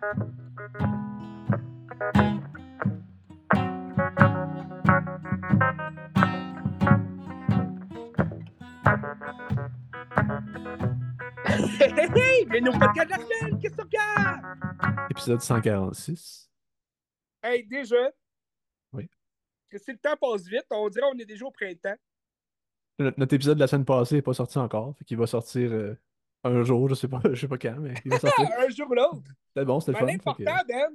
Hey, hey, bienvenue au podcast de la semaine! Qu'est-ce que tu regardes? Épisode 146. Hey, déjà. Oui. Si le temps passe vite, on dirait qu'on est déjà au printemps. Notre, notre épisode de la semaine passée n'est pas sorti encore. Fait qu'il va sortir euh, un jour, je sais pas, je sais pas quand, mais il va sortir. Un jour ou l'autre. C'était bon, c'était le fun. fait que- l'important, Ben,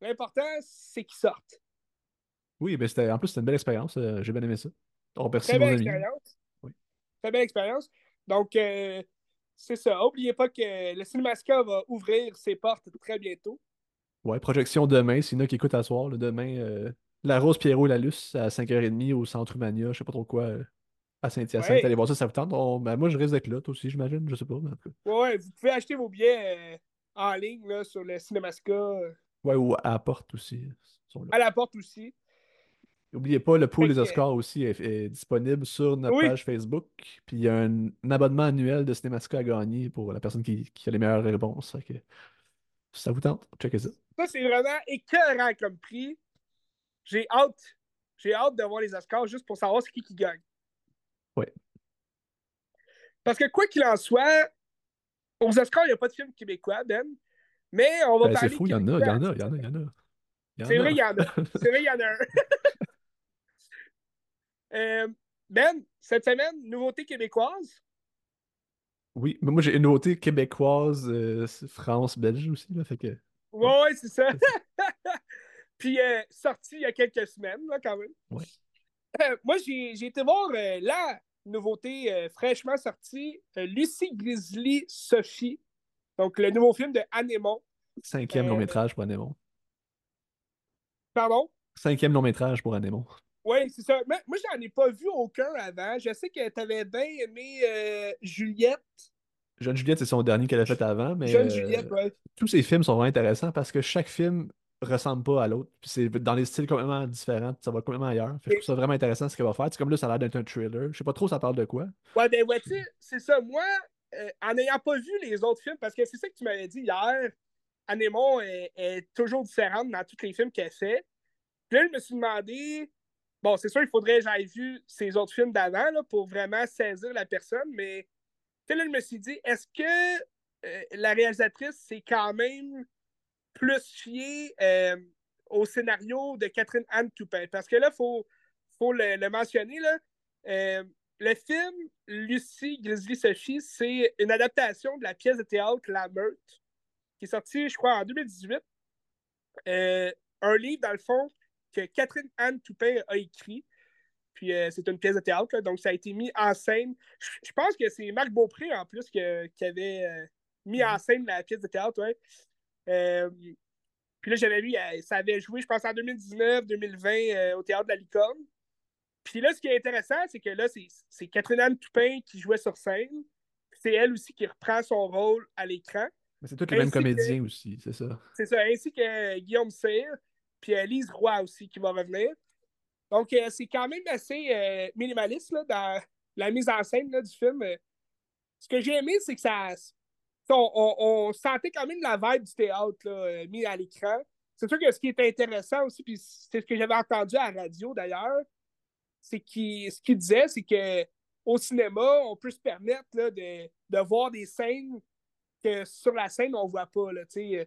l'important, c'est qu'il sorte. Oui, mais c'était en plus c'était une belle expérience. euh, J'ai bien aimé ça. On Très belle expérience. Oui. Très belle expérience. Donc, euh, c'est ça. N'oubliez pas que le Cinémasca va ouvrir ses portes très bientôt. Ouais, projection demain. S'il y en a qui écoutent à soir, là, demain, euh, La Rose, Pierrot et la Luce à 5h30 au Centre Humania, je sais pas trop quoi, euh, à Saint-Hyacinthe. Ouais. Allez voir ça, ça vous tente. On- ben, moi, je risque d'être là, toi aussi, j'imagine. Je sais pas. mais en tout cas. Ouais, vous pouvez acheter vos billets euh, en ligne là, sur le Cinémasca, Ouais, ou à la porte aussi. sont à la porte aussi. N'oubliez pas, le pool des Oscars aussi est, est disponible sur notre Oui. page Facebook. Puis il y a un, un abonnement annuel de Cinémasca à gagner pour la personne qui, qui a les meilleures réponses. Que, si ça vous tente, checkez ça. Ça, c'est vraiment écœurant comme prix. J'ai hâte. J'ai hâte de voir les Oscars juste pour savoir c'est qui qui gagne. Ouais. Parce que quoi qu'il en soit, aux Oscars, il n'y a pas de film québécois, Ben. Mais on va Ben, c'est parler. fou, il y en a, il y en a, il y en a, il y en a. C'est vrai, il y en a. C'est vrai, il y en a un. Euh, ben, cette semaine, nouveauté québécoise. Oui, mais moi j'ai une nouveauté québécoise, euh, c'est France, Belge aussi. Là, fait que... Ouais, ouais, c'est ça. Puis, euh, sorti il y a quelques semaines, là, quand même. Ouais. Euh, moi, j'ai été voir euh, la nouveauté euh, fraîchement sortie, Lucie Grizzly Sophie. Donc, le nouveau film de Anémon. Cinquième long métrage pour Anémon. Pardon? Cinquième long métrage pour Anémon. Oui, c'est ça. Mais, moi, j'en ai pas vu aucun avant. Je sais que tu avais bien aimé Juliette. Jeune Juliette, c'est son dernier qu'elle a fait avant, mais Jeune Juliette, ouais. tous ces films sont vraiment intéressants parce que chaque film ressemble pas à l'autre. C'est dans des styles complètement différents, ça va complètement ailleurs. Fait que je trouve ça vraiment intéressant ce qu'elle va faire. C'est comme là, ça a l'air d'être un thriller. Je sais pas trop ça parle de quoi. Ouais, ben, ouais, tu sais, c'est ça. Moi, euh, en n'ayant pas vu les autres films, parce que c'est ça que tu m'avais dit hier, Anémon est, toujours différente dans tous les films qu'elle fait. Puis là, je me suis demandé, bon, c'est sûr, il faudrait que j'aille vu ces autres films d'avant là, pour vraiment saisir la personne, mais là, je me suis dit, est-ce que euh, la réalisatrice s'est quand même plus fiée euh, au scénario de Catherine Anne Toupin? Parce que là, il faut, faut le, le mentionner, là. Euh, le film Lucie Grizzly Sophie, c'est une adaptation de la pièce de théâtre La Meute, qui est sortie, je crois, en 2018. Euh, un livre, dans le fond, que Catherine Anne Toupin a écrit. Puis euh, c'est une pièce de théâtre, là, donc ça a été mis en scène. Je, je pense que c'est Marc Beaupré, en plus, que- qui avait euh, mis en scène la pièce de théâtre. Ouais. Euh, puis là, j'avais lu, euh, ça avait joué, je pense, en 2019-2020 euh, au théâtre de la Licorne. Puis là, ce qui est intéressant, c'est que là, c'est- c'est Catherine Anne Toupin qui jouait sur scène. C'est elle aussi qui reprend son rôle à l'écran. Mais c'est tous les mêmes Ainsi que- comédiens aussi, c'est ça. C'est ça, ainsi que Guillaume Cyr, puis Lise Roy aussi qui va revenir. Donc, euh, c'est quand même assez euh, minimaliste là, dans la mise en scène là, du film. Ce que j'ai aimé, c'est que ça. On, sentait quand même la vibe du théâtre là, euh, mis à l'écran. C'est sûr que ce qui est intéressant aussi, puis c'est ce que j'avais entendu à la radio d'ailleurs, c'est qu'il ce disait, c'est que au cinéma, on peut se permettre là, de, de voir des scènes que sur la scène, on voit pas. Euh,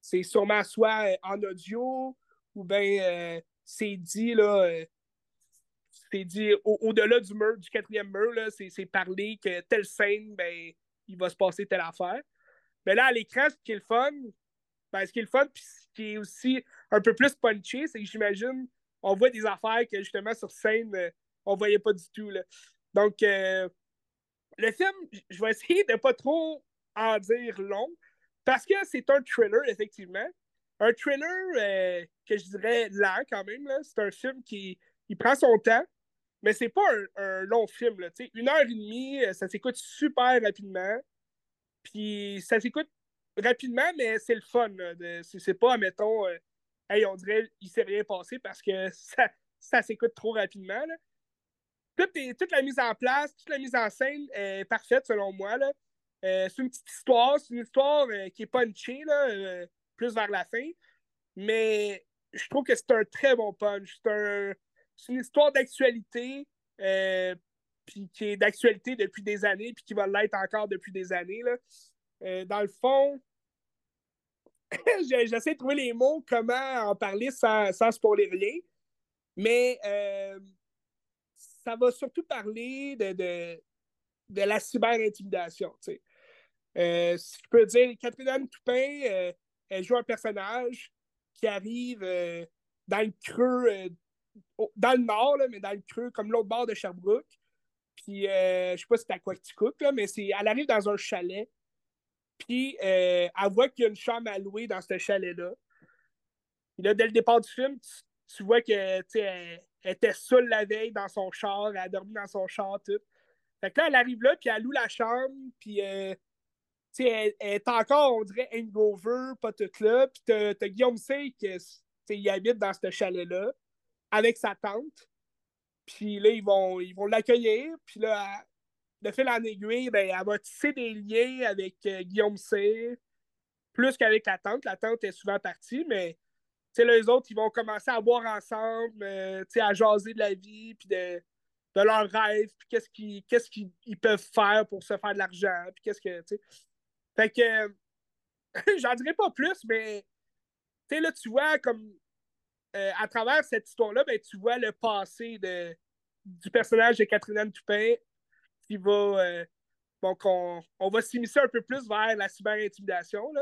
c'est sûrement soit euh, en audio ou bien c'est dit là. c'est dit au- au-delà du mur, du quatrième mur, c'est, c'est parlé que telle scène, ben, il va se passer telle affaire. Mais là, à l'écran, ce qui est le fun, ben, ce qui est le fun, puis ce qui est aussi un peu plus punché, c'est que j'imagine, on voit des affaires que justement sur scène, euh, on voyait pas du tout. Là. Donc, euh, le film, je vais essayer de pas trop en dire long, parce que c'est un thriller, effectivement. Un thriller euh, que je dirais lent quand même. C'est un film qui prend son temps, mais c'est pas un, un long film. Là, tu sais. une heure et demie, euh, ça s'écoute super rapidement. Puis ça s'écoute rapidement, mais c'est le fun. C'est pas, mettons, euh, hey, on dirait il s'est rien passé parce que ça, ça s'écoute trop rapidement. là. Toute, toute la mise en place, toute la mise en scène est parfaite selon moi. Euh, c'est une petite histoire, c'est une histoire euh, qui est punchée. Là. Euh, plus vers la fin. Mais je trouve que c'est un très bon punch. C'est une histoire d'actualité, euh, puis qui est d'actualité depuis des années, puis qui va l'être encore depuis des années. Là. Euh, dans le fond, j'essaie de trouver les mots, comment en parler sans, sans spoiler rien. Mais euh, ça va surtout parler de, de, de la cyber-intimidation. Si je peux dire, Catherine Toupin, elle joue un personnage qui arrive dans le creux, dans le nord, mais dans le creux, comme l'autre bord de Sherbrooke. Puis, je sais pas si c'est à Quaticook, là, mais elle arrive dans un chalet. Puis, elle voit qu'il y a une chambre à louer dans ce chalet-là. Puis là, dès le départ du film, tu, vois que, elle, était seule la veille dans son char, elle a dormi dans son char, tout. Fait que là, elle arrive là, puis elle loue la chambre, puis euh, elle, elle, est encore, on dirait, hangover, pas toute là. Puis t'as, Guillaume Sey qui habite dans ce chalet-là, avec sa tante. Puis là, ils vont, ils vont l'accueillir, puis là, de fil en aiguille, ben, elle va tisser des liens avec euh, Guillaume C. Plus qu'avec la tante. La tante est souvent partie, mais les autres, ils vont commencer à boire ensemble, euh, à jaser de la vie, puis de, de leurs rêves, puis qu'est-ce qu'ils qu'est-ce qu'ils peuvent faire pour se faire de l'argent, puis qu'est-ce que, tu sais. Fait que, j'en dirais pas plus, mais, tu sais, là, tu vois, comme, euh, à travers cette histoire-là, ben, tu vois le passé de, du personnage de Catherine Anne Toupin qui va, euh, donc, on, on va s'immiscer un peu plus vers la cyber-intimidation.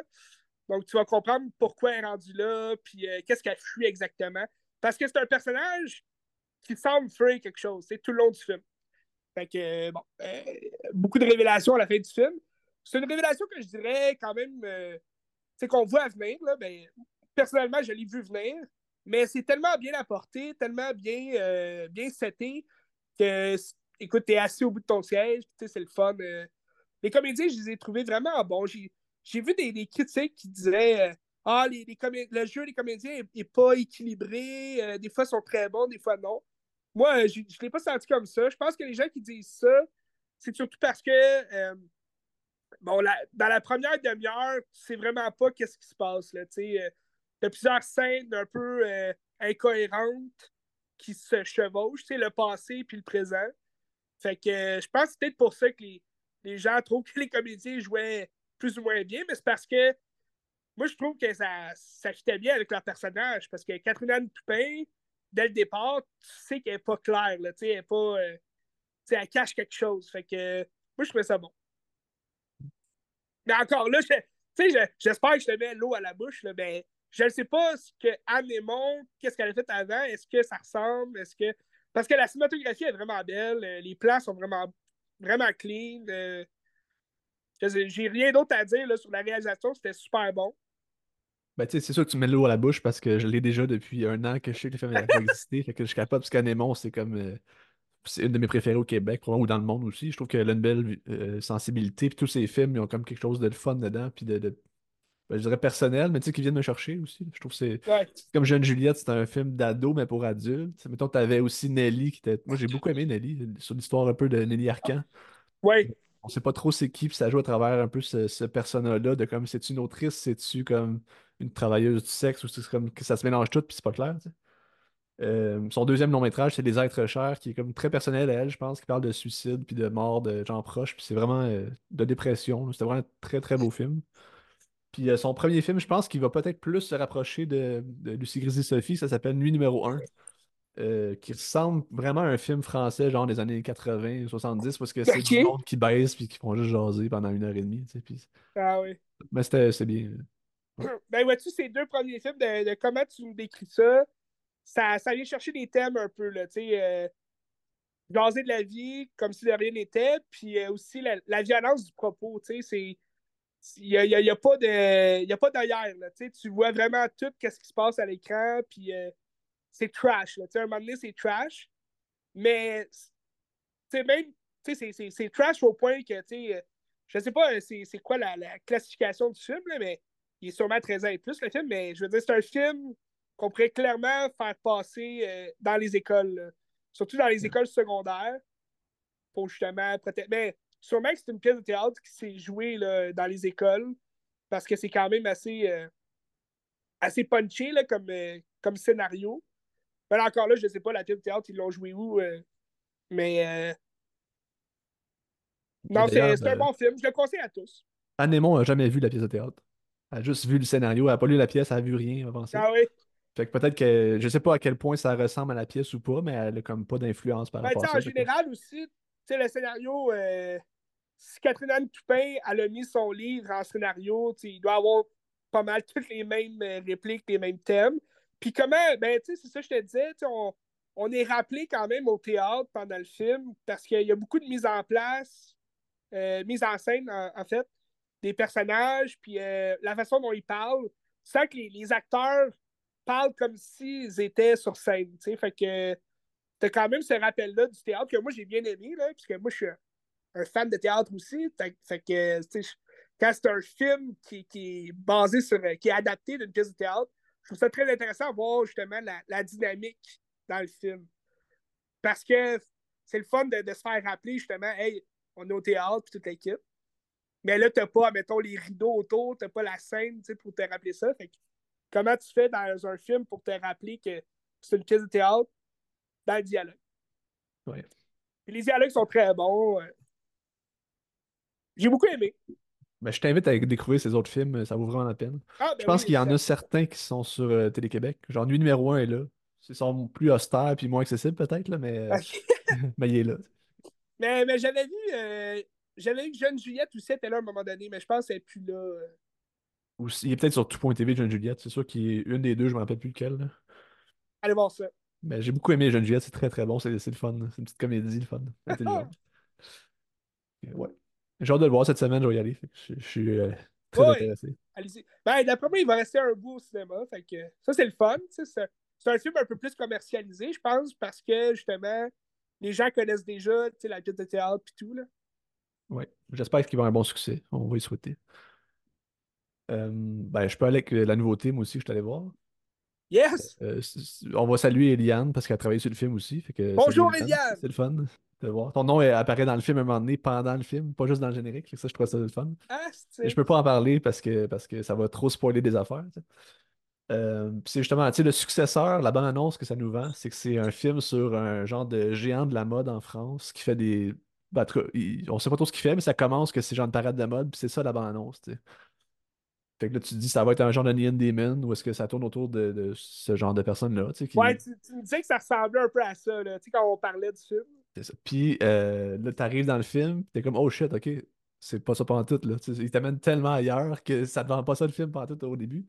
Donc, tu vas comprendre pourquoi elle est rendue là, puis euh, qu'est-ce qu'elle fuit exactement. Parce que c'est un personnage qui semble fuir quelque chose, c'est tout le long du film. Fait que, euh, bon, beaucoup de révélations à la fin du film. C'est une révélation que je dirais quand même, c'est qu'on voit à venir. Là, ben, personnellement, je l'ai vu venir, mais c'est tellement bien apporté, tellement bien, bien seté que, écoute, t'es assis au bout de ton siège, c'est le fun. les comédiens, je les ai trouvés vraiment bons j'ai vu des, critiques qui disaient euh, Ah, les, le jeu des comédiens n'est pas équilibré, euh, des fois ils sont très bons, des fois non. Moi, euh, je ne l'ai pas senti comme ça. Je pense que les gens qui disent ça, c'est surtout parce que bon, dans la première demi-heure, tu sais vraiment pas qu'est-ce qui se passe. Tu y a plusieurs scènes un peu incohérentes qui se chevauchent, le passé puis le présent. Fait que je pense que c'est peut-être pour ça que les, les gens trouvent que les comédiens jouaient plus ou moins bien, mais c'est parce que moi, je trouve que ça, ça bien avec leur personnage. Parce que Catherine Toupin, dès le départ, tu sais qu'elle n'est pas claire. Là, elle, est pas, euh, elle cache quelque chose. Fait que moi, je trouvais ça bon. Mais encore là, j'espère que je te mets l'eau à la bouche. Là, ben, je ne sais pas ce que Anne qu'est-ce qu'elle a fait avant? Est-ce que ça ressemble? Est-ce que. Parce que la cinématographie est vraiment belle. Euh, les plans sont vraiment, vraiment clean. Euh, j'ai rien d'autre à dire là, sur la réalisation, c'était super bon. Ben, c'est sûr que tu mets l'eau à la bouche parce que je l'ai déjà depuis un an que je sais que les films n'avaient pas existé. Fait que je capable, parce qu'Anémon, c'est comme. Euh, c'est une de mes préférées au Québec, ou dans le monde aussi. Je trouve qu'elle a une belle sensibilité. Puis tous ces films, ils ont comme quelque chose de fun dedans. Puis de, ben, je dirais personnel, mais tu sais, qui viennent me chercher aussi. Je trouve que c'est. Comme Jeune Juliette, c'est un film d'ado, mais pour adultes. Mettons, tu avais aussi Nelly qui était. Moi, j'ai beaucoup aimé Nelly, sur l'histoire un peu de Nelly Arcan. Ouais on sait pas trop c'est qui, puis ça joue à travers un peu ce, ce personnage-là, de comme c'est-tu une autrice, c'est-tu comme une travailleuse du sexe, ou c'est comme que ça se mélange tout, puis c'est pas clair. Euh, son deuxième long métrage, c'est Les êtres chers, qui est comme très personnel à elle, je pense, qui parle de suicide puis de mort de gens proches, puis c'est vraiment euh, de dépression. C'était vraiment un très très beau film. Puis euh, son premier film, je pense qu'il va peut-être plus se rapprocher de, de Lucie Grisy Sophie, ça s'appelle Nuit numéro 1. Euh, qui ressemble vraiment à un film français, genre des années 80, 70, parce que c'est du monde qui baisse puis qui font juste jaser pendant une heure et demie. Tu sais, Ah oui. Mais c'était bien. Ben vois-tu, ces deux premiers films, de, comment tu nous décris ça, ça, ça vient chercher des thèmes un peu, là, tu sais, euh, jaser de la vie comme si de rien n'était, puis euh, aussi la, la, violence du propos, tu sais, c'est... Il n'y a, y a, pas de a pas d'ailleurs, tu vois vraiment tout ce qui se passe à l'écran, puis c'est trash. Là. À un moment donné, c'est trash. Mais même, c'est trash au point que, sais, je sais pas c'est quoi la, la, classification du film, là, mais il est sûrement 13 ans et plus, le film, mais je veux dire, c'est un film qu'on pourrait clairement faire passer euh, dans les écoles, surtout dans les écoles secondaires, pour justement peut-être. Mais sûrement que c'est une pièce de théâtre qui s'est jouée là, dans les écoles, parce que c'est quand même assez. Euh, assez punché là, comme, euh, comme scénario. Mais encore là, je ne sais pas, la pièce de théâtre, ils l'ont joué où. euh, mais non, c'est un bon film. Je le conseille à tous. Anne Aymon a jamais vu la pièce de théâtre. Elle a juste vu le scénario, elle a pas lu la pièce, elle a vu rien avant ça. Ah oui. Fait que peut-être que je sais pas à quel point ça ressemble à la pièce ou pas, mais elle a comme pas d'influence par Ben, rapport à ça. en général aussi, tu sais, le scénario, euh, si Catherine Anne Toupin elle a mis son livre en scénario, il doit avoir pas mal toutes les mêmes euh, répliques, les mêmes thèmes. Puis comment, ben, tu sais, c'est ça que je te disais, on, on est rappelé quand même au théâtre pendant le film parce qu'il y a beaucoup de mise en place, euh, mise en scène, en, fait, des personnages, puis euh, la façon dont ils parlent. Tu sens que les, les acteurs parlent comme s'ils étaient sur scène, tu sais, fait que t'as quand même ce rappel-là du théâtre que moi j'ai bien aimé, là, parce que moi je suis un, fan de théâtre aussi. Fait, que, quand c'est un film qui, qui est basé sur. euh, qui est adapté d'une pièce de théâtre, je trouve ça très intéressant de voir justement la, la dynamique dans le film. Parce que c'est le fun de, de se faire rappeler justement, hey, on est au théâtre puis toute l'équipe. Mais là, t'as pas, mettons, les rideaux autour, t'as pas la scène pour te rappeler ça. Fait que, comment tu fais dans un film pour te rappeler que c'est une pièce de théâtre? Dans le dialogue? Ouais. Puis les dialogues sont très bons. J'ai beaucoup aimé. Ben, je t'invite à découvrir ces autres films, ça vaut vraiment la peine. Ah, ben Je pense oui, qu'il y en a certains qui sont sur euh, Télé-Québec. Genre, Nuit numéro 1 est là. Ils sont plus austères puis moins accessibles peut-être, là, mais, euh, mais il est là. mais mais j'avais vu, euh, j'avais vu que Jeune Juliette aussi était là à un moment donné, mais je pense qu'elle n'est plus là. euh. Ou il est peut-être sur tout.tv, Jeune Juliette. C'est sûr qu'il est une des deux, je me rappelle plus lequel. là. Allez voir ça. Mais j'ai beaucoup aimé Jeune Juliette, c'est très très bon, c'est le fun. C'est une petite comédie, le fun. Ouais. J'ai hâte de le voir cette semaine, je vais y aller. Je, je suis euh, très Ouais. intéressé. Allez-y. Ben, d'après moi, il va rester un bout au cinéma. Fait que ça, c'est le fun. C'est un film un peu plus commercialisé, je pense, parce que justement, les gens connaissent déjà la pièce de théâtre et tout. Ouais. J'espère qu'il va avoir un bon succès. On va y souhaiter. Euh, ben, je peux aller avec la nouveauté, moi aussi, je suis allé voir. Yes! Euh, on va saluer Eliane parce qu'elle a travaillé sur le film aussi. Fait que, Bonjour, Eliane! C'est le fun de voir. Ton nom apparaît dans le film un moment donné, pendant le film, pas juste dans le générique. Ça, je trouve ça le fun. Ah, Et je peux pas en parler parce que, parce que ça va trop spoiler des affaires. Euh, c'est justement, tu sais, le successeur, la bonne annonce que ça nous vend, c'est que c'est un film sur un genre de géant de la mode en France qui fait des. ben, en tout cas, il- on sait pas trop ce qu'il fait, mais ça commence que c'est genre une parade de mode, puis c'est ça la bonne annonce, tu sais. Fait que là, tu te dis, ça va être un genre de Neon Demon ou est-ce que ça tourne autour de, de ce genre de personnes-là, tu sais, qui- Ouais, tu, tu me disais que ça ressemblait un peu à ça, là, tu sais, quand on parlait du film. C'est ça. Puis euh, là, t'arrives dans le film, t'es comme, oh shit, ok, c'est pas ça tout là. Il t'amène tellement ailleurs que ça te vend pas ça le film tout au début.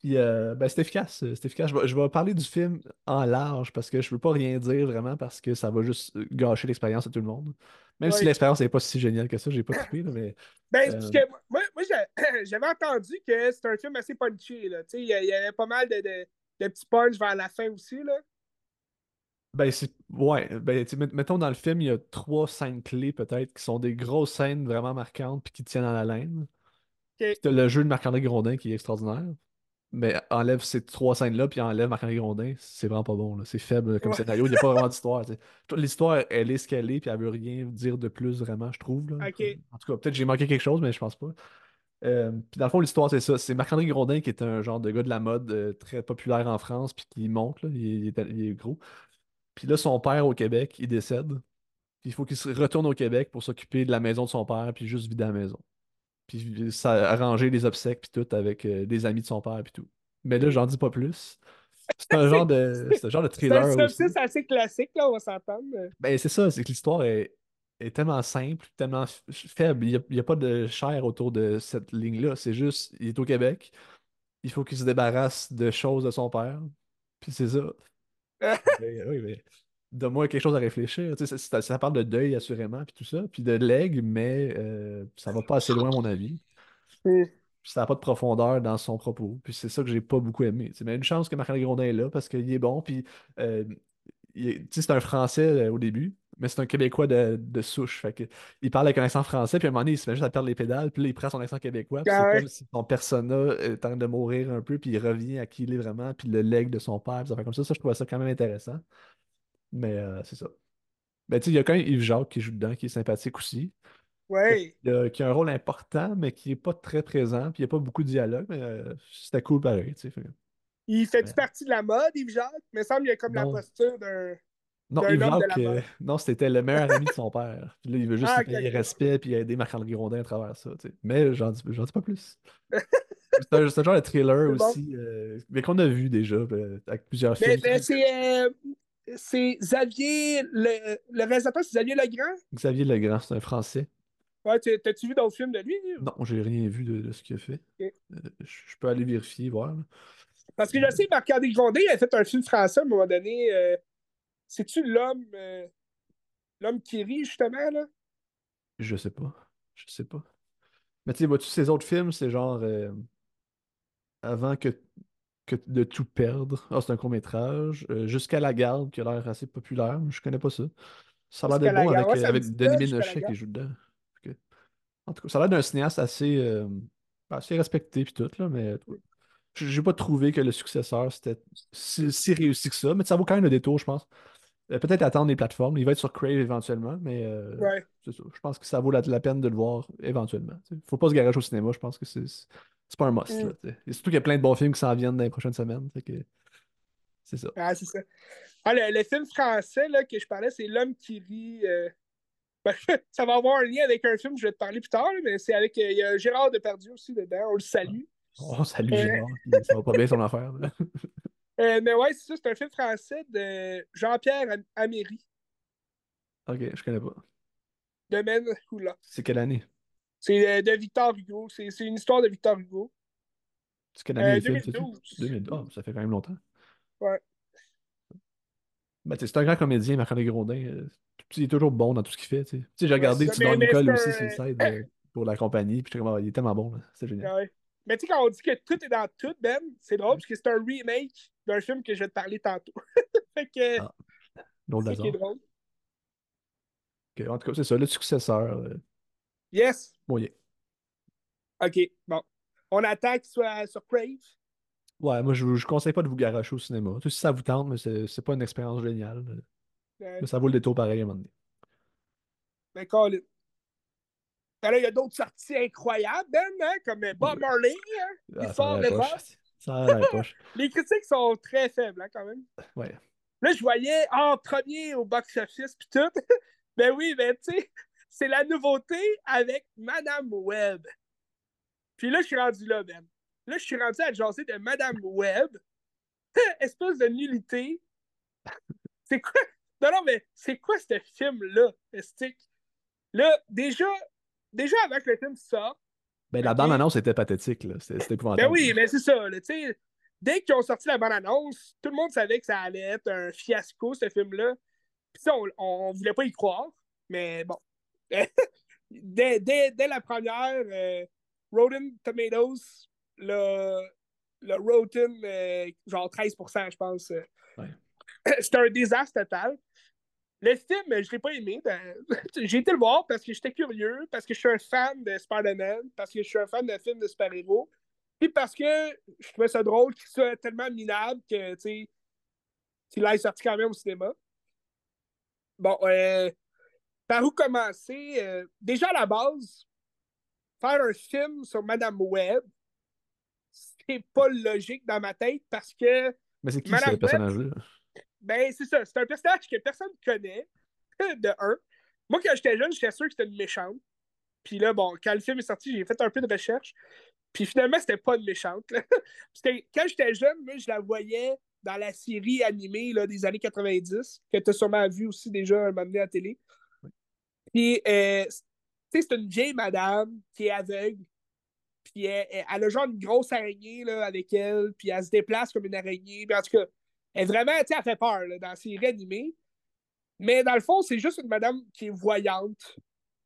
Puis euh, ben, c'est efficace, euh, c'est efficace. Je vais, je vais parler du film en large parce que je veux pas rien dire vraiment parce que ça va juste euh, gâcher l'expérience à tout le monde. Même si l'expérience n'est pas si géniale que ça, j'ai pas là, mais Ben, Euh, parce que moi, j'avais entendu que c'était un film assez punchy, là. Tu sais, il y, a- il y avait pas mal de, de, de petits punch vers la fin aussi, là. Ben, c'est. Ouais, ben, mettons dans le film, il y a trois scènes clés peut-être qui sont des grosses scènes vraiment marquantes puis qui tiennent à la laine. Puis t'as le jeu de Marc-André Grondin qui est extraordinaire. Mais enlève ces trois scènes-là, puis enlève Marc-André Grondin, c'est vraiment pas bon. là. C'est faible comme Ouais. scénario. Il n'y a pas vraiment d'histoire. L'histoire, elle est ce qu'elle est, puis elle veut rien dire de plus vraiment, je trouve. là. En tout cas, peut-être que j'ai manqué quelque chose, mais je pense pas. Euh, puis dans le fond, l'histoire, c'est ça. C'est Marc-André Grondin qui est un genre de gars de la mode euh, très populaire en France, puis qui monte, là. Il, est- il est, il est gros. Puis là, son père au Québec, il décède. Puis il faut qu'il se retourne au Québec pour s'occuper de la maison de son père, puis juste vider la maison. Puis ça, arranger les obsèques, puis tout, avec euh, des amis de son père, puis tout. Mais là, j'en dis pas plus. C'est un genre de, c'est un genre de C'est thriller un aussi. synopsis assez classique, là, on va s'entendre. Ben, c'est ça, c'est que l'histoire est, est tellement simple, tellement faible. Il n'y a, pas de chair autour de cette ligne-là. C'est juste, il est au Québec, il faut qu'il se débarrasse de choses de son père, puis c'est ça. Oui, mais donne-moi quelque chose à réfléchir. Tu sais, ça, parle de deuil, assurément, puis tout ça, puis de legs, mais euh, ça va pas assez loin, à mon avis. Puis ça n'a pas de profondeur dans son propos. Puis c'est ça que j'ai pas beaucoup aimé. Tu sais, mais une chance que Marc-André Grondin est là parce qu'il est bon. Puis euh, c'est un Français euh, au début, mais c'est un Québécois de, de souche. Fait que, il parle avec un accent français, puis à un moment donné, il se met juste à perdre les pédales, puis là, il prend son accent québécois. Puis c'est comme si son persona est en train de mourir un peu, puis il revient à qui il est vraiment, puis le leg de son père, puis ça fait comme ça. Ça, je trouvais ça quand même intéressant. Mais euh, c'est ça. Ben, tu sais, il y a quand même Yves Jacques qui joue dedans, qui est sympathique aussi. Qui a, qui a un rôle important, mais qui n'est pas très présent, puis il n'y a pas beaucoup de dialogue, mais euh, c'était cool pareil, tu sais. Il fait partie de la mode, Yves Jacques? Mais il me semble qu'il a comme la posture d'un. Non, Yves Jacques, euh, non, c'était le meilleur ami de son père. Puis là, il veut juste Ah, payer respect puis aider Marc-André Grondin à travers ça, tu sais. Mais j'en dis, pas plus. C'est un, genre de thriller bon. aussi, euh, mais qu'on a vu déjà, euh, avec plusieurs Mais, films. mais c'est. c'est Xavier. Le, le réalisateur, c'est Xavier Legrand? Xavier Legrand, c'est un Français. Ouais, tu- t'as-tu vu d'autres films de lui? Non, j'ai rien vu de, de ce qu'il a fait. Euh, je peux aller vérifier, voir. Parce que je sais, Marc-André Grondin, il a fait un film français à un moment donné. euh, C'est-tu l'homme. euh, L'homme qui rit, justement, là? Je sais pas. Je sais pas. Mais tu sais, vois-tu, ces autres films, c'est genre euh, avant que, que de tout perdre. Ah, c'est un court-métrage. Euh, Jusqu'à la garde, qui a l'air assez populaire. Je connais pas ça. Ça a l'air la bon avec, Ouais, Denis Ménochet qui joue dedans. En tout cas, ça a l'air d'un cinéaste assez, assez respecté puis tout, là, mais j'ai pas trouvé que le successeur c'était si, si réussi que ça. Mais ça vaut quand même le détour, je pense. Euh, Peut-être attendre les plateformes. Il va être sur Crave éventuellement, mais euh, Ouais. c'est ça. Je pense que ça vaut la, la peine de le voir éventuellement. tu sais. Faut pas se garer au cinéma, je pense que c'est pas un must. Mm. là. Et surtout qu'il y a plein de bons films qui s'en viennent dans les prochaines semaines. C'est ça. Ah, c'est ça. Ah, le, le film français là, que je parlais, c'est L'homme qui rit. euh, ben, ça va avoir un lien avec un film que je vais te parler plus tard, mais c'est avec. euh, Il y a Gérard Depardieu aussi dedans, on le salue. Oh, salut Euh. Gérard, ça va pas bien son affaire. là. Euh, mais ouais, c'est ça, c'est un film français de Jean-Pierre Am- Améry, Ok, je connais pas. de Men Hula. C'est quelle année? C'est euh, de Victor Hugo. C'est c'est une histoire de Victor Hugo. C'est quelle année Euh, les films, sais-tu? 2012. 2012. Ah, ça fait quand même longtemps. Ouais. Ben, c'est un grand comédien, Marc-André Grondin. il est toujours bon dans tout ce qu'il fait. Tu sais, Tu sais, j'ai regardé c'est. Tudor mais Nicole c'est aussi sur le site pour la compagnie. Puis Ah, il est tellement bon. là. C'est génial. Ouais. Mais tu sais, quand on dit que tout est dans tout, Ben, c'est drôle parce que c'est un remake d'un film que je vais te parler tantôt. fait que Ah, c'est qui est drôle. En tout cas, c'est ça, le successeur. euh, Yes. moyen. OK, bon. On attend qu'il soit sur Crave? Ouais, moi, je ne conseille pas de vous garocher au cinéma. Sais, si ça vous tente, mais c'est pas une expérience géniale. Euh, Mais ça vaut le détour pareil à un moment donné. ben. Ben là, il y a d'autres sorties incroyables, Ben, hein, comme euh, Bob. Marley. hein. Ah, Il sort le poche. Ça. Les critiques sont très faibles, hein, quand même. Ouais. Là, je voyais en premier au box-office, puis tout. ben oui, ben tu sais, c'est la nouveauté avec Madame Webb. Puis là, je suis rendu là, Ben. Là, je suis rendu à jaser de Madame Webb. Espèce de nullité. C'est quoi? Non, non, mais c'est quoi ce film-là, Estique? Là, déjà, déjà avant que le film sorte, Ben, la bande-annonce était pathétique. là. C'était épouvantable. ben oui, mais c'est ça, là. Dès qu'ils ont sorti la bande-annonce, tout le monde savait que ça allait être un fiasco, ce film-là. Puis ça, on, on voulait pas y croire, mais bon. dès, dès, dès la première, euh, Rotten Tomatoes, le, le Rotten, euh, genre 13%, je pense. euh. Ouais. C'était un désastre total. Le film, je ne l'ai pas aimé. J'ai été le voir parce que j'étais curieux, parce que je suis un fan de Spider-Man, parce que je suis un fan de films de super-héros, puis parce que je trouvais ça drôle qu'il soit tellement minable que, tu sais, qu'il aille sorti quand même au cinéma. Bon, euh, par où commencer? Euh, déjà à la base, faire un film sur Madame Webb, c'est pas logique dans ma tête parce que Mais c'est qui Madame ce personnage-là? Ben, c'est ça. C'est un personnage que personne ne connaît, de un. Moi, quand j'étais jeune, j'étais sûr que c'était une méchante. Puis là, bon, quand le film est sorti, j'ai fait un peu de recherche. Puis finalement, c'était pas une méchante. là. Quand j'étais jeune, moi, je la voyais dans la série animée là, des années 90, que tu as sûrement vu aussi déjà un moment donné à la télé. Puis, euh, tu sais, c'est une vieille madame qui est aveugle. Puis elle, elle- elle a genre une grosse araignée là, avec elle. Puis elle se déplace comme une araignée. Puis en tout cas, elle est vraiment, tu elle fait peur dans la série animée. Mais dans le fond, c'est juste une madame qui est voyante.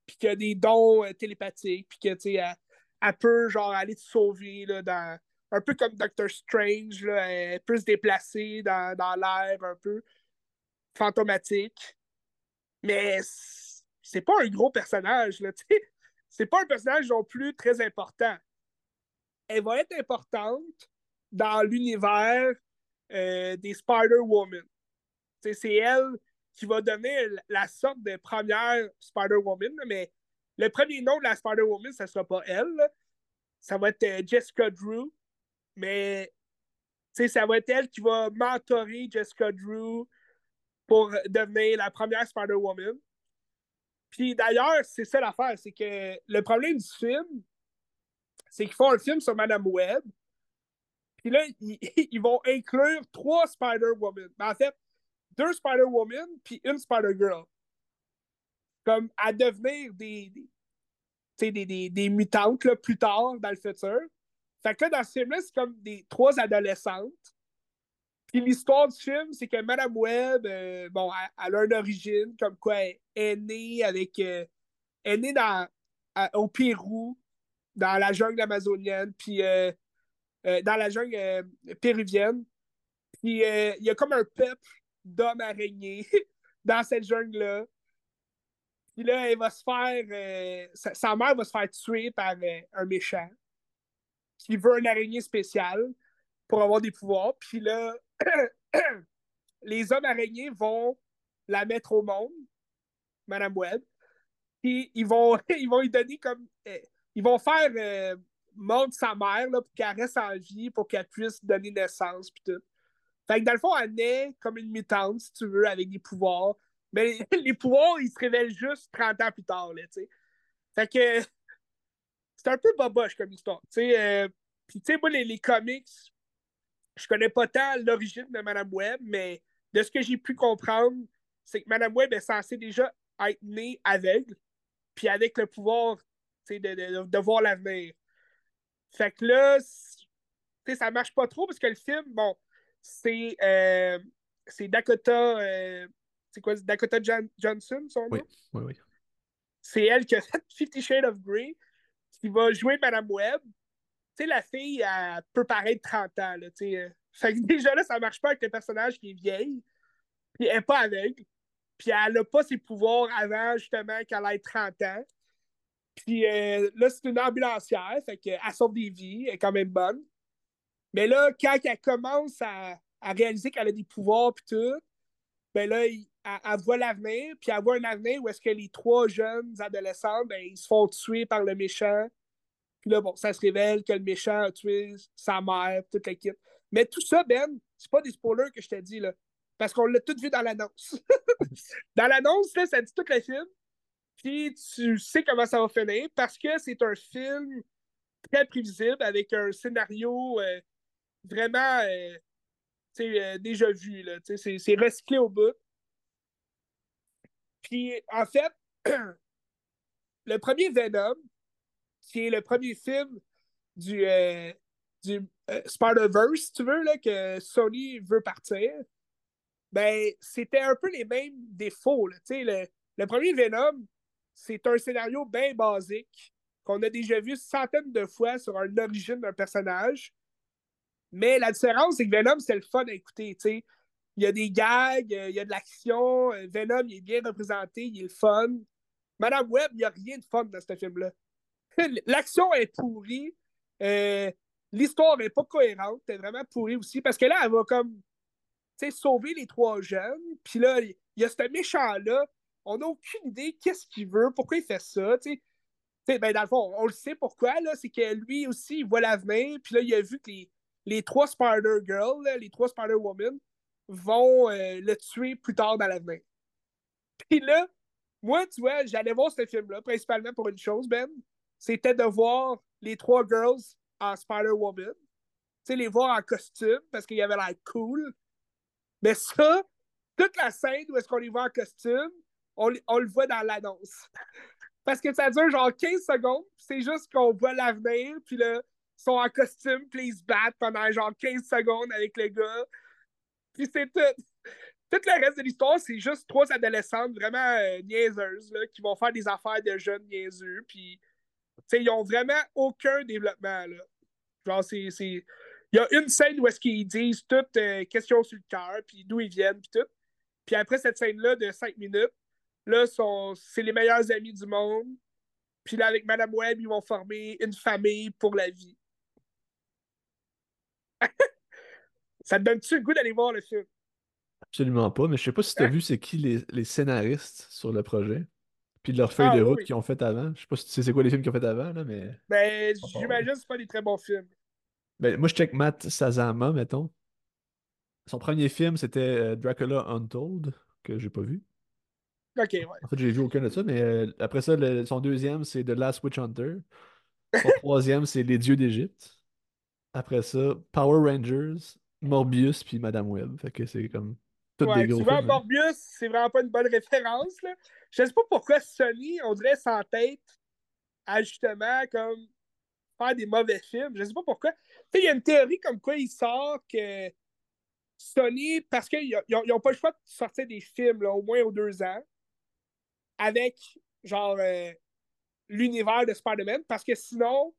Puis qui a des dons euh, télépathiques. Puis que, tu sais, peut, aller te sauver dans. Un peu comme Doctor Strange, là, elle peut se déplacer dans, dans l'air un peu fantomatique. Mais c'est pas un gros personnage, là, tu. C'est pas un personnage non plus très important. Elle va être importante dans l'univers euh, des Spider-Woman. C'est elle qui va donner la sorte de première Spider-Woman, mais le premier nom de la Spider-Woman, ça sera pas elle. Ça va être euh, Jessica Drew. Mais ça va être elle qui va mentorer Jessica Drew pour devenir la première Spider-Woman. Puis d'ailleurs, c'est ça l'affaire, c'est que le problème du film, c'est qu'ils font un film sur Madame Web. Puis là, ils, vont inclure trois Spider-Woman. Ben, en fait, deux Spider-Woman puis une Spider-Girl. Comme à devenir des, des, des, des, mutantes là, plus tard dans le futur. Fait que là, dans ce film-là, c'est comme des trois adolescentes. Puis l'histoire du film, c'est que Madame Web, euh, bon, elle, a une origine, comme quoi elle est née avec. euh, elle est née dans, au Pérou, dans la jungle amazonienne, puis euh, euh, dans la jungle euh, péruvienne. Puis euh, il y a comme un peuple d'hommes araignées dans cette jungle-là. Puis là, elle va se faire. sa, sa mère va se faire tuer par un méchant qui veut une araignée spéciale pour avoir des pouvoirs. Puis là, les hommes araignées vont la mettre au monde, Madame Webb. Puis ils vont, ils vont lui donner comme. ils vont faire mordre sa mère là, pour qu'elle reste en vie, pour qu'elle puisse donner naissance. Puis tout. Fait que dans le fond, elle naît comme une mutante, si tu veux, avec des pouvoirs. Mais les pouvoirs, ils se révèlent juste 30 ans plus tard, là, tu sais. Fait que c'est un peu boboche comme histoire, tu sais. euh, Puis, tu sais, moi, les, les comics, je connais pas tant l'origine de Madame Web, mais de ce que j'ai pu comprendre, c'est que Madame Web est censée déjà être née aveugle, puis avec le pouvoir, de, de, de voir l'avenir. Fait que là, tu sais, ça marche pas trop parce que le film, bon, c'est euh, Dakota, euh, c'est quoi, Dakota Johnson, son nom? Oui, oui, oui. C'est elle qui a fait Fifty Shades of Grey, qui va jouer Madame Webb. Tu sais, la fille, elle peut paraître 30 ans, là, tu sais. euh. Fait que déjà là, ça marche pas avec le personnage qui est vieille, puis elle est pas aveugle, puis elle a pas ses pouvoirs avant, justement, qu'elle ait 30 ans. Puis euh, là, c'est une ambulancière, fait qu'elle sauve des vies, elle est quand même bonne. Mais là, quand elle commence à, réaliser qu'elle a des pouvoirs puis tout, ben là, elle, voit l'avenir, puis elle voit un avenir où est-ce que les trois jeunes adolescents, ben, ils se font tuer par le méchant. Puis là, bon, ça se révèle que le méchant a tué sa mère, toute l'équipe. Mais tout ça, Ben, c'est pas des spoilers que je te dis, là. Parce qu'on l'a tout vu dans l'annonce. dans l'annonce, là, ça dit tout le film. Tu sais comment ça va finir parce que c'est un film très prévisible avec un scénario euh, vraiment euh, euh, déjà vu. C'est c'est recyclé au bout. Puis en fait, le premier Venom, qui est le premier film du, du Spider-Verse, si tu veux, là, que Sony veut partir, ben, c'était un peu les mêmes défauts. Le, le premier Venom, c'est un scénario bien basique qu'on a déjà vu centaines de fois sur une origine d'un personnage. Mais la différence, c'est que Venom, c'est le fun à écouter. Il y a des gags, euh, il y a de l'action. euh, Venom, il est bien représenté, il est le fun. Madame Webb, il n'y a rien de fun dans ce film-là. L'action est pourrie. euh, L'histoire n'est pas cohérente. Elle est vraiment pourrie aussi. Parce que là, elle va comme sauver les trois jeunes. Puis là, il y a ce méchant-là. On n'a aucune idée qu'est-ce qu'il veut, pourquoi il fait ça. tu sais. Tu sais, ben, dans le fond, on le sait pourquoi. C'est que lui aussi, il voit l'avenir. Puis là, il a vu que les, les trois Spider-Girls, là, les trois Spider-Woman, vont euh, le tuer plus tard dans l'avenir. Puis là, moi, tu vois, j'allais voir ce film-là, principalement pour une chose, Ben. C'était de voir les trois girls en Spider-Woman. Tu sais, les voir en costume parce qu'il y avait l'air cool. Mais ça, toute la scène où est-ce qu'on les voit en costume, on, le voit dans l'annonce. Parce que ça dure genre 15 secondes, c'est juste qu'on voit l'avenir, puis là, ils sont en costume, puis ils se battent pendant genre 15 secondes avec le gars. Puis c'est tout. Tout le reste de l'histoire, c'est juste trois adolescentes vraiment euh, niaiseuses là, qui vont faire des affaires de jeunes niaiseux. Puis, ils ont vraiment aucun développement. Là. Genre, c'est. Il y a une scène où est-ce qu'ils disent toutes euh, questions sur le cœur, puis d'où ils viennent, puis tout. Puis après cette scène-là de 5 minutes, là, sont... c'est les meilleurs amis du monde. Puis là, avec Madame Webb, ils vont former une famille pour la vie. Ça te donne-tu le goût d'aller voir le film? Absolument pas, mais je sais pas si tu as Hein? vu c'est qui les, les scénaristes sur le projet? puis de leur feuille Ah, de route oui. qu'ils ont fait avant. Je sais pas si tu sais c'est quoi les films qu'ils ont fait avant, là, mais. Ben, j'imagine que c'est pas des très bons films. Ben, moi, je check Matt Sazama, mettons. Son premier film, c'était euh, Dracula Untold, que j'ai pas vu. Ok, ouais. En fait, j'ai vu aucun de ça, mais euh, après ça, le- son deuxième, c'est The Last Witch Hunter. Son troisième, c'est Les Dieux d'Égypte. Après ça, Power Rangers, Morbius, puis Madame Web. Fait que c'est comme des Ouais, gros tu vois, films. hein. Morbius, c'est vraiment pas une bonne référence. Là. Je sais pas pourquoi Sony, on dirait, s'entête à justement comme faire des mauvais films. Je sais pas pourquoi. Tu sais, il y a une théorie comme quoi il sort que Sony, parce qu'ils n'ont pas le choix de sortir des films là, au moins aux deux ans avec genre euh, l'univers de Spider-Man, parce que sinon,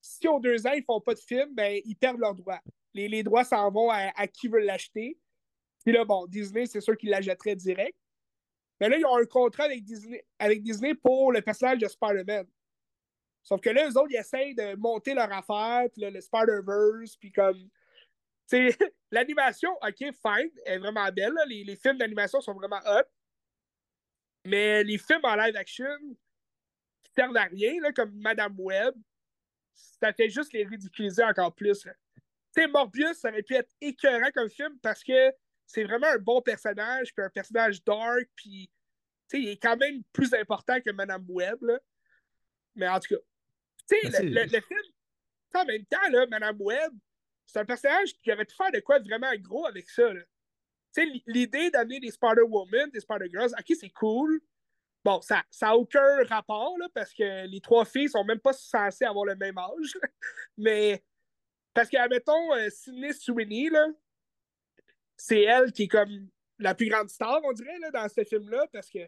si aux deux ans ils font pas de film, ben ils perdent leurs droits. Les, les droits s'en vont à, qui veut l'acheter. Puis là, bon, Disney, c'est sûr qu'ils l'achèteraient direct. Mais là, ils ont un contrat avec Disney, avec Disney pour le personnage de Spider-Man. Sauf que là, eux autres, ils essayent de monter leur affaire, puis là, le Spider-Verse, puis comme. L'animation, ok, fine, elle est vraiment belle. Les, les films d'animation sont vraiment hot. Mais les films en live action qui servent à rien, là, comme Madame Web, ça fait juste les ridiculiser encore plus. Tu sais, Morbius, ça aurait pu être écœurant comme film parce que c'est vraiment un bon personnage, puis un personnage dark, puis il est quand même plus important que Madame Web. Là. Mais en tout cas, tu sais, le, le- le film, en même temps, là, Madame Web, c'est un personnage qui aurait pu faire de quoi de vraiment gros avec ça. là. Tu sais, l- l'idée d'amener des Spider-Woman, des Spider-Girls, ok, c'est cool. Bon, ça n'a ça aucun rapport, là, parce que les trois filles sont même pas censées avoir le même âge. Mais, parce que, admettons, euh, Sydney Sweeney, là, c'est elle qui est comme la plus grande star, on dirait, là, dans ce film-là, parce que,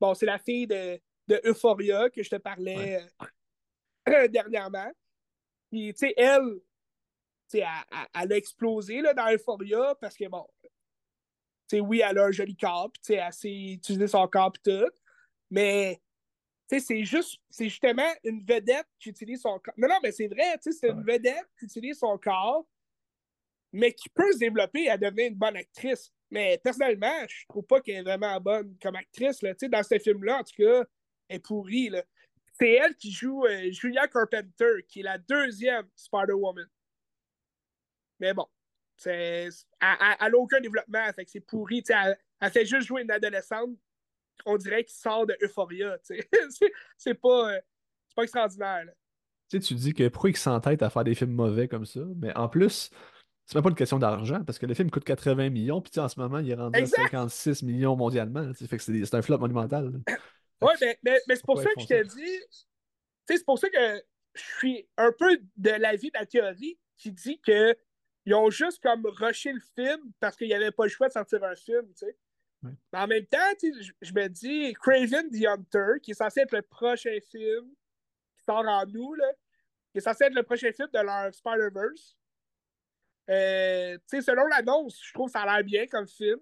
bon, c'est la fille de, de Euphoria que je te parlais euh, dernièrement. Puis, tu sais, elle, tu sais, elle, elle- elle a explosé là, dans Euphoria parce que, bon, sais, oui, elle a un joli corps, puis, tu sais, elle sait utiliser son corps, puis tout. Mais, tu sais, c'est juste, c'est justement une vedette qui utilise son corps. Non, non, mais c'est vrai, tu sais, c'est une vedette qui utilise son corps, mais qui peut se développer à devenir une bonne actrice. Mais personnellement, je trouve pas qu'elle est vraiment bonne comme actrice. Là. Tu sais, Dans ce film-là, en tout cas, elle est pourrie. là. C'est elle qui joue euh, Julia Carpenter, qui est la deuxième Spider-Woman. Mais bon, elle n'a aucun développement, fait que c'est pourri. Elle, elle fait juste jouer une adolescente, on dirait qu'il sort de Euphoria. c'est, pas, euh, c'est pas extraordinaire. là. Tu sais, tu dis que pourquoi ils s'entêtent à faire des films mauvais comme ça, mais en plus, c'est même pas une question d'argent, parce que le film coûte 80 millions, puis en ce moment, il est rendu Exact. à 56 millions mondialement. Fait que c'est un flop monumental. que mais, mais, mais c'est pour ça que je te dis, c'est pour ça que je suis un peu de l'avis de la théorie qui dit que ils ont juste comme rushé le film parce qu'il n'y avait pas le choix de sortir un film, tu sais. Ouais. Mais en même temps, tu sais, je, je me dis, Craven the Hunter, qui est censé être le prochain film qui sort en nous, là, qui est censé être le prochain film de leur Spider-Verse. Euh, tu sais, selon l'annonce, je trouve que ça a l'air bien comme film.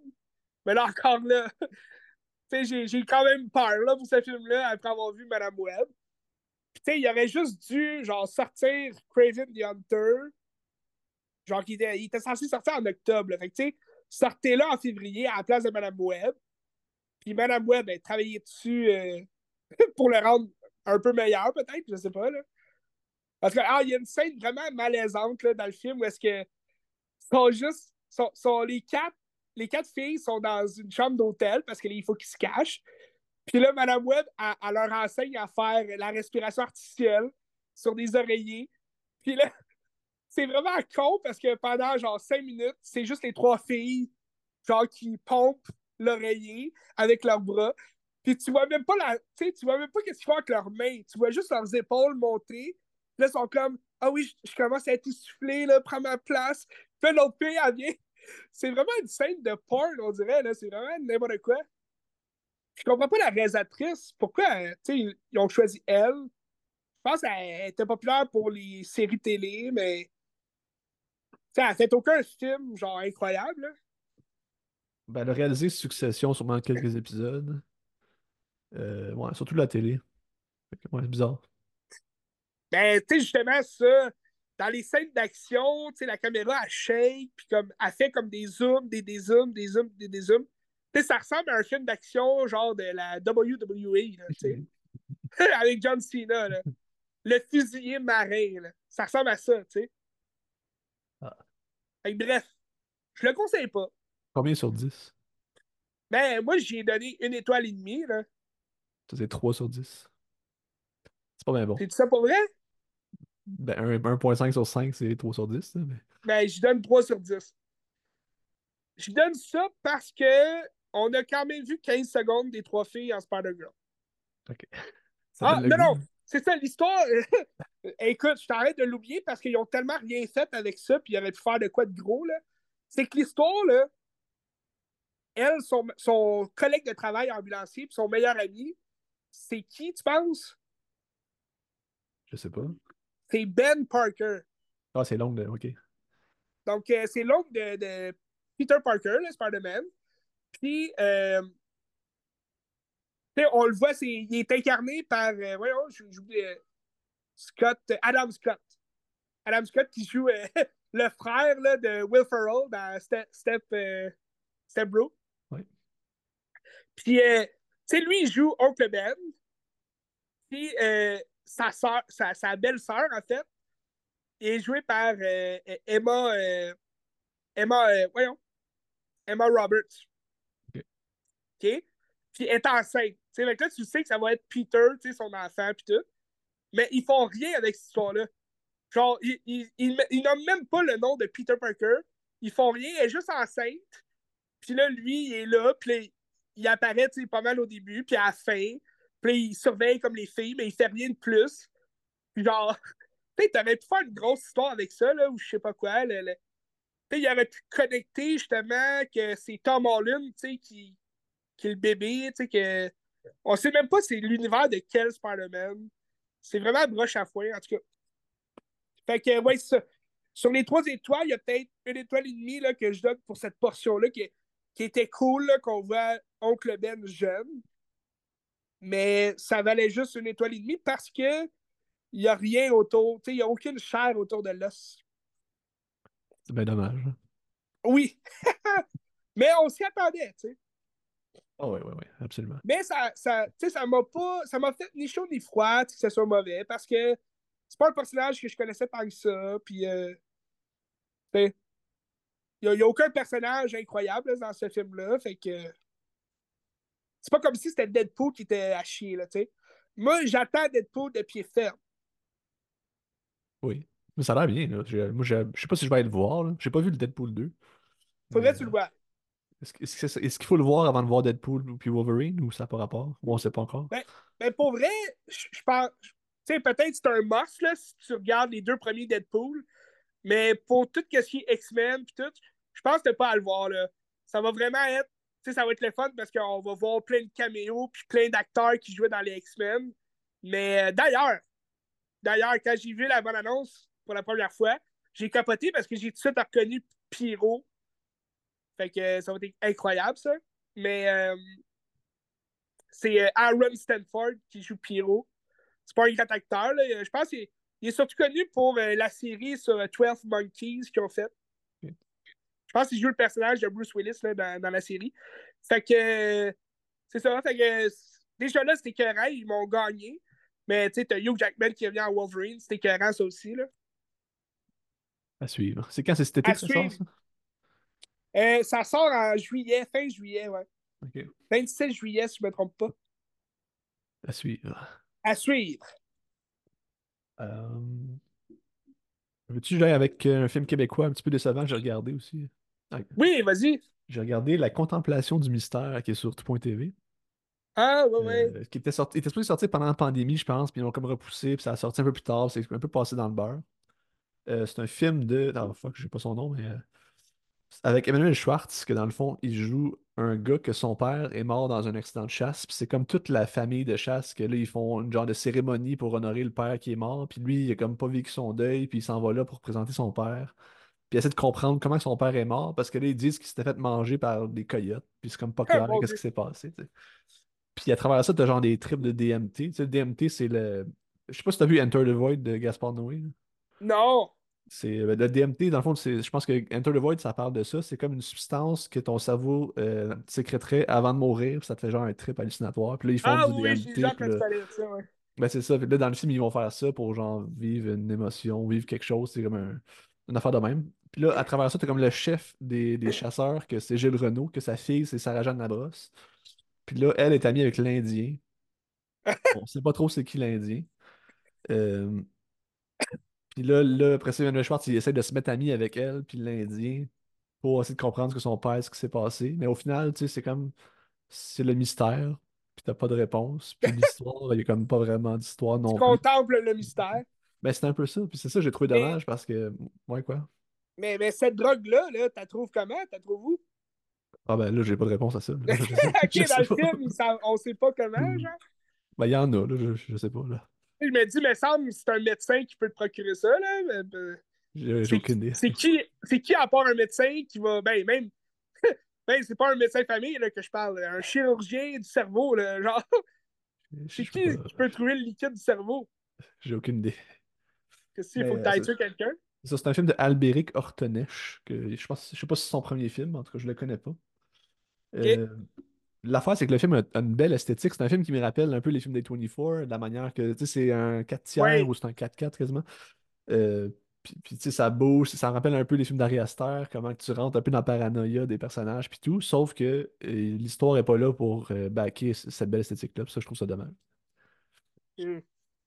Mais là, encore là, tu sais, j'ai, quand même peur là, pour ce film-là après avoir vu Madame Web. Puis, il aurait juste dû, genre, sortir Craven the Hunter. Genre, il était, censé sortir en octobre. Fait que, tu sais, sortez-le en février à la place de Madame Web. Puis Madame Web, ben, travaillait dessus euh, pour le rendre un peu meilleur, peut-être, je sais pas, là. Parce que, ah, il y a une scène vraiment malaisante, là, dans le film où est-ce que sont juste, sont, sont les quatre, les quatre filles sont dans une chambre d'hôtel parce qu'il faut qu'ils se cachent. Puis là, Madame Webb, elle leur enseigne à faire la respiration artificielle sur des oreillers. Puis là, c'est vraiment con parce que pendant genre cinq minutes, c'est juste les trois filles genre qui pompent l'oreiller avec leurs bras. Puis tu vois même pas la. Tu vois même pas qu'est-ce qu'ils font avec leurs mains. Tu vois juste leurs épaules monter. Là, ils sont comme Ah oui, je, commence à être essoufflé, là, prends ma place. Puis l'autre fille, elle vient. C'est vraiment une scène de porn, on dirait, là. C'est vraiment n'importe quoi. Je comprends pas la réalisatrice. Pourquoi, euh, ils- ils ont choisi elle? Je pense qu'elle était populaire pour les séries télé, mais. Tu sais, elle a fait aucun film, genre, incroyable, là. Ben, elle a réalisé Succession, sûrement quelques épisodes. Euh, ouais, surtout la télé. Ouais, c'est bizarre. Ben, tu sais, justement, ça, dans les scènes d'action, tu sais, la caméra, elle shake, puis comme, elle fait comme des zooms, des, des zooms, des zooms, des, des zooms. Tu sais, ça ressemble à un film d'action genre de la WWE, là, tu sais. Avec John Cena, là. Le fusilier marin, là. Ça ressemble à ça, tu sais. Fait que bref, je le conseille pas. Combien sur 10? Ben, moi, j'y ai donné une étoile et demie, là. Ça, c'est 3 sur 10. C'est pas bien bon. C'est tout ça pour vrai? Ben, un- 1.5 sur 5, c'est 3 sur 10. là, mais... Ben, j'y donne 3 sur 10. Je donne ça parce que on a quand même vu 15 secondes des trois filles en Spider-Girl. Ok. Ça Ah, non, goût. non, c'est ça, l'histoire. Écoute, je t'arrête de l'oublier parce qu'ils ont tellement rien fait avec ça, puis ils auraient pu faire de quoi de gros, là. C'est que l'histoire, là, elle, son, son collègue de travail ambulancier, puis son meilleur ami, c'est qui, tu penses? Je sais pas. C'est Ben Parker. Ah, c'est long de. Ok. Donc, euh, c'est l'oncle de, de Peter Parker, le Spider-Man. Puis, euh, on le voit, c'est, il est incarné par, euh, voyons, j- euh, Scott, Adam Scott. Adam Scott qui joue euh, le frère là, de Will Ferrell dans Step, Step, euh, Step Bro. Puis, euh, tu sais, lui, il joue Oncle Ben. Puis, euh, sa, sa, sa belle-sœur, en fait, est jouée par euh, Emma. euh, Emma, euh, voyons. Emma Roberts. Ok. OK? Puis elle est enceinte. Tu sais, fait que là, tu sais que ça va être Peter, son enfant, puis tout. Mais ils font rien avec cette histoire-là. Genre, ils, ils, ils, ils même pas le nom de Peter Parker. Ils font rien, elle est juste enceinte. Puis là, lui, il est là, puis il apparaît, pas mal au début, puis à la fin. Puis il surveille comme les filles, mais il fait rien de plus. Puis genre, tu t'aurais pu faire une grosse histoire avec ça, là, ou je sais pas quoi. sais, il aurait pu connecter, justement, que c'est Tom Holland, tu sais, qui, qui est le bébé, tu sais, que... On sait même pas c'est l'univers de quel Spider-Man. C'est vraiment broche à foin, en tout cas. Fait que, ouais, ça. Sur les trois étoiles, il y a peut-être une étoile et demie là, que je donne pour cette portion-là qui, qui était cool, qu'on voit Oncle Ben jeune. Mais ça valait juste une étoile et demie parce que il n'y a rien autour. Il n'y a aucune chair autour de l'os. C'est bien dommage. hein. Oui. Mais on s'y attendait, tu sais. Ah, ouais, ouais, ouais, absolument. Mais ça, ça, tu sais, ça m'a pas. Ça m'a fait ni chaud ni froid que ce soit mauvais parce que c'est pas un personnage que je connaissais que ça. Puis, euh, il n'y a, aucun personnage incroyable là, dans ce film-là. Fait que. C'est pas comme si c'était Deadpool qui était à chier, là, tu sais. Moi, j'attends Deadpool de pied ferme. Oui. Mais ça a l'air bien, là. Moi, je sais pas si je vais aller le voir, là. J'ai pas vu le Deadpool 2. Faudrait Mais, que tu le vois. Est-ce qu'il faut le voir avant de voir Deadpool puis Wolverine ou ça pas rapport? Ou on sait pas encore? Mais pour vrai, je pense. Tu sais, peut-être c'est un must là, si tu regardes les deux premiers Deadpool. Mais pour tout ce qui est X-Men puis tout, je pense que pas à le voir. Là. Ça va vraiment être. Tu sais, ça va être le fun parce qu'on va voir plein de caméos puis plein d'acteurs qui jouaient dans les X-Men. Mais euh, d'ailleurs, d'ailleurs, quand j'ai vu la bonne annonce pour la première fois, j'ai capoté parce que j'ai tout de suite reconnu Pyro. Fait que ça va être incroyable, ça. Mais euh, c'est euh, Aaron Stanford qui joue Pyro. C'est pas un grand acteur. Là. Je pense qu'il est, surtout connu pour euh, la série sur euh, 12 Monkeys qu'ils ont fait. Ok. Je pense qu'il joue le personnage de Bruce Willis là, dans, dans la série. Fait que c'est ça. Fait que déjà là, c'était écœurant. Ils m'ont gagné. Mais tu sais, t'as Hugh Jackman qui revient en Wolverine. C'était écœurant, ça aussi. Là. À suivre. C'est quand? C'est cet été À ça ça? Euh, ça sort en juillet, fin juillet, ouais. Ok. 27 juillet, si je me trompe pas. À suivre. À suivre. Euh... Veux-tu que j'aille avec euh, un film québécois un petit peu décevant? Que j'ai regardé aussi? Ah, Oui, vas-y. J'ai regardé La Contemplation du mystère qui est sur tout.tv. Ah, ouais, ouais. Euh, qui était sorti, était supposé sortir pendant la pandémie, je pense, puis ils l'ont comme repoussé, puis ça a sorti un peu plus tard, c'est un peu passé dans le beurre. Euh, c'est un film de. Ah, fuck, je sais pas son nom, mais. Avec Emmanuel Schwartz, que dans le fond, il joue un gars que son père est mort dans un accident de chasse, puis c'est comme toute la famille de chasse que là, ils font une genre de cérémonie pour honorer le père qui est mort, puis lui, il a comme pas vécu son deuil, puis il s'en va là pour présenter son père. Puis il essaie de comprendre comment son père est mort, parce que là, ils disent qu'il s'était fait manger par des coyotes, puis c'est comme pas Ah, clair qu'est-ce qui s'est passé. Puis à travers ça, t'as genre des trips de DMT. Tu sais, le DMT, c'est le. Je sais pas si t'as vu Enter the Void de Gaspard Noé. là. Non. C'est euh, le DMT, dans le fond, je pense que Enter the Void, ça parle de ça. C'est comme une substance que ton cerveau euh, sécréterait avant de mourir, ça te fait genre un trip hallucinatoire. Puis là, ils font Ah du oui, DMT. déjà là- ça, ouais. Ben, c'est ça. Puis là, dans le film, ils vont faire ça pour genre vivre une émotion, vivre quelque chose. C'est comme un- une affaire de même. Puis là, à travers ça, t'as comme le chef des, des chasseurs, que c'est Gilles Renault, que sa fille, c'est Sarah-Jeanne Labrosse. Puis là, elle est amie avec l'Indien. On sait pas trop c'est qui l'Indien. Euh, Puis là, là, après ça, Emmanuel Schwartz, il essaie de se mettre ami avec elle, puis l'Indien, pour essayer de comprendre ce que son père, ce qui s'est passé. Mais au final, tu sais, c'est comme, c'est le mystère, puis t'as pas de réponse. Puis l'histoire, il y a comme pas vraiment d'histoire Tu non plus. contemples le mystère. Ben, c'est un peu ça. Puis c'est ça, j'ai trouvé Mais- dommage parce que, ouais, quoi? Mais, mais cette drogue-là, là, t'as trouves comment? T'as trouves où? Ah ben là, j'ai pas de réponse à ça. ok, dans le film, on sait pas comment, Hmm. genre. Ben, il y en a, là, je, je sais pas, là. Je me dis, mais que c'est un médecin qui peut te procurer ça, là. mais, ben, J'ai aucune idée. c'est qui, qui à part un médecin qui va. Ben, même. ben, c'est pas un médecin de famille là, que je parle, un chirurgien du cerveau, là. Genre, c'est qui pas. qui peut trouver le liquide du cerveau? J'ai aucune idée. Que s'il faut que t'ailles c'est- tuer quelqu'un? Ça, c'est un film de Albéric que je pense, je sais pas si c'est son premier film, en tout cas, je le connais pas. Euh, L'affaire, c'est que le film a, une belle esthétique. C'est un film qui me rappelle un peu les films des 24, de la manière que, tu sais, c'est un 4 tiers Ouais. ou c'est un 4-4 quasiment. Euh, puis, puis, tu sais, ça bouge, ça me rappelle un peu les films d'Ari Aster, comment tu rentres un peu dans la paranoïa des personnages, puis tout, sauf que euh, l'histoire est pas là pour euh, backer c- cette belle esthétique-là, ça, je trouve ça dommage. Puis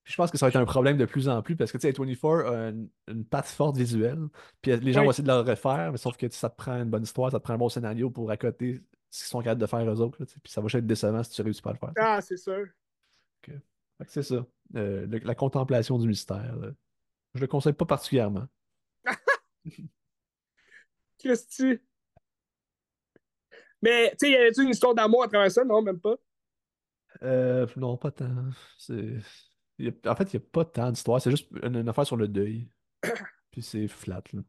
je pense que ça va être un problème de plus en plus parce que tu sais, A24 a une, une patte forte visuelle. Puis les gens Oui. vont essayer de le refaire, mais sauf que ça te prend une bonne histoire, ça te prend un bon scénario pour accoter ce qu'ils sont capables de faire eux autres. là, puis ça va être décevant si tu réussis pas à le faire. Ah, c'est sûr. Que c'est ça. Euh, le- la contemplation du mystère. là. Je le conseille pas particulièrement. Christy. Mais, tu sais, y avait-tu une histoire d'amour à travers ça? Non, même pas. Euh, non, pas tant. Il a- En fait, il n'y a pas tant d'histoire. C'est juste une, une affaire sur le deuil. Puis c'est flat. Là.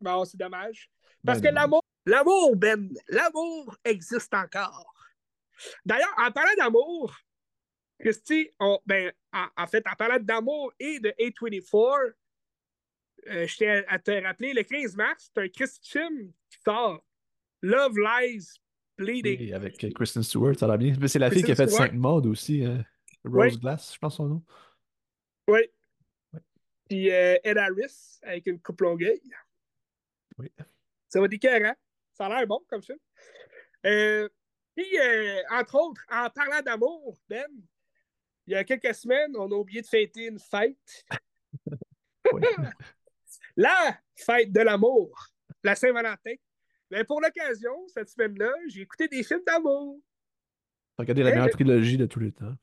Bon, c'est dommage. Ben Parce que l'amour, l'amour, Ben, l'amour existe encore. D'ailleurs, en parlant d'amour, Christy, on- ben, en, en fait, en parlant d'amour et de A24, euh, je tiens à te rappeler, le 15 mars, c'est un Christy film qui sort. Love Lies Bleeding. Et avec euh, Kristen Stewart, ça va bien. Mais c'est la fille qui a fait. 5 modes aussi. hein. Rose Oui. Glass, je pense son nom. Oui. Puis euh, Ed Harris avec une coupe longueuil. Oui. Ça va être écœurant. Ça a l'air bon comme ça. Euh, puis, euh, entre autres, en parlant d'amour, Ben, il y a quelques semaines, on a oublié de fêter une fête. La fête de l'amour, la Saint-Valentin. Mais pour l'occasion, cette semaine-là, j'ai écouté des films d'amour. Regardez la meilleure mais- trilogie de tous les temps.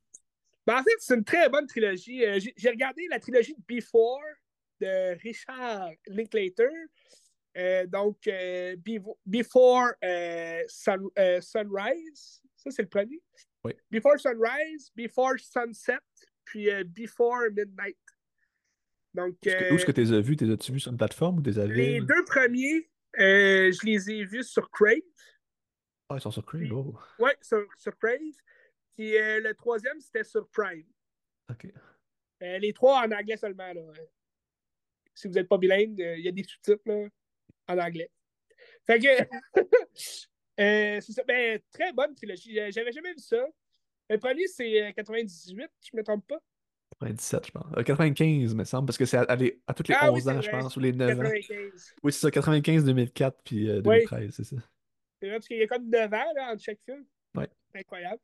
Ben, en fait, c'est une très bonne trilogie. Euh, j'ai j'ai regardé la trilogie de Before de Richard Linklater. Euh, donc, euh, Before euh, Sun- Sunrise, ça c'est le premier. Oui. Before Sunrise, Before Sunset, puis Before Midnight. Donc, Où est-ce que- Où est-ce que tu les as vus? Tu les as-tu vus sur une plateforme ou tu les avais? les deux premiers, je les ai vus sur Crave. Ah, ils sont sur Crave. Oh. Ouais, sur, sur Crave. Puis le troisième, c'était sur Prime. Ok. Les trois en anglais seulement. Là. Si vous n'êtes pas bilingue, il y a des sous-titres là, en anglais. Fait que. euh, c'est ça. Ben, très bonne trilogie. Euh, J'avais jamais vu ça. Le premier, c'est euh, 98, je me trompe pas. 97, je pense. Euh, 95, me semble, parce que c'est à, à les- à tous les Ah oui, 11 c'est ans, je pense, ou les 9 ans. 95. Oui, c'est ça, 95, 2004, puis euh, Oui. 2013, c'est ça. C'est vrai, parce qu'il y a comme 9 ans là, entre chaque film. C'est incroyable.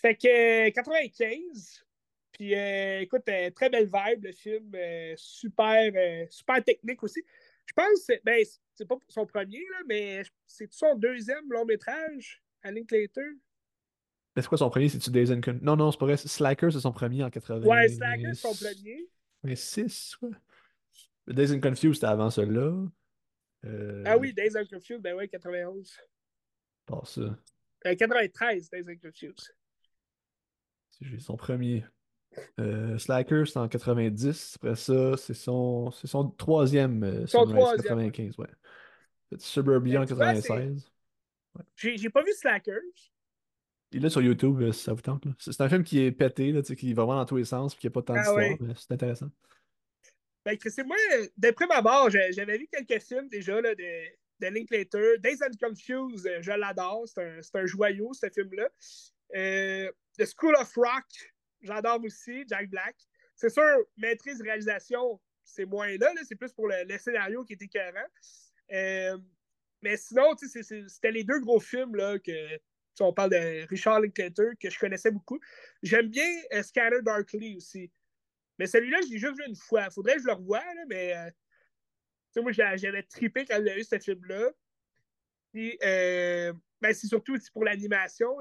Fait que euh, 95. Puis euh, écoute, euh, très belle vibe, le film. euh, super, euh, super technique aussi. Je pense que c'est- ben, c'est- pas son premier, là, mais c'est son deuxième long métrage à Linklater. Mais c'est quoi son premier? C'est-tu Days and Con- Non, non, c'est pas vrai. Slacker, c'est son premier en 80. Ouais, Slacker, c'est son premier. 86, quoi. Days and Confused, c'était avant celui-là. Euh, Ah oui, Days of Confused, ben ouais, 91. Pas ça. Euh, 93, Days of Confused. J'ai son premier. Euh, Slacker, c'est en 90. Après ça, c'est son, c'est son troisième. euh, Son Sunrise, troisième, 95, ouais. Suburbia Ben, en tu vois, 96. J'ai j'ai pas vu Slackers. Il est sur YouTube, euh, si ça vous tente. là. C'est un film qui est pété, là, qui va vraiment dans tous les sens, puis qui n'a pas tant Ah d'histoire, ouais. mais c'est intéressant. Ben, c'est moi, d'après ma barre, j'avais vu quelques films déjà là, de, de Linklater. Days and Confused, euh, je l'adore. C'est un, un, joyau, ce film-là. Euh, The School of Rock, j'adore aussi. Jack Black. C'est sûr, maîtrise réalisation, c'est moins là. c'est plus pour le, scénario qui est écœurant. Euh, mais sinon, c'était les deux gros films là, que. On parle de Richard Linklater, que je connaissais beaucoup. J'aime bien Scanner Darkly aussi. Mais celui-là, je l'ai juste vu une fois. Faudrait que je le revoie, mais sais, moi, j'avais trippé quand j'ai eu ce film-là. Euh, ben, c'est surtout pour l'animation,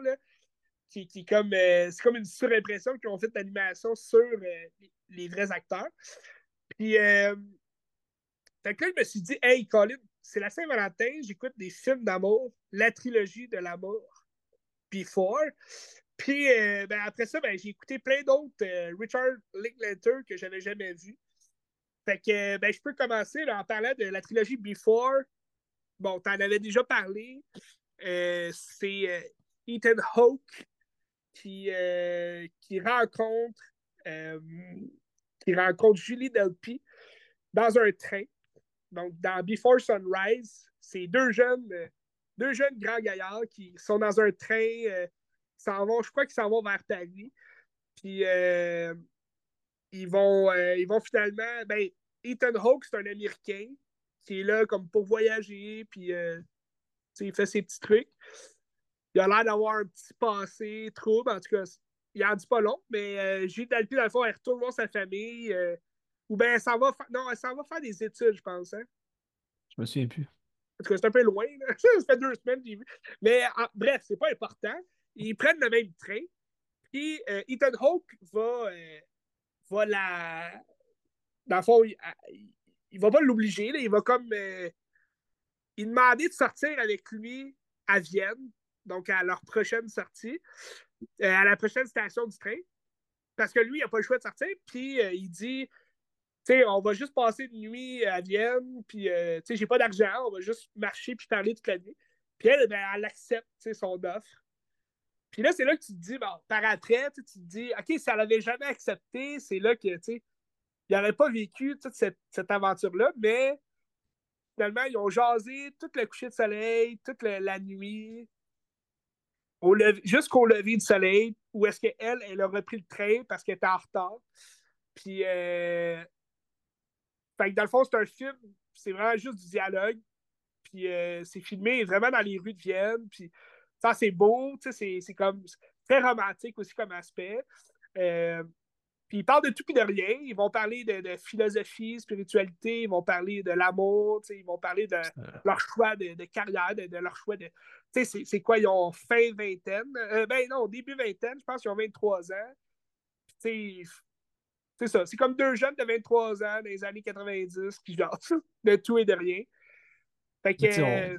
qui, comme, euh, c'est comme une surimpression qu'ils ont fait l'animation sur euh, les, vrais acteurs. Puis, fait que là, je me suis dit, hey, Colin, c'est la Saint-Valentin, j'écoute des films d'amour, la trilogie de l'amour, Before. Puis, ben, après ça, ben, j'ai écouté plein d'autres Richard Linklater que j'avais jamais vus. Fait que ben, je peux commencer en parlant de la trilogie Before. Bon, tu en avais déjà parlé. Euh, c'est euh, Ethan Hawke qui, euh, qui rencontre qui rencontre Julie Delpy dans un train. Donc, dans Before Sunrise, c'est deux jeunes, deux jeunes grands gaillards qui sont dans un train, vont, je crois qu'ils s'en vont vers Paris. Puis ils vont, euh, ils vont finalement. Ben, Ethan Hawke, c'est un Américain qui est là comme pour voyager, puis euh, il fait ses petits trucs. Il a l'air d'avoir un petit passé trouble, en tout cas, il en dit pas long, mais euh, Julie Dalpi, dans le fond, elle retourne voir sa famille. Euh, ou bien elle s'en va, non, elle s'en va faire des études, je pense. Hein? Je me souviens plus. En tout cas, c'est un peu loin. ça fait deux semaines que j'ai vu. Mais bref, c'est pas important. Ils prennent le même train. Puis Ethan Hawke va, va la. Dans le fond, il, il va pas l'obliger. Il va comme. Euh, il demander de sortir avec lui à Vienne, donc à leur prochaine sortie, euh, à la prochaine station du train. Parce que lui, il n'a pas le choix de sortir. Puis euh, il dit tu sais, on va juste passer une nuit à Vienne, puis, tu sais, j'ai pas d'argent, on va juste marcher puis parler toute la nuit. Puis elle, ben, elle accepte, son offre. Puis là, c'est là que tu te dis, bon, par après, tu te dis, OK, si elle avait jamais accepté, c'est là que, tu sais, il n'aurait pas vécu toute cette, aventure-là, mais finalement, ils ont jasé tout le coucher de soleil, toute la nuit, jusqu'au lever du soleil, où est-ce qu'elle, elle a repris le train parce qu'elle était en retard. Puis, euh... fait que dans le fond, c'est un film, c'est vraiment juste du dialogue. Puis, euh, c'est filmé vraiment dans les rues de Vienne. Puis, ça, c'est beau, c'est comme très romantique aussi comme aspect. Euh, puis ils parlent de tout et de rien. Ils vont parler de, philosophie, spiritualité, ils vont parler de l'amour, ils vont parler de leur choix de, carrière, de, leur choix de. C'est quoi, ils ont fin vingtaine. Euh, ben non, début vingtaine, je pense qu'ils ont 23 ans. C'est ça. C'est comme deux jeunes de 23 ans les années 90 qui genre de tout et de rien. Fait que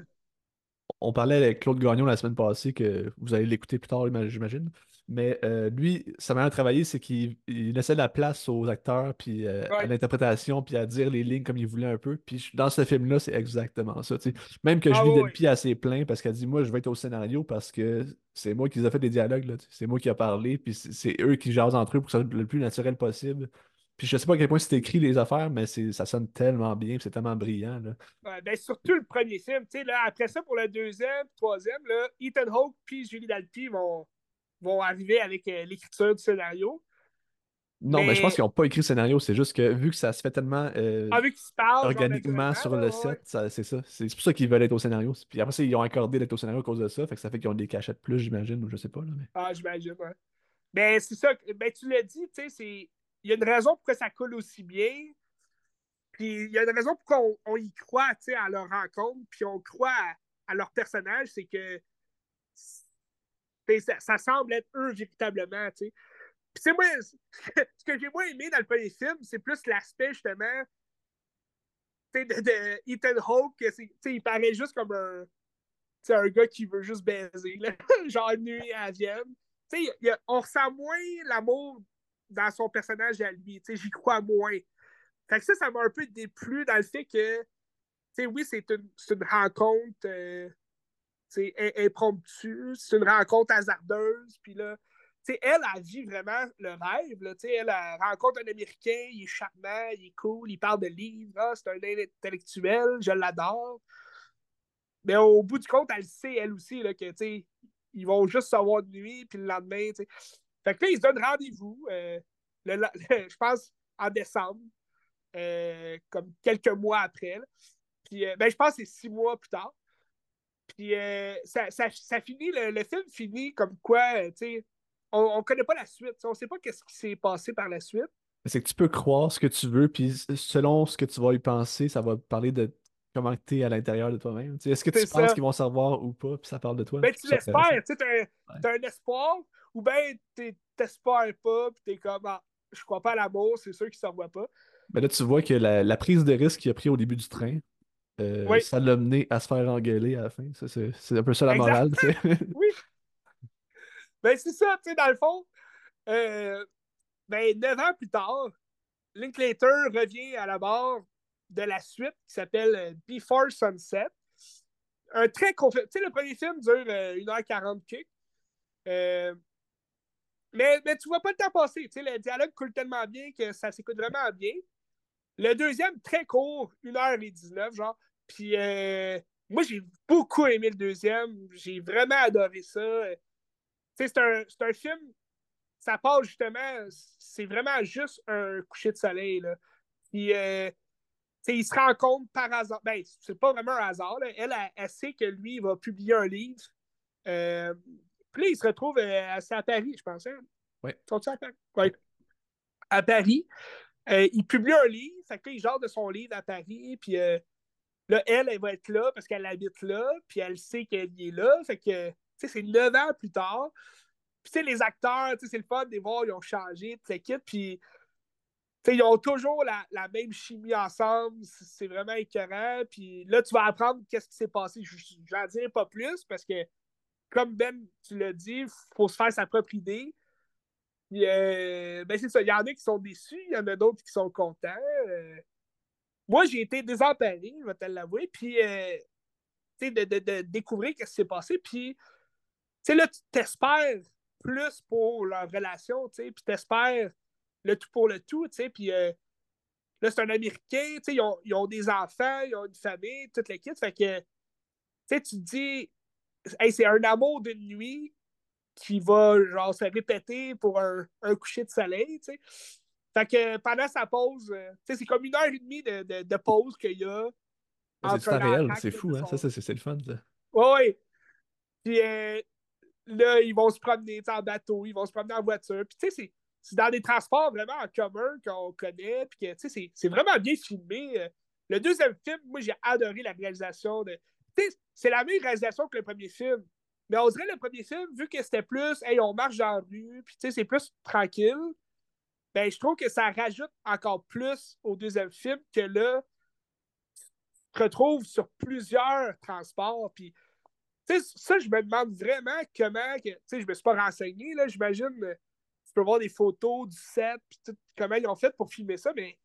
on parlait avec Claude Gagnon la semaine passée, que vous allez l'écouter plus tard, j'imagine. Mais euh, lui, sa manière de travailler, c'est qu'il laissait la place aux acteurs, puis euh, à l'interprétation, puis à dire les lignes comme il voulait un peu. Puis dans ce film-là, c'est exactement ça. Même que ah, Julie Delpy a assez plein parce qu'elle dit Moi, je vais être au scénario parce que c'est moi qui ai fait des dialogues, c'est moi qui ai parlé, puis c'est eux qui jasent entre eux pour que ça soit le plus naturel possible. Puis je sais pas à quel point c'est écrit les affaires, mais ça sonne tellement bien, c'est tellement brillant. Là. ben, surtout le premier film. Là, après ça, pour le deuxième, troisième, là, Ethan Hawke puis Julie Dalpy vont, vont arriver avec euh, l'écriture du scénario. Non, mais, je pense qu'ils n'ont pas écrit le scénario, c'est juste que vu que ça se fait tellement euh, ah, organiquement sur le set, c'est ça. C'est pour ça qu'ils veulent être au scénario. Puis après ça, ils ont accordé d'être au scénario à cause de ça, fait que ça fait qu'ils ont des cachettes plus, j'imagine, ou je sais pas. Là, mais... Ah, j'imagine, ouais. Ben, c'est ça. Ben, tu l'as dit, tu sais, c'est y a une raison pourquoi ça coule aussi bien. Puis il y a une raison pourquoi on, y croit à leur rencontre, puis on croit à, leur personnage, c'est que ça, semble être eux véritablement. Puis c'est moi, ce que j'ai moins aimé dans le premier film, c'est plus l'aspect justement de, de, Ethan Hawke. Il paraît juste comme un, un gars qui veut juste baiser, genre nuit à Vienne. on ressent moins l'amour dans son personnage à lui. J'y crois moins. Fait que ça, ça m'a un peu déplu dans le fait que, oui, c'est une, une, rencontre euh, impromptue, c'est une rencontre hasardeuse, puis là, elle, elle vit vraiment le rêve. Là, elle, elle, rencontre un Américain, il est charmant, il est cool, il parle de livres, ah, c'est un intellectuel, je l'adore. Mais au bout du compte, elle sait, elle aussi, là, que ils vont juste savoir de nuit, puis le lendemain. T'sais. Fait que là, ils se donnent rendez-vous, euh, je pense, en décembre, euh, comme quelques mois après. Puis, euh, ben, je pense que c'est six mois plus tard. Puis, ça, ça, ça, finit, le, le, film finit comme quoi, tu sais, on ne connaît pas la suite. On ne sait pas qu'est-ce qui s'est passé par la suite. C'est que tu peux croire ce que tu veux, puis selon ce que tu vas y penser, ça va parler de comment tu es à l'intérieur de toi-même. Est-ce que tu penses qu'ils vont savoir ou pas, puis ça parle de toi? Ben, tu l'espères, tu as, un espoir, ou bien tu t'espères pas, puis tu es comme, ah, je crois pas à l'amour, c'est sûr qu'il s'en voit pas. Mais là, tu vois que la, prise de risque qu'il a pris au début du train, euh, ça l'a mené à se faire engueuler à la fin. C'est un peu ça la morale. oui. Ben, c'est ça, tu sais, dans le fond. Euh, ben, neuf ans plus tard, Linklater revient à la barre de la suite qui s'appelle euh, Before Sunset. Un très confus. Tu sais, le premier film dure 1h40 euh, mais, mais tu vois pas le temps passer. Tu sais, le dialogue coule tellement bien que ça s'écoute vraiment bien. Le deuxième, très court, 1h19, genre. Puis moi, j'ai beaucoup aimé le deuxième. J'ai vraiment adoré ça c'est un, un, film, ça passe justement, c'est vraiment juste un coucher de soleil. Là. Puis, euh, il se rend compte par hasard, ben, c'est pas vraiment un hasard, Elle, elle, sait que lui, il va publier un livre. Euh, puis là, il se retrouve euh, à, Paris, je pense. Hein? Oui. à Paris? Oui. À Paris. il publie un livre, fait que là, il genre de son livre à Paris, puis là, elle, elle va être là parce qu'elle habite là, puis elle sait qu'elle est là, fait que c'est neuf ans plus tard. Puis, les acteurs, c'est le fun de voir, ils ont changé, toute l'équipe. Puis, ils ont toujours la, même chimie ensemble. C'est vraiment écœurant. Puis là, tu vas apprendre qu'est-ce qui s'est passé. J'en dirai pas plus parce que, comme Ben, tu l'as dit, il faut se faire sa propre idée. Puis, euh, ben c'est ça. Il y en a qui sont déçus, il y en a d'autres qui sont contents. Euh, moi, j'ai été désemparé, je vais te l'avouer. Puis, euh, de, de, de, découvrir ce qui s'est passé. Puis, sais, là, tu t'espères plus pour leur relation, tu sais, puis t'espères le tout pour le tout, tu sais, puis là, c'est un Américain, tu sais, ils ont, ils ont, des enfants, ils ont une famille, toute l'équipe, fait que, tu sais, tu te dis, hey, c'est un amour d'une nuit qui va, genre, se répéter pour un, un coucher de soleil, tu sais. Fait que pendant sa pause, euh, c'est comme une heure et demie de, de, de pause qu'il y a. C'est réel, c'est fou, hein? Ça, c'est le fun, ça. Oui, oui. Puis, euh, là, ils vont se promener en bateau, ils vont se promener en voiture. Puis, tu sais, c'est dans des transports vraiment en commun qu'on connaît. Puis, tu sais, c'est vraiment bien filmé. Euh. Le deuxième film, moi, j'ai adoré la réalisation. de C'est la même réalisation que le premier film. Mais on dirait le premier film, vu que c'était plus, on marche dans la rue, puis c'est plus tranquille, ben, je trouve que ça rajoute encore plus au deuxième film que là, tu te retrouves sur plusieurs transports, puis ça, je me demande vraiment comment. Que, je me suis pas renseigné, là, j'imagine. Tu peux voir des photos du set, puis comment ils ont fait pour filmer ça, mais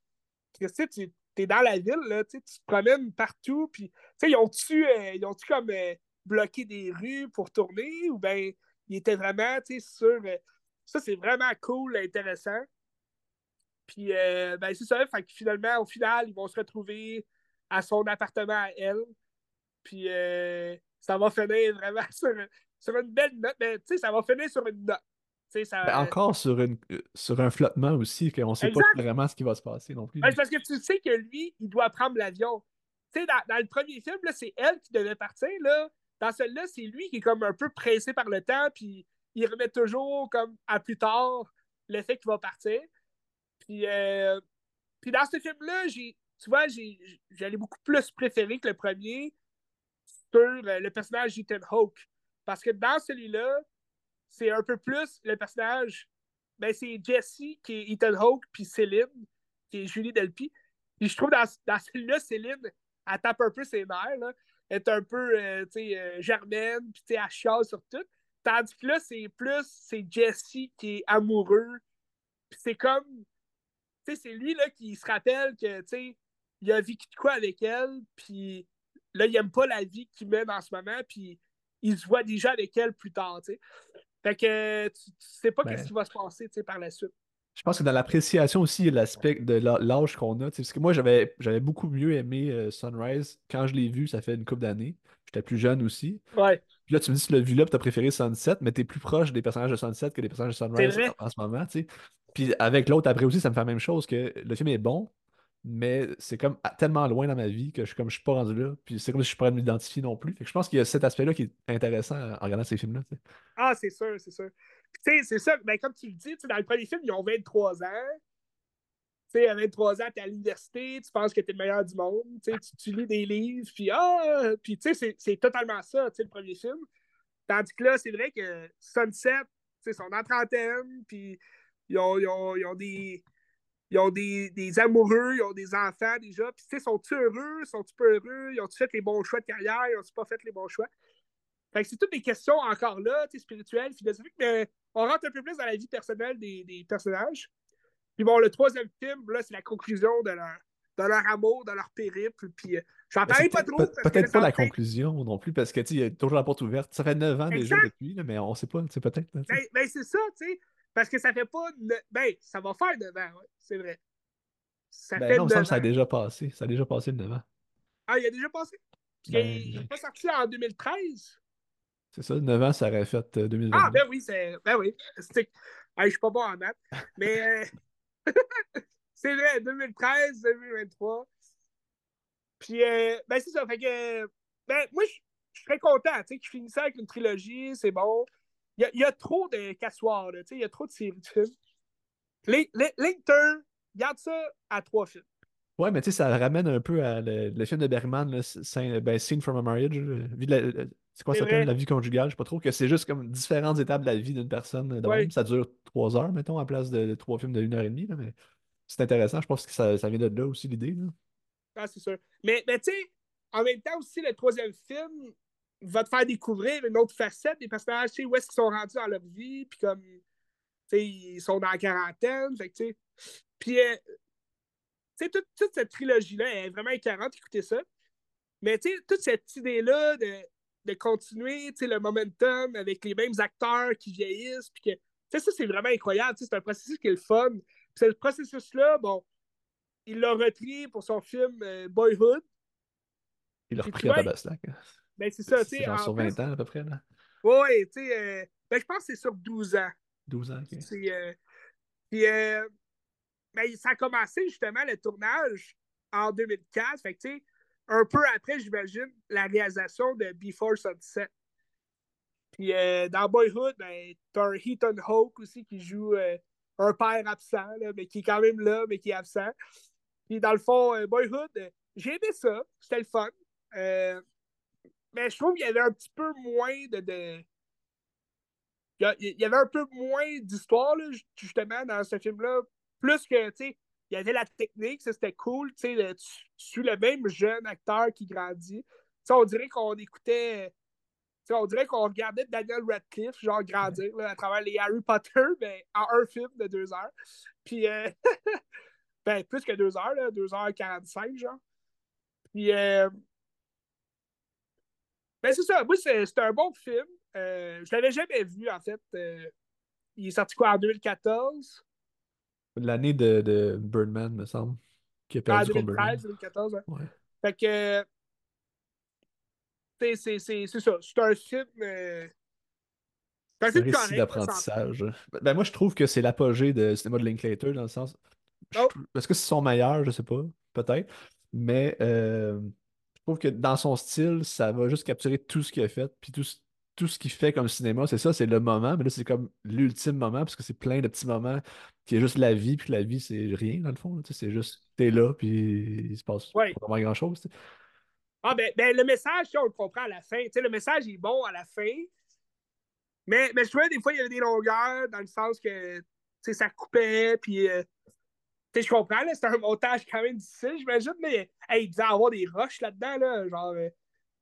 tu es dans la ville, là, tu te promènes partout, puis ils ont-tu euh, ont comme euh, bloqué des rues pour tourner, ou bien ils étaient vraiment sur. ça, c'est vraiment cool, intéressant. Puis, ben, c'est ça, fait que finalement, au final, ils vont se retrouver à son appartement à elle. Puis, ça va finir vraiment sur, une belle note, mais tu sais, ça va finir sur une note. Ça... Ben, encore sur, une, sur un flottement aussi, qu'on ne sait pas vraiment ce qui va se passer non plus. Ben, parce que tu sais que lui, il doit prendre l'avion. Tu sais, dans, le premier film, c'est elle qui devait partir. Là. Dans celui-là, c'est lui qui est comme un peu pressé par le temps, puis il remet toujours comme à plus tard le fait qu'il va partir. Puis, euh, puis dans ce film-là, tu vois, j'allais beaucoup plus préférer que le premier euh, le personnage d'Ethan Hawke. Parce que dans celui-là, c'est un peu plus le personnage. Ben, c'est Jesse qui est Ethan Hawke, puis Céline, qui est Julie Delpy. Puis je trouve dans, dans celui-là, Céline, elle tape un peu ses nerfs. Là. Elle est un peu euh, euh, germaine, puis elle chiale sur tout. Tandis que là, c'est plus c'est Jesse qui est amoureux. Puis c'est comme. C'est lui là, qui se rappelle que il a vécu quoi avec elle, puis Là, il n'aime pas la vie qu'il mène en ce moment, puis il se voit déjà avec elle plus tard. Fait que tu, tu sais pas Ben. qu'est-ce qui va se passer tu sais, par la suite. Je pense que dans l'appréciation aussi, l'aspect de l'âge qu'on a. tu sais, Parce que moi, j'avais j'avais beaucoup mieux aimé euh, Sunrise quand je l'ai vu, ça fait une couple d'années. J'étais plus jeune aussi. Ouais, Puis là, tu me dis que tu l'as vu là, tu as préféré Sunset, mais tu es plus proche des personnages de Sunset que des personnages de Sunrise en, en ce moment. tu sais. Puis avec l'autre, après aussi, ça me fait la même chose que le film est bon, mais c'est comme à- tellement loin dans ma vie que je suis comme je suis pas rendu là. Puis c'est comme si je de m'identifier non plus. Fait que je pense qu'il y a cet aspect-là qui est intéressant en regardant ces films-là. Ah, c'est sûr, c'est sûr. C'est ça, ben, comme tu le dis, dans le premier film, ils ont 23 ans. Tu sais, à 23 ans, t'es à l'université, tu penses que t'es le meilleur du monde, tu, tu, lis des livres, puis ah, puis tu sais, c'est- totalement ça, le premier film. Tandis que là, c'est vrai que Sunset, sais, sont en trentaine, puis ils ont, ils ont, ils ont des. Ils ont des, des amoureux, ils ont des enfants déjà. Puis, tu sais, sont-ils heureux? Sont-ils pas heureux? Ils ont-ils fait les bons choix de carrière? Ils ont-ils pas fait les bons choix? Fait que c'est toutes des questions encore là, tu sais, spirituelles, philosophiques, mais on rentre un peu plus dans la vie personnelle des, des personnages. Puis bon, le troisième film, là, c'est la conclusion de leur, de leur amour, de leur périple. Puis euh, j'en Mais parlais c'est pas trop. peut-être pas la conclusion non plus, parce que tu sais, il y a toujours la porte ouverte. Ça fait 9 ans déjà depuis, là, mais on sait pas, tu sais, peut-être. tu sais. Ben, ben, c'est ça, tu sais. Parce que ça fait pas. ne- Ben, ça va faire 9 ans, ouais, c'est vrai. Ça Ben fait non, il me semble 9 que ça a déjà passé. Ça a déjà passé le 9 ans. Ah, il a déjà passé? Ben, qu'il n'est pas sorti en 2013. c'est ça, 9 ans, ça aurait fait euh, 2022. Ah, ben oui, c'est. Ben oui. C'est- Hey, je suis pas bon en maths. Mais euh, c'est vrai, 2013, 2023. Puis, euh, ben c'est ça. Fait que. Ben, moi, je je suis très content, tu sais, qu'ils finissent avec une trilogie, c'est bon. Il y a, il y a trop de cassoirs, il y a trop de séries de films. Linkturn, garde ça à trois films. Ouais, mais tu sais, ça ramène un peu à le, le film de Bergman, ben, Scene from a Marriage. la- euh, c'est quoi ça s'appelle, la vie conjugale, je sais pas trop, que c'est juste comme différentes étapes de la vie d'une personne. euh, de Ouais. même. Ça dure trois heures, mettons, à place de, de trois films de une heure et demie, là, mais c'est intéressant. Je pense que ça, ça vient de là aussi, l'idée. Ah, c'est sûr. Mais, mais tu sais, en même temps aussi, le troisième film va te faire découvrir une autre facette des personnages, tu sais, où est-ce qu'ils sont rendus dans leur vie, puis comme, tu sais, ils sont dans la quarantaine, fait que, tu sais. Puis, euh, tu sais, toute, toute cette trilogie-là elle est vraiment écœurante, écoutez ça. Mais, tu sais, toute cette idée-là de, de continuer, tu sais, le momentum avec les mêmes acteurs qui vieillissent, puis que, tu sais, ça, c'est vraiment incroyable, tu sais, c'est un processus qui est le fun. Puis, ce processus-là, bon, il l'a repris pour son film euh, Boyhood. Il l'a repris à vois, Tabaslac. Ben, c'est ça, tu C'est sais. sur plus- 20 ans à peu près, là. Ouais, tu sais. euh, ben, je pense que c'est sur 12 ans. 12 ans, ok. C'est, euh, puis, euh, ben, ça a commencé justement le tournage en 2004. Fait que, tu sais, un peu après, j'imagine, la réalisation de Before Sunset. Puis dans Boyhood, ben, t'as un Heaton Hawke aussi qui joue un père absent, là, mais qui est quand même là, mais qui est absent. Puis dans le fond, Boyhood, j'ai aimé ça. C'était le fun. Mais je trouve qu'il y avait un petit peu moins de. de... Il y avait un peu moins d'histoire, justement, dans ce film-là. Plus que, tu sais, il y avait la technique, c'était cool. Tu sais, tu, suis le même jeune acteur qui grandit. On dirait qu'on écoutait. on dirait qu'on regardait Daniel Radcliffe, genre grandir là, à travers les Harry Potter, mais en un film de deux heures. Puis, euh, ben, plus que deux heures, deux heures 45, genre. Puis, euh, ben, c'est ça. Moi, c'est un bon film. Euh, je l'avais jamais vu, en fait. Euh, il est sorti quoi en 2014? L'année de, de Birdman, me semble, qui a perdu Birdman. 2013, 2014. hein. Ouais. Fait que. c'est- ça. C'est un film. euh, c'est un film correct. d'apprentissage. Ben, moi, je trouve que c'est l'apogée de cinéma de Linklater, dans le sens. Oh. Est-ce que c'est son meilleur? Je sais pas. Peut-être. Mais euh, trouve que dans son style, ça va juste capturer tout ce qu'il a fait. Puis tout, ce- tout ce qu'il fait comme cinéma, c'est ça, c'est le moment. Mais là, c'est comme l'ultime moment, parce que c'est plein de petits moments qui est juste la vie. Puis la vie, c'est rien, dans le fond. C'est juste, t'es là, puis il se passe Ouais. pas vraiment grand-chose. Ah, ben, ben, le message, on le comprend à la fin. Le message est bon à la fin. Mais, mais je trouvais des fois, il y avait des longueurs dans le sens que ça coupait. Puis, euh, sais, je comprends, c'était un montage quand même difficile, j'imagine. Mais hey, il devait avoir des rushs là-dedans, là, genre euh,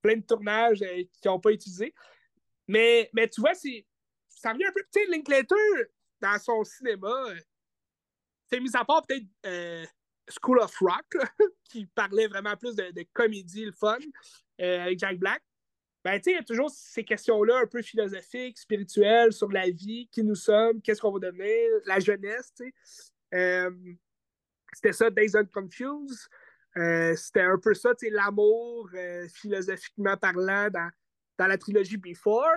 plein de tournages euh, qui n'ont pas utilisé. Mais, mais tu vois, c'est, ça revient un peu. Tu sais, Linklater, dans son cinéma, euh, c'est mis à part peut-être euh, School of Rock, qui parlait vraiment plus de, comédie, le fun, euh, avec Jack Black. ben, tu sais, il y a toujours ces questions-là un peu philosophiques, spirituelles, sur la vie, qui nous sommes, qu'est-ce qu'on va devenir, la jeunesse, tu sais. C'était ça, Days Unconfused. Euh, c'était un peu ça, l'amour, euh, philosophiquement parlant, dans, dans la trilogie Before.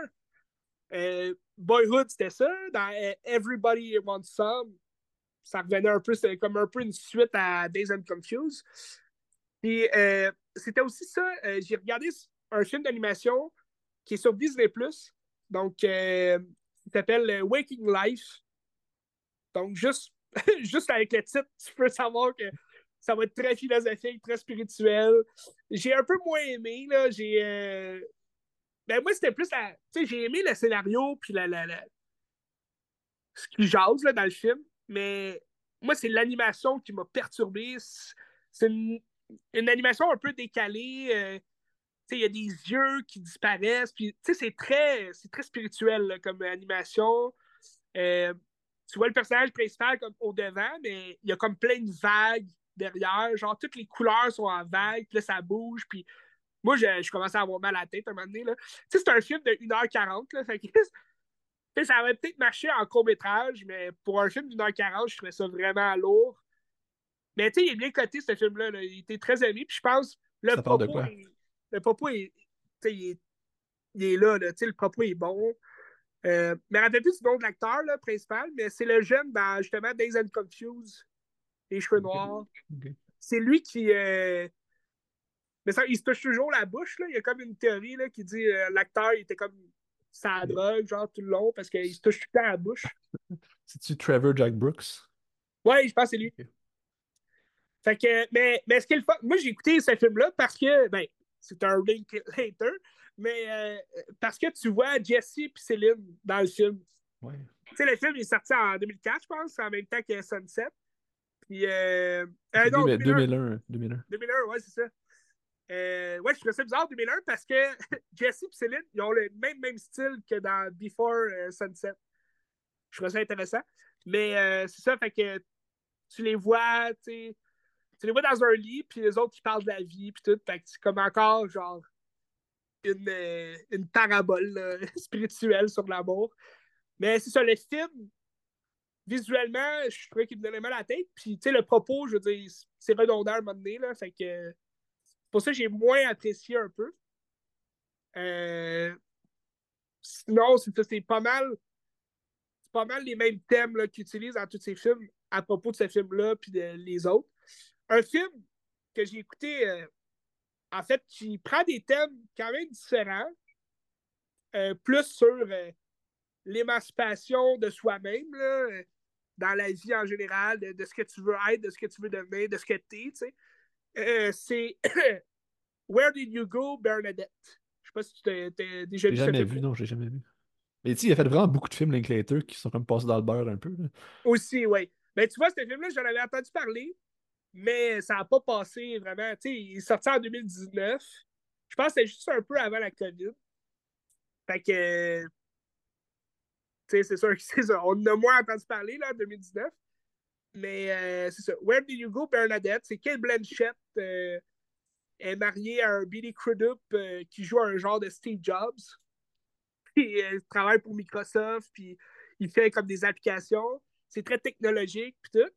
Euh, Boyhood, c'était ça. Dans Everybody Wants Some, ça revenait un peu, c'était comme un peu une suite à Days Unconfused. Puis c'était aussi ça, j'ai regardé un film d'animation qui est sur Disney+. Donc, il s'appelle Waking Life. Donc, juste juste avec le titre, tu peux savoir que ça va être très philosophique, très spirituel. J'ai un peu moins aimé, là. J'ai. Euh, ben, moi, c'était plus la. Tu sais, j'ai aimé le scénario, puis la, la, la... ce qui jase, là, dans le film. Mais moi, c'est l'animation qui m'a perturbé. C'est une... animation un peu décalée. Euh, sais, il y a des yeux qui disparaissent. Puis, c'est très, très spirituel comme animation. Euh, tu vois le personnage principal comme au devant, mais il y a comme plein de vagues derrière. Genre, toutes les couleurs sont en vagues, puis là, ça bouge. Puis moi, je, je commençais à avoir mal à la tête à un moment donné. Tu sais, c'est un film de 1h40. Là, fait que, ça aurait peut-être marché en court-métrage, mais pour un film d'une heure 40, je trouvais ça vraiment lourd. Mais tu sais, il est bien coté, ce film-là. Il était très aimé. Puis je pense, le propos, est, le propos est, il est, il est là. là le propos est bon. Euh, mais rappelle plus du nom de l'acteur principal, mais c'est le jeune dans justement Days and Confused, les cheveux noirs. C'est lui qui. Euh, mais ça, il se touche toujours la bouche. Là. Il y a comme une théorie là, qui dit euh, l'acteur était comme sa drogue, genre tout le long, parce qu'il se touche tout le temps la bouche. C'est-tu Trevor Jack Brooks? Ouais, je pense que c'est lui. Fait que, mais, mais ce qu'il fait, moi j'ai écouté ce film-là parce que, ben, c'est un link later, mais euh, parce que tu vois Jesse et Céline dans le film. Ouais. Tu sais, le film est sorti en 2004, je pense, en même temps que Sunset. Puis, euh, euh non, 2001. 2001, 2001. ouais, c'est ça. Euh, ouais, je trouvais ça bizarre 2001 parce que Jesse et Céline, ils ont le même, même style que dans Before Sunset. Je trouvais ça intéressant. Mais c'est ça, fait que tu les vois, tu sais, tu les vois dans un lit, puis les autres qui parlent de la vie, puis tout. Fait que c'est comme encore, genre, une, euh, une parabole spirituelle sur l'amour. Mais c'est ça, le film, visuellement, je trouvais qu'il me donnait mal à la tête. Puis, tu sais, le propos, je veux dire, c'est redondant à un moment donné, là. Fait que, pour ça, j'ai moins apprécié un peu. Euh, sinon, c'est pas mal. C'est pas mal les mêmes thèmes qu'ils utilisent dans tous ces films à propos de ce film-là puis de, les autres. Un film que j'ai écouté euh, en fait, qui prend des thèmes quand même différents, euh, plus sur euh, l'émancipation de soi-même, euh, dans la vie en général, de, ce que tu veux être, de ce que tu veux devenir, de ce que tu es. c'est Where Did You Go, Bernadette? Je sais pas si tu t'es déjà vu. J'ai jamais vu, non, j'ai jamais vu. Mais tu il a fait vraiment beaucoup de films, Linklater, qui sont comme passés dans le beurre un peu. Aussi, oui. Mais tu vois, ce film-là, j'en avais entendu parler mais ça n'a pas passé vraiment. Tu sais, il est sorti en 2019. Je pense que c'était juste un peu avant la COVID. Fait que. Tu sais, c'est sûr que. On a moins entendu parler là, en 2019. Mais euh, c'est ça. Where Did You Go, Bernadette? C'est Kate Blanchett euh, est mariée à un Billy Crudup euh, qui joue un genre de Steve Jobs. Puis il travaille pour Microsoft, puis il fait comme des applications. C'est très technologique, puis tout.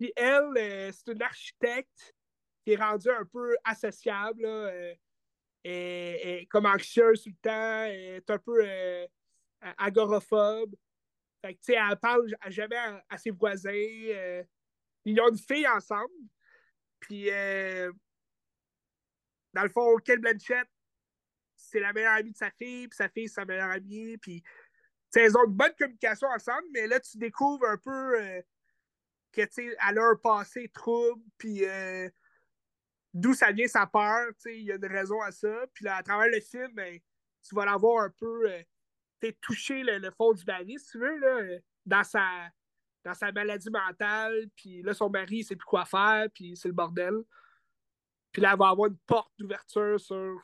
Puis elle, euh, c'est une architecte qui est rendue un peu associable, là, et, euh, comme anxieuse tout le temps, est un peu euh, agoraphobe. Fait que, tu sais, elle parle jamais à, ses voisins. ils ont une fille ensemble. Puis, dans le fond, Ken Blanchett, c'est la meilleure amie de sa fille, puis sa fille, c'est sa meilleure amie. Puis, ils ont une bonne communication ensemble, mais là, tu découvres un peu que, tu elle a un passé trouble, puis euh, d'où ça vient sa peur, tu il y a une raison à ça. Puis là, à travers le film, ben, tu vas l'avoir un peu, euh, touché le, fond du baril, si tu veux, là, dans sa dans sa maladie mentale, puis là, son mari, il sait plus quoi faire, puis c'est le bordel. Puis là, elle va avoir une porte d'ouverture sur,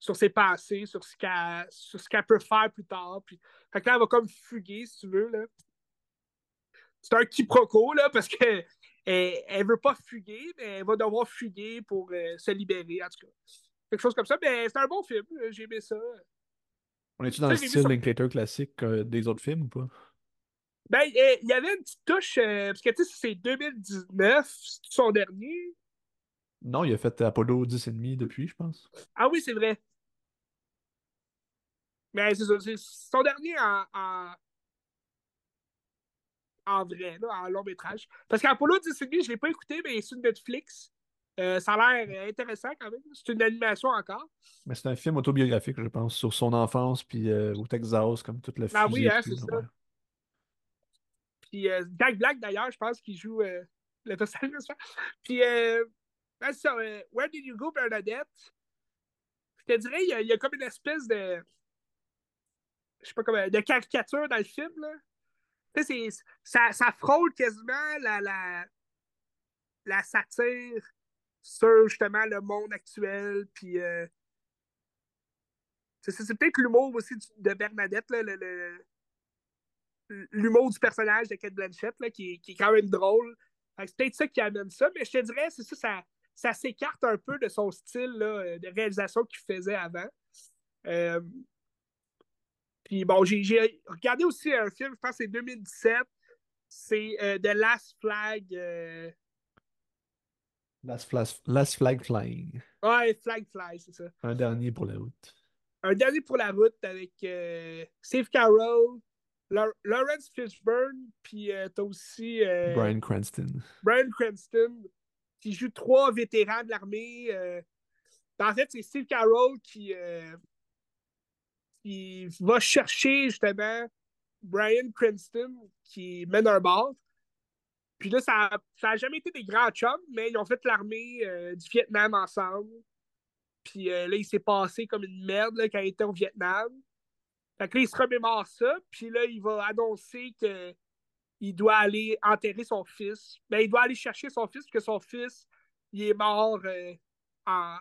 sur ses pensées, sur ce qu'elle peut faire plus tard. Puis, fait que là, elle va comme fuguer, si tu veux. Là c'est un quiproquo, là, parce qu'elle ne veut pas fuguer, mais elle va devoir fuguer pour euh, se libérer, en tout cas. quelque chose comme ça. Mais c'est un bon film. J'ai aimé ça. On est-tu dans le Ça, style. Linklater classique euh, des autres films ou pas? Ben, euh, il y avait une petite touche, euh, parce que tu sais, c'est 2019, c'est son dernier. Non, il a fait Apollo 10 et demi depuis, je pense. Ah oui, c'est vrai. Mais c'est ça, c'est son dernier en, en, en vrai, là, en long métrage. Parce qu'Apollo 10 et demi, je l'ai pas écouté, mais c'est sur Netflix. Euh, ça a l'air intéressant quand même. C'est une animation encore. Mais c'est un film autobiographique, je pense, sur son enfance, puis euh, au Texas, comme toute la Ah oui, hein, c'est ça. ouais. Puis euh, Jack Black, d'ailleurs, je pense qu'il joue euh, le personnage. Puis, euh, ben, c'est ça, Where Did You Go, Bernadette? Je te dirais, il y, a, il y a comme une espèce de. Je sais pas comment. de caricature dans le film, là. Ça, ça frôle quasiment la, la, la satire sur justement le monde actuel. Puis. euh, c'est peut-être l'humour aussi de Bernadette, le- l'humour du personnage de Kate Blanchett, là, qui, qui est quand même drôle. C'est peut-être ça qui amène ça, mais je te dirais, c'est ça, ça, ça s'écarte un peu de son style là, euh, de réalisation qu'il faisait avant. Euh, puis bon, j'ai regardé aussi un film, je pense que c'est 2017, c'est euh, The Last Flag. euh, Last, Flas- Last Flag Flying. Ouais, Flag Fly, c'est ça. Un dernier pour la route. Un dernier pour la route avec euh, Steve Carroll, Lawrence Fishburne, puis t'as aussi Brian Cranston. Brian Cranston, qui joue trois vétérans de l'armée. euh. En fait, c'est Steve Carroll qui, qui va chercher justement Brian Cranston qui mène un bar. Puis là, ça n'a jamais été des grands chums, mais ils ont fait l'armée euh, du Vietnam ensemble. Puis euh, là, il s'est passé comme une merde là, quand il était au Vietnam. Fait que là, il se remémore ça. Puis là, il va annoncer que il doit aller enterrer son fils. Ben, il doit aller chercher son fils, parce que son fils, il est mort euh, en,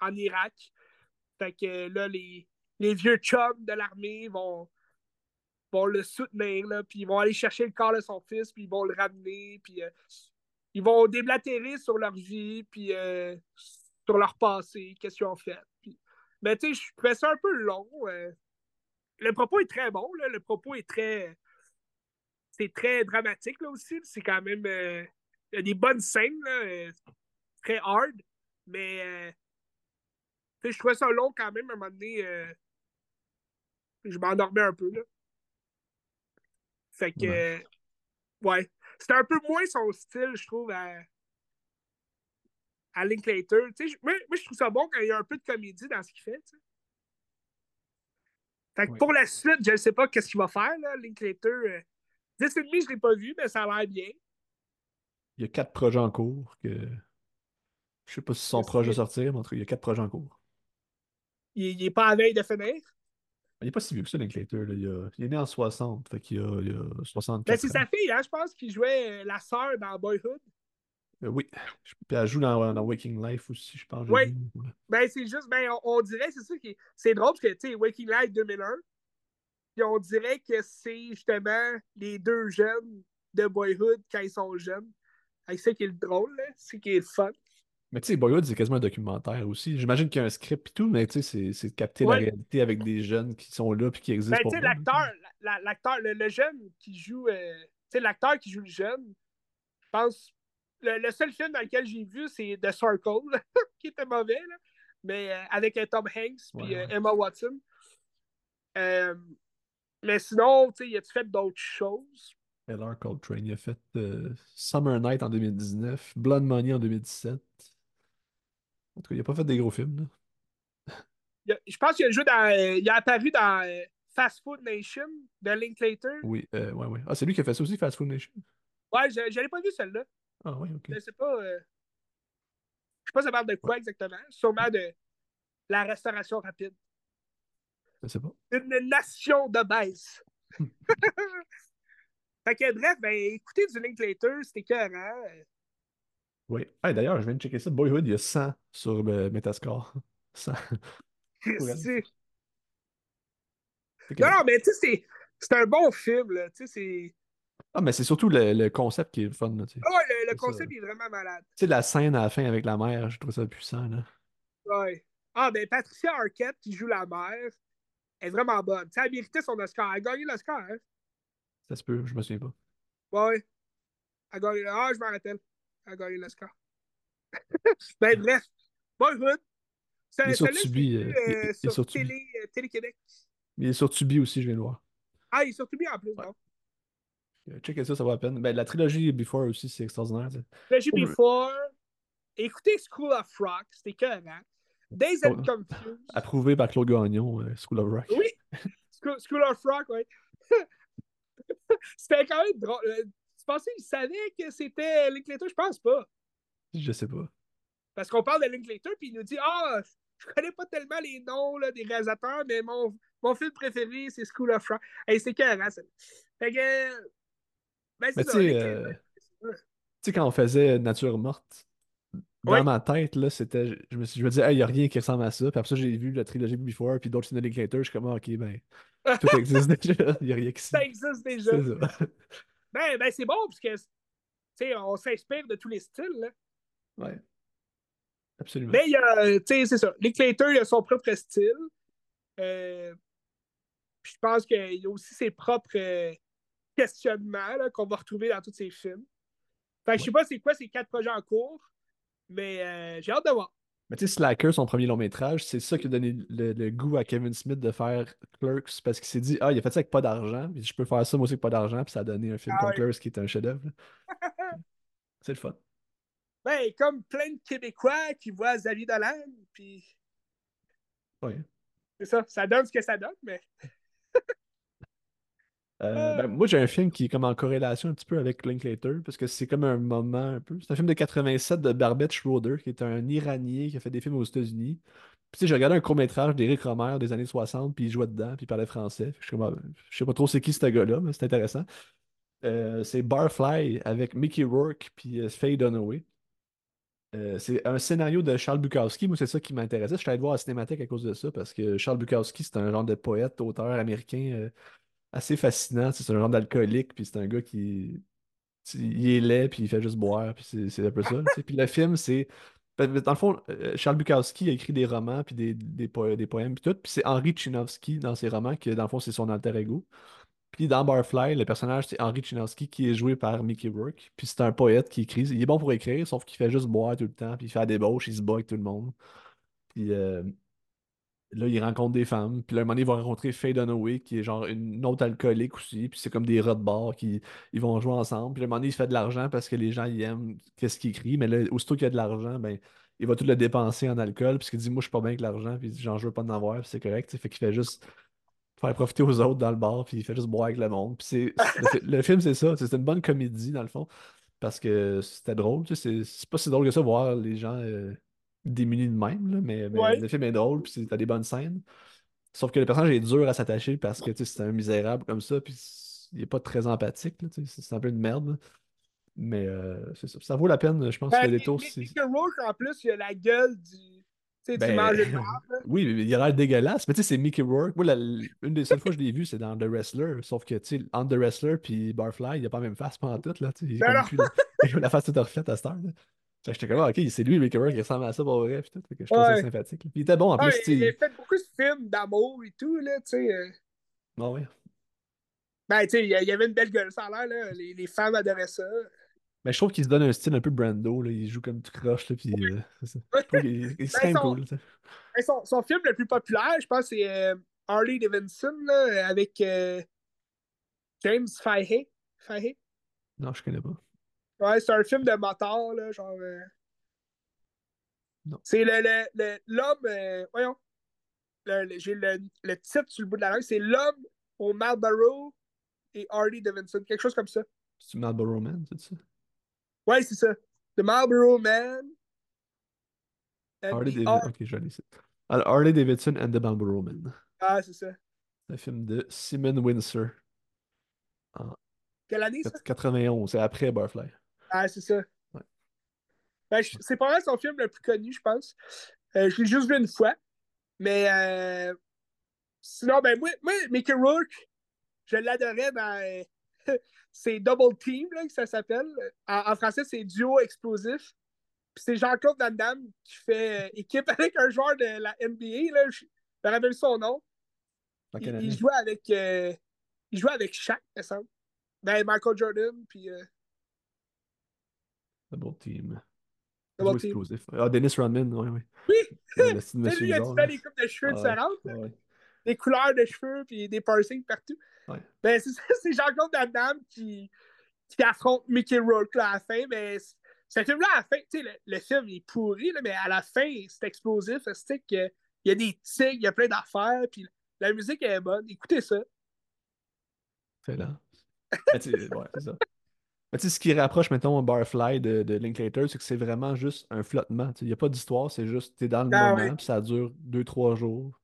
en Irak. Fait que là, les, les vieux chums de l'armée vont, vont le soutenir, là, puis ils vont aller chercher le corps de son fils, puis ils vont le ramener, puis euh, ils vont déblatérer sur leur vie, puis euh, sur leur passé, qu'est-ce qu'ils ont fait. Puis, mais tu sais, je trouvais ça un peu long. euh. le propos est très bon, là, le propos est très c'est très dramatique là aussi. C'est quand même. Il y a des bonnes scènes, là, très hard. Mais je trouvais ça long quand même à un moment donné. Je m'endormais un peu. Là. Fait que. Ouais. euh, ouais. C'était un peu moins son style, je trouve, à, à Linklater. Tu sais, moi, moi, je trouve ça bon quand il y a un peu de comédie dans ce qu'il fait. tu sais. Fait que Ouais. pour la suite, je ne sais pas qu'est-ce qu'il va faire, là, Linklater. Euh, 10 et demi, je ne l'ai pas vu, mais ça a l'air bien. Il y a quatre projets en cours que. Je sais pas si sont Merci. proches de sortir, mais en tout cas, il y a quatre projets en cours. Il n'est pas à veille de finir? Il est pas si vieux que ça, Linklater. Là. Il, a- il est né en 60, fait qu'il a, il a 64 Mais Ben, c'est sa fille, hein, je pense, qui jouait euh, la sœur dans Boyhood. Euh, oui. Puis elle joue dans, dans Waking Life aussi, je pense. Ouais. Ouais. Ben, c'est juste, ben, on, on dirait, c'est ça qui est. C'est drôle parce que, tu sais, Waking Life 2001, puis on dirait que c'est justement les deux jeunes de Boyhood quand ils sont jeunes. C'est ça qui est le drôle, là. C'est qui est le fun. Mais tu sais, Boyhood, c'est quasiment un documentaire aussi. J'imagine qu'il y a un script et tout, mais tu sais, c'est- de capter Ouais. la réalité avec des jeunes qui sont là puis qui existent Ben, pour tu sais, l'acteur, la- la- l'acteur, le, le jeune qui joue, euh, tu sais, l'acteur qui joue le jeune, je pense, le, le seul film dans lequel j'ai vu, c'est The Circle, qui était mauvais, là, mais euh, avec euh, Tom Hanks puis Ouais, ouais. Emma Watson. Mais sinon, tu sais, y a-tu fait d'autres choses? L.R. Coltrane, il a fait Summer Night en 2019, Blood Money en 2017. En tout cas, il a pas fait des gros films, là. Y a- je pense qu'il a joué dans. euh, il a apparu dans euh, Fast Food Nation de Linklater. Oui, euh, ouais, ouais. Ah, c'est lui qui a fait ça aussi, Fast Food Nation? Ouais, je je l'ai pas vu celle-là. Ah, ouais, ok. Je sais pas. euh, Je sais pas ça parle de quoi exactement? Sûrement de la restauration rapide. Je sais pas. Une nation de baisse. fait que bref, ben écoutez du Linklater, c'était écœurant. Euh, Oui. Ah, d'ailleurs, je viens de checker ça. Boyhood, il y a 100 sur le Metascore. 100. Ouais. c'est- C'est Non, non, mais tu sais, c'est- un bon film, là. Tu sais, c'est. Ah, mais c'est surtout le, le concept qui est le fun, là. Ah ouais, le, concept est vraiment malade. Tu sais, la scène à la fin avec la mère, je trouve ça puissant, là. Ouais. Ah, ben Patricia Arquette, qui joue la mère, est vraiment bonne. Tu sais, elle méritait son Oscar. Elle a gagné l'Oscar, hein? Ça se peut, je me souviens pas. Ouais. Elle a gagné. Ah, je m'en rappelle. Elle a gagné l'Oscar. ben, bref. Écoute. Ça, Il est sur Tubi, euh, il- euh, sur sur Tubi. Télé, euh, Télé-Québec. Il est sur Tubi aussi, je viens de voir. Ah, il est sur Tubi en plus, Ouais. non? Euh, Checkez ça, ça vaut la peine. Ben, la trilogie Before aussi, c'est extraordinaire. Oh, je- Before. Écoutez School of Rock, c'était écœurant. Days and Oh. Confused. Approuvé par Claude Gagnon, euh, School of Rock. Oui, School, School of Rock, oui. c'était quand même drôle. Euh, pensais qu'il savait que c'était Linklater? Je pense pas. Je sais pas. Parce qu'on parle de Linklater, puis il nous dit Ah, je connais pas tellement les noms là, des réalisateurs, mais mon, mon film préféré, c'est School of Rock. Hey, c'est carré, ça. Fait que. Ben, Mais c'est tu ça. euh, tu sais, quand on faisait Nature morte, dans ma tête, là, c'était. Je me suis je me disais, il n'y a rien qui ressemble à ça. Puis après ça, j'ai vu la trilogie Before, puis d'autres films de Linklater. Je suis comme, ah, ok, ben, tout existe déjà. Il n'y a rien qui Ça existe déjà. Ben, ben c'est bon, parce que, tu sais, on s'inspire de tous les styles, là. Ouais. Absolument. Mais il y a, tu sais, c'est ça. Linklater, il a son propre style. Euh, puis je pense qu'il y a aussi ses propres euh, questionnements qu'on va retrouver dans tous ses films. Fait que je sais pas c'est quoi ces quatre projets en cours, mais euh, j'ai hâte de voir. Mais tu sais, Slacker, son premier long métrage, c'est ça qui a donné le, le goût à Kevin Smith de faire Clerks parce qu'il s'est dit, ah, il a fait ça avec pas d'argent, puis je peux faire ça moi aussi avec pas d'argent, puis ça a donné un film Ah comme. Clerks qui est un chef-d'œuvre. c'est le fun. Ben, comme plein de Québécois qui voient Xavier Dolan, puis Ouais. c'est ça, ça donne ce que ça donne, mais Euh, Ah. ben, moi, j'ai un film qui est comme en corrélation un petit peu avec Linklater, parce que c'est comme un moment un peu. C'est un film de 87 de Barbet Schroeder, qui est un Iranien qui a fait des films aux États-Unis. Puis tu sais, j'ai regardé un court-métrage d'Éric Romer des années 60, puis il jouait dedans, puis il parlait français. Je comme, ah, je sais pas trop c'est qui ce gars-là, mais c'est intéressant. Euh, c'est Barfly avec Mickey Rourke puis euh, Faye Dunaway. Euh, c'est un scénario de Charles Bukowski. Moi, c'est ça qui m'intéressait. Je suis allé voir la Cinémathèque à cause de ça, parce que Charles Bukowski, c'est un genre de poète, auteur américain assez fascinant. C'est un genre d'alcoolique, puis c'est un gars qui. Il est laid, puis il fait juste boire, puis c'est un peu ça. Puis le film, c'est. ben, Dans le fond, euh, Charles Bukowski a écrit des romans, puis des, des, po- des poèmes, puis tout. Puis c'est Henri Chinovsky dans ses romans, qui dans le fond, c'est son alter ego. Puis dans Barfly, le personnage, c'est Henri Chinovsky qui est joué par Mickey Rourke. Puis c'est un poète qui écrit. Il est bon pour écrire, sauf qu'il fait juste boire tout le temps, puis il fait la débauche, il se bat avec tout le monde. Puis euh, là, il rencontre des femmes. Puis là, un moment il va rencontrer Faye Dunaway, qui est genre une autre alcoolique aussi. Puis c'est comme des rats de bar qui ils vont jouer ensemble. Puis là, un moment donné, il fait de l'argent parce que les gens, ils aiment qu'est-ce qu'il écrit. Mais là, aussitôt qu'il y a de l'argent, ben, il va tout le dépenser en alcool. Puis il dit, moi, je suis pas bien avec l'argent. Puis j'en veux pas d'en avoir. Puis c'est correct. Fait qu'il fait juste faire profiter aux autres dans le bar. Puis il fait juste boire avec le monde. Puis c'est, le, fi- le film, c'est ça. C'est une bonne comédie, dans le fond. Parce que c'était drôle. c'est pas si drôle que ça, voir les gens. euh, démunis de même, là, mais, mais Ouais. le film est drôle, puis t'as des bonnes scènes. Sauf que le personnage est dur à s'attacher parce que c'est un misérable comme ça, puis il est pas très empathique, c'est un peu une merde. là. Mais euh, c'est ça. Ça vaut la peine, je pense, Ben, le mais- détour. mais Mickey Rourke, en plus, il a la gueule du, tu Ben, oui, mais il a l'air dégueulasse, mais tu sais, c'est Mickey Rourke. Moi, la- une des seules fois que je l'ai vu, c'est dans The Wrestler. Sauf que, tu sais, entre The Wrestler puis Barfly, il a pas la même face pendant tout, là. Il Ben a la, il a la face toute refaite à cette heure. là. J'étais comme, ah, ok, c'est lui, Mickey Rourke, il ressemble à ça pour vrai. Puis tout, fait que je trouve ça sympathique. Puis il était bon en plus, il a sais. fait beaucoup de films d'amour et tout, là, tu sais. euh. Ah ouais. Ben, tu sais, il y il avait une belle gueule, ça a l'air, là. Les, les femmes adoraient ça. Mais je trouve qu'il se donne un style un peu Brando, là. Il joue comme tout croche, là, puis euh, c'est ça. Je trouve qu'il il serait Ben, son- cool, tu sais. Et son, son film le plus populaire, je pense, c'est euh, Harley Davidson, là, avec euh, James Fahey. Fahey? Non, je connais pas. Ouais, c'est un film de moteur, là, genre. euh, Non. C'est le, le, le- l'homme. euh, voyons. Le- le- j'ai le, le titre sur le bout de la langue. C'est l'homme au Marlboro et Harley Davidson. Quelque chose comme ça. C'est Marlboro Man, c'est ça? Ouais, c'est ça. The Marlboro Man. Harley Davidson. Ok, ici. Harley Davidson and the Marlboro Man. Ah, c'est ça. Un film de Simon Windsor. Quelle année, ça? 91, c'est après Barfly. Ah, c'est ça. Ouais. Ben, c'est son film le plus connu, je pense. Euh, je l'ai juste vu une fois. Mais euh, sinon, ben moi, moi Mickey Rourke, je l'adorais dans euh, c'est Double Team, là, que ça s'appelle. En, en français, c'est Duo Explosif. Puis c'est Jean-Claude Van Damme qui fait euh, équipe avec un joueur de la NBA, là, je me rappelle son nom. Il, il jouait avec euh, il jouait avec Shaq, me semble. Ben Michael Jordan, puis euh, Double team. Double team. explosif. Ah, Dennis Rodman, oui, oui. Oui! Monsieur lui, il a là. des coupes de cheveux différentes, ouais. des couleurs de cheveux, puis des piercings partout. Ouais. Ben, c'est ça, c'est Jean-Claude Van Damme qui, qui affronte Mickey Rourke là, à la fin, mais ce film-là, à la fin, tu sais, le, le film il est pourri, là, mais à la fin, c'est explosif, c'est que il y a des tigres, il y a plein d'affaires, puis la musique est bonne. Écoutez ça. C'est là. Ouais, c'est ça. Mais tu sais, ce qui rapproche, mettons, Barfly de, de Linklater, c'est que c'est vraiment juste un flottement. Il n'y a pas d'histoire, c'est juste, t'es dans le Ah moment, ouais. puis ça dure deux, trois jours.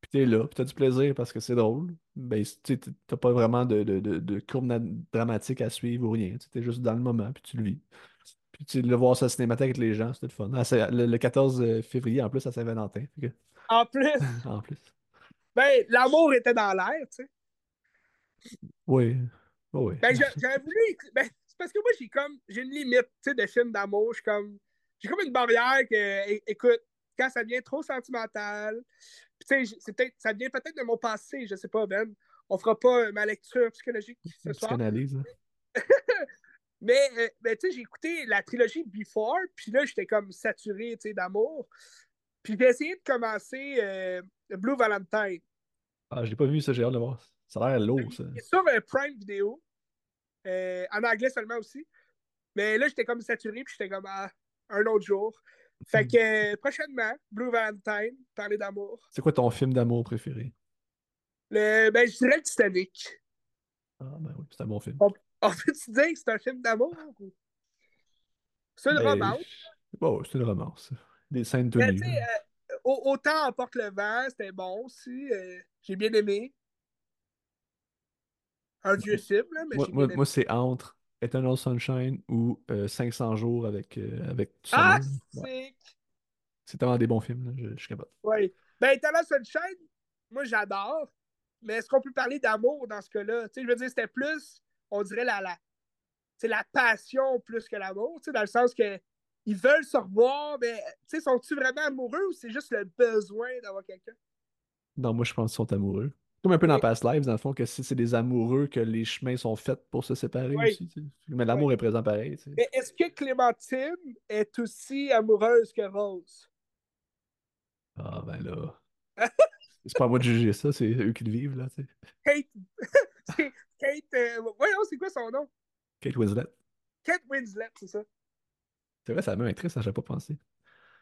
Puis t'es là, puis t'as du plaisir parce que c'est drôle. Ben, t'as pas vraiment de, de, de, courbe dramatique à suivre ou rien. Tu es juste dans le moment, puis tu le vis. Puis tu le voir ça cinématique avec les gens, c'était le fun. Ah, le, le 14 février, en plus, à Saint-Valentin. que- En plus, En plus. ben, l'amour était dans l'air, tu sais. Oui. Oh, oui. Ben, j'a- j'aurais voulu. Ben, parce que moi, j'ai comme. J'ai une limite, tu sais, de films d'amour. Je suis comme. J'ai comme une barrière que, écoute, quand ça devient trop sentimental, tu sais, c'est ça vient peut-être de mon passé, je sais pas, Ben. On fera pas euh, ma lecture psychologique ce soir. Psychanalyse. hein. Mais, euh, ben, tu sais, j'ai écouté la trilogie Before, puis là, j'étais comme saturé, tu sais, d'amour. Puis j'ai essayé de commencer euh, Blue Valentine. Ah, je l'ai pas vu, ça, j'ai hâte de voir. Ça a l'air lourd, ça. Il est sur Prime Video. Euh, en anglais seulement aussi. Mais là, j'étais comme saturé, puis j'étais comme ah, un autre jour. Fait que euh, prochainement, Blue Valentine, parler d'amour. C'est quoi ton film d'amour préféré? Le, ben, je dirais le Titanic. Ah, ben oui, c'est un bon film. On peut-tu dire que c'est un film d'amour? ou- C'est une Ben, romance. Bon, c'est une romance. Des scènes tu sais, euh, au- autant emporte le vent, c'était bon aussi. j'ai bien aimé. Un vieux film, là, mais moi, moi, c'est entre Eternal Sunshine ou euh, 500 jours avec, euh, avec Ah. Ouais. c'est tellement des bons films, là, je, je suis capable. Oui. Ben, Eternal Sunshine, moi, j'adore. Mais est-ce qu'on peut parler d'amour dans ce cas-là? Tu sais, je veux dire, c'était plus, on dirait, la, la, c'est la passion plus que l'amour, tu sais, dans le sens que ils veulent se revoir, mais, tu sais, sont-ils vraiment amoureux ou c'est juste le besoin d'avoir quelqu'un? Non, moi, je pense qu'ils sont amoureux. Comme un peu dans. Past Lives, dans le fond, que si c'est des amoureux, que les chemins sont faits pour se séparer Oui. aussi. tu sais. Mais l'amour est présent pareil. tu sais. Mais est-ce que Clémentine est aussi amoureuse que Rose? Ah, ben là. C'est pas à moi de juger ça, c'est eux qui le vivent, là, tu sais. Kate. c'est Kate. euh, Voyons, c'est quoi son nom? Kate Winslet. Kate Winslet, c'est ça. C'est vrai, c'est la même actrice, j'avais pas pensé.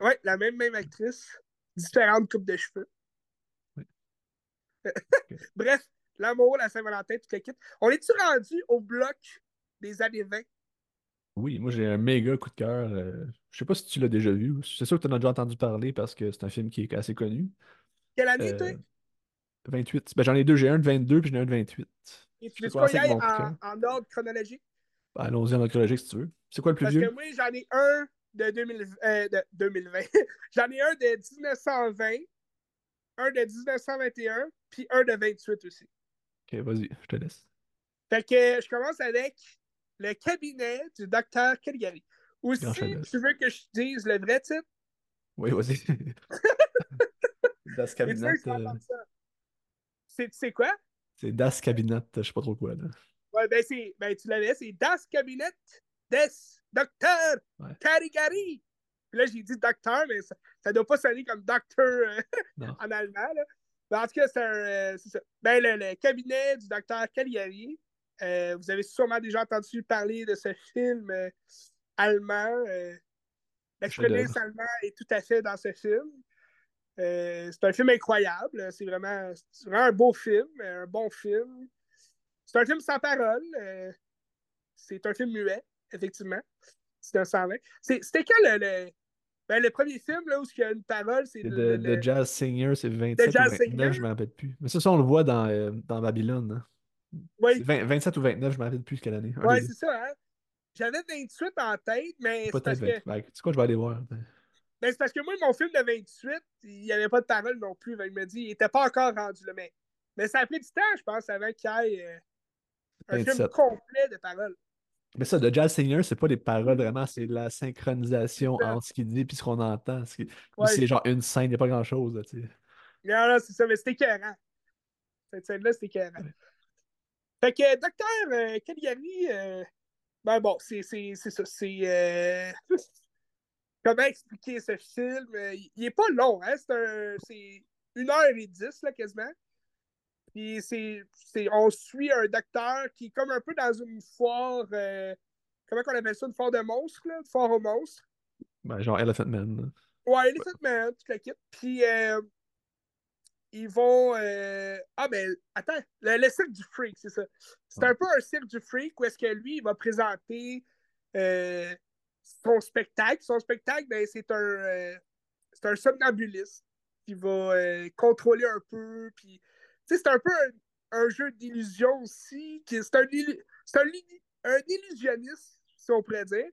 Oui, la même, même actrice. Différentes coupes de cheveux. Oui. Bref, l'amour, la Saint-Valentin, toute l'équipe. On est-tu rendu au bloc des années 20? Oui, moi j'ai un méga coup de cœur. euh, je sais pas si tu l'as déjà vu. C'est sûr que tu en as déjà entendu parler parce que c'est un film qui est assez connu. Quelle année, toi? Euh, 28. Ben, j'en ai deux. J'ai un de 22 puis j'en ai un de 28. Et tu veux qu'on y aille en, ordre chronologique? Ben, Allons-y en ordre chronologique si tu veux. C'est quoi le plus Parce vieux? que moi, j'en ai un de, 2000, euh, de 2020. j'en ai un de 1920, un de 1921, puis un de 28 aussi. Ok, vas-y, je te laisse. Fait que je commence avec le cabinet du docteur Caligari. Ou si tu veux que je dise le vrai titre, Oui, vas-y. Das Cabinet. euh. C'est quoi? c'est Das Cabinet, je sais pas trop quoi, là. Ouais, ben, c'est, ben tu l'avais, c'est Das Cabinet des Docteur Ouais. Caligari. Puis là, j'ai dit docteur, mais ça, ça doit pas sonner comme docteur euh, en allemand. Là. Mais en tout cas, c'est un. euh, ça. Ben, le, le cabinet du docteur Caligari. euh, vous avez sûrement déjà entendu parler de ce film euh, allemand. L'expérience Chef-d'œuvre. allemand est tout à fait dans ce film. Euh, c'est un film incroyable. C'est vraiment, vraiment un beau film, un bon film. C'est un film sans parole. euh, c'est un film muet, effectivement. C'est un 120. C'est- C'était quand le, le, ben, le premier film là, où il y a une parole? C'est le- de, le- Jazz Singer, c'est 27 ou Jazz 29, Singer? je me rappelle plus. Mais ça, ça, on le voit dans, euh, dans Babylone. hein. Oui, C'est 20 27 ou 29, je me rappelle plus quelle année. Deux. c'est ça. Hein? J'avais 28 en tête, mais parce Peut-être que 20. Ben, tu sais quoi, je vais aller voir. Ben, c'est parce que moi, mon film de 28, il n'y avait pas de parole non plus. Il me dit, il n'était pas encore rendu là. Mais, mais ça a pris du temps, je pense, avant qu'il y ait euh, un film 27. complet de paroles. Mais ça, de jazz singer, c'est pas les paroles vraiment, c'est la synchronisation entre ce qu'il dit et ce qu'on entend. Ouais. C'est genre une scène, il n'y a pas grand-chose. là, tu sais. Non, non, c'est ça, mais c'était écœurant. Cette scène-là, c'était écœurant. Fait que Docteur euh, Caligari, euh, ben bon, c'est ça. C'est. euh, Comment expliquer ce film? Euh, Il il est pas long, hein? C'est un- c'est une heure et dix, là, quasiment. Puis c'est. c'est- On suit un docteur qui est comme un peu dans une foire. euh, comment on appelle ça? Une foire de monstres, là? Une foire aux monstres. Ben, genre Elephant Man. Ouais, Elephant Man, toute la kit. Puis, euh, ils vont. euh, Ah, ben, attends, le, le cirque du freak, c'est ça. C'est un peu un cirque du freak où est-ce que lui, il va présenter euh, son spectacle. Son spectacle, ben, c'est un, c'est un somnambuliste qui va contrôler un peu. Puis, c'est un peu un, un jeu d'illusion aussi. C'est un, un, un illusionniste, si on pourrait dire.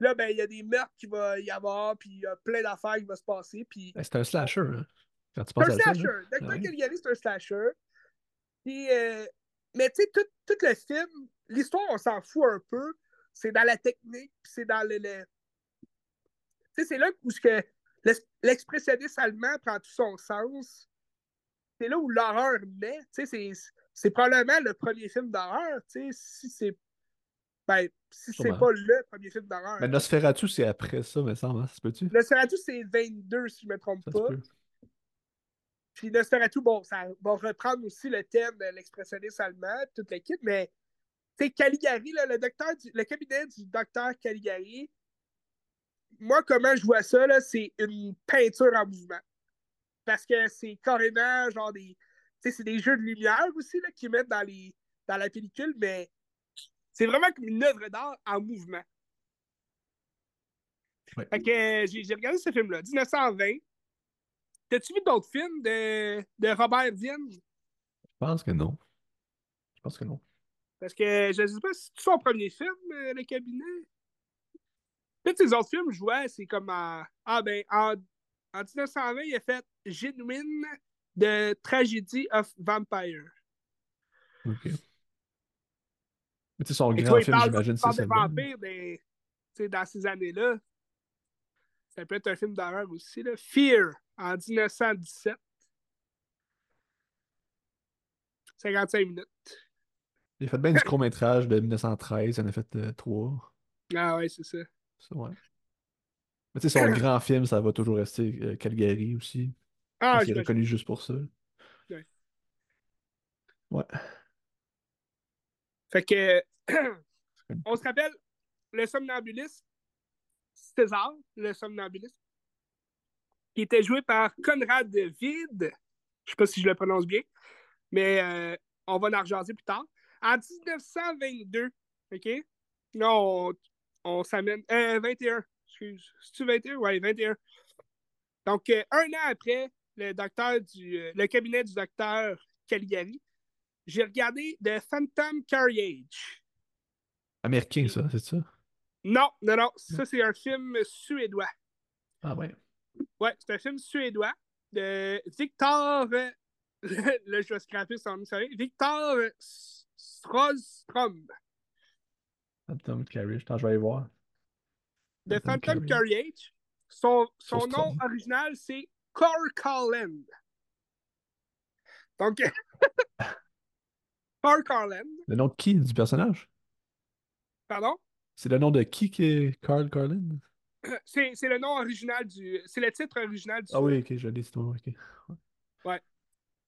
Là, ben, il y a des meurtres qui va y avoir, puis il y a plein d'affaires qui vont se passer. Puis Ben, C'est un slasher. hein, Quand tu c'est un à ça. slasher. là. Docteur Ouais. Caligari, c'est un slasher. Puis, euh, mais tu sais, tout, tout le film, l'histoire, on s'en fout un peu. C'est dans la technique, puis c'est dans le. le- Tu sais, c'est là où que l'ex- l'expressionnisme allemand prend tout son sens. C'est là où l'horreur sais, c'est- probablement le premier film d'horreur. Tu sais, si c'est. Ben, si c'est pas le premier film d'horreur. Ben, Nosferatu, c'est après ça, semble. hein, Ça se peut-tu? Nosferatu, c'est 22, si je me trompe Ça pas. Puis Nosferatu, bon, ça va reprendre aussi le thème de l'expressionnisme allemand, toute l'équipe, mais c'est Caligari, là, le, docteur du- le cabinet du docteur Caligari, moi, comment je vois ça, c'est une peinture en mouvement. Parce que c'est carrément genre des. Tu sais, c'est des jeux de lumière aussi là, qu'ils mettent dans, les, dans la pellicule, mais c'est vraiment comme une œuvre d'art en mouvement. Ouais. Fait que euh, j'ai j'ai regardé ce film-là, 1920. T'as-tu vu d'autres films de, de Robert Vienne? Je pense que non. Je pense que non. Parce que je ne sais pas si c'est son premier film, euh, Le Cabinet? Tous ces autres films, je vois, c'est comme en. Ah ben, en, en 1920, il a fait Genuine de Tragedy of Vampire. Ok. Mais tu sais, son Et grand film, j'imagine, c'est celle-là. vampires sais, dans ces années-là. Ça peut être un film d'horreur aussi. Là. Fear, en 1917. 55 minutes. Il a fait bien du court-métrage de 1913, il en a fait euh, trois. Ah ouais, c'est ça. Ça, ouais. Mais tu sais, son grand film, ça va toujours rester euh, Calgary aussi. Ah, qu'il est reconnu juste pour ça. Ouais. Ouais. Fait que, on se rappelle, le somnambuliste, César, le somnambuliste, qui était joué par Conrad Vide. Je sais pas si je le prononce bien, mais euh, on va en rejaser plus tard. En 1922, OK? Là, on, on s'amène. Euh, 21, excuse. C'est-tu 21? Oui, 21. Donc, euh, un an après le docteur du, euh, le cabinet du docteur Caligari, j'ai regardé The Phantom Carriage. Américain, ça, c'est ça? Non, non, non. Ça, c'est un film suédois. Ah ouais. Ouais, c'est un film suédois de Victor. euh, Là, je vais scraper son nom. Victor Strostrom. Phantom Carriage. Attends, je vais aller voir. De Phantom Carriage. Son, son nom original, c'est Corcoran. Donc, Corcoran, Le nom de qui du personnage? pardon? C'est le nom de qui qui est Carl Carlin? C'est c'est le nom original du. C'est le titre original du Ah oui, ok, je l'ai, c'est toi, ok.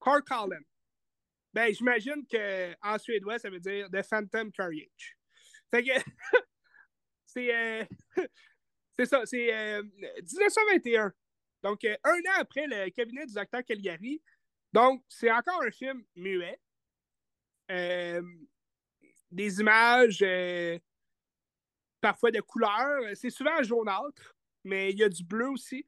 Corcoran. Ben, j'imagine qu'en suédois, ça veut dire The Phantom Carriage. Fait que. c'est. euh, c'est ça, c'est euh, 1921. Donc, euh, un an après le cabinet du docteur Caligari. Donc, c'est encore un film muet. Euh, des images, euh, parfois de couleurs. C'est souvent jaunâtre, mais il y a du bleu aussi.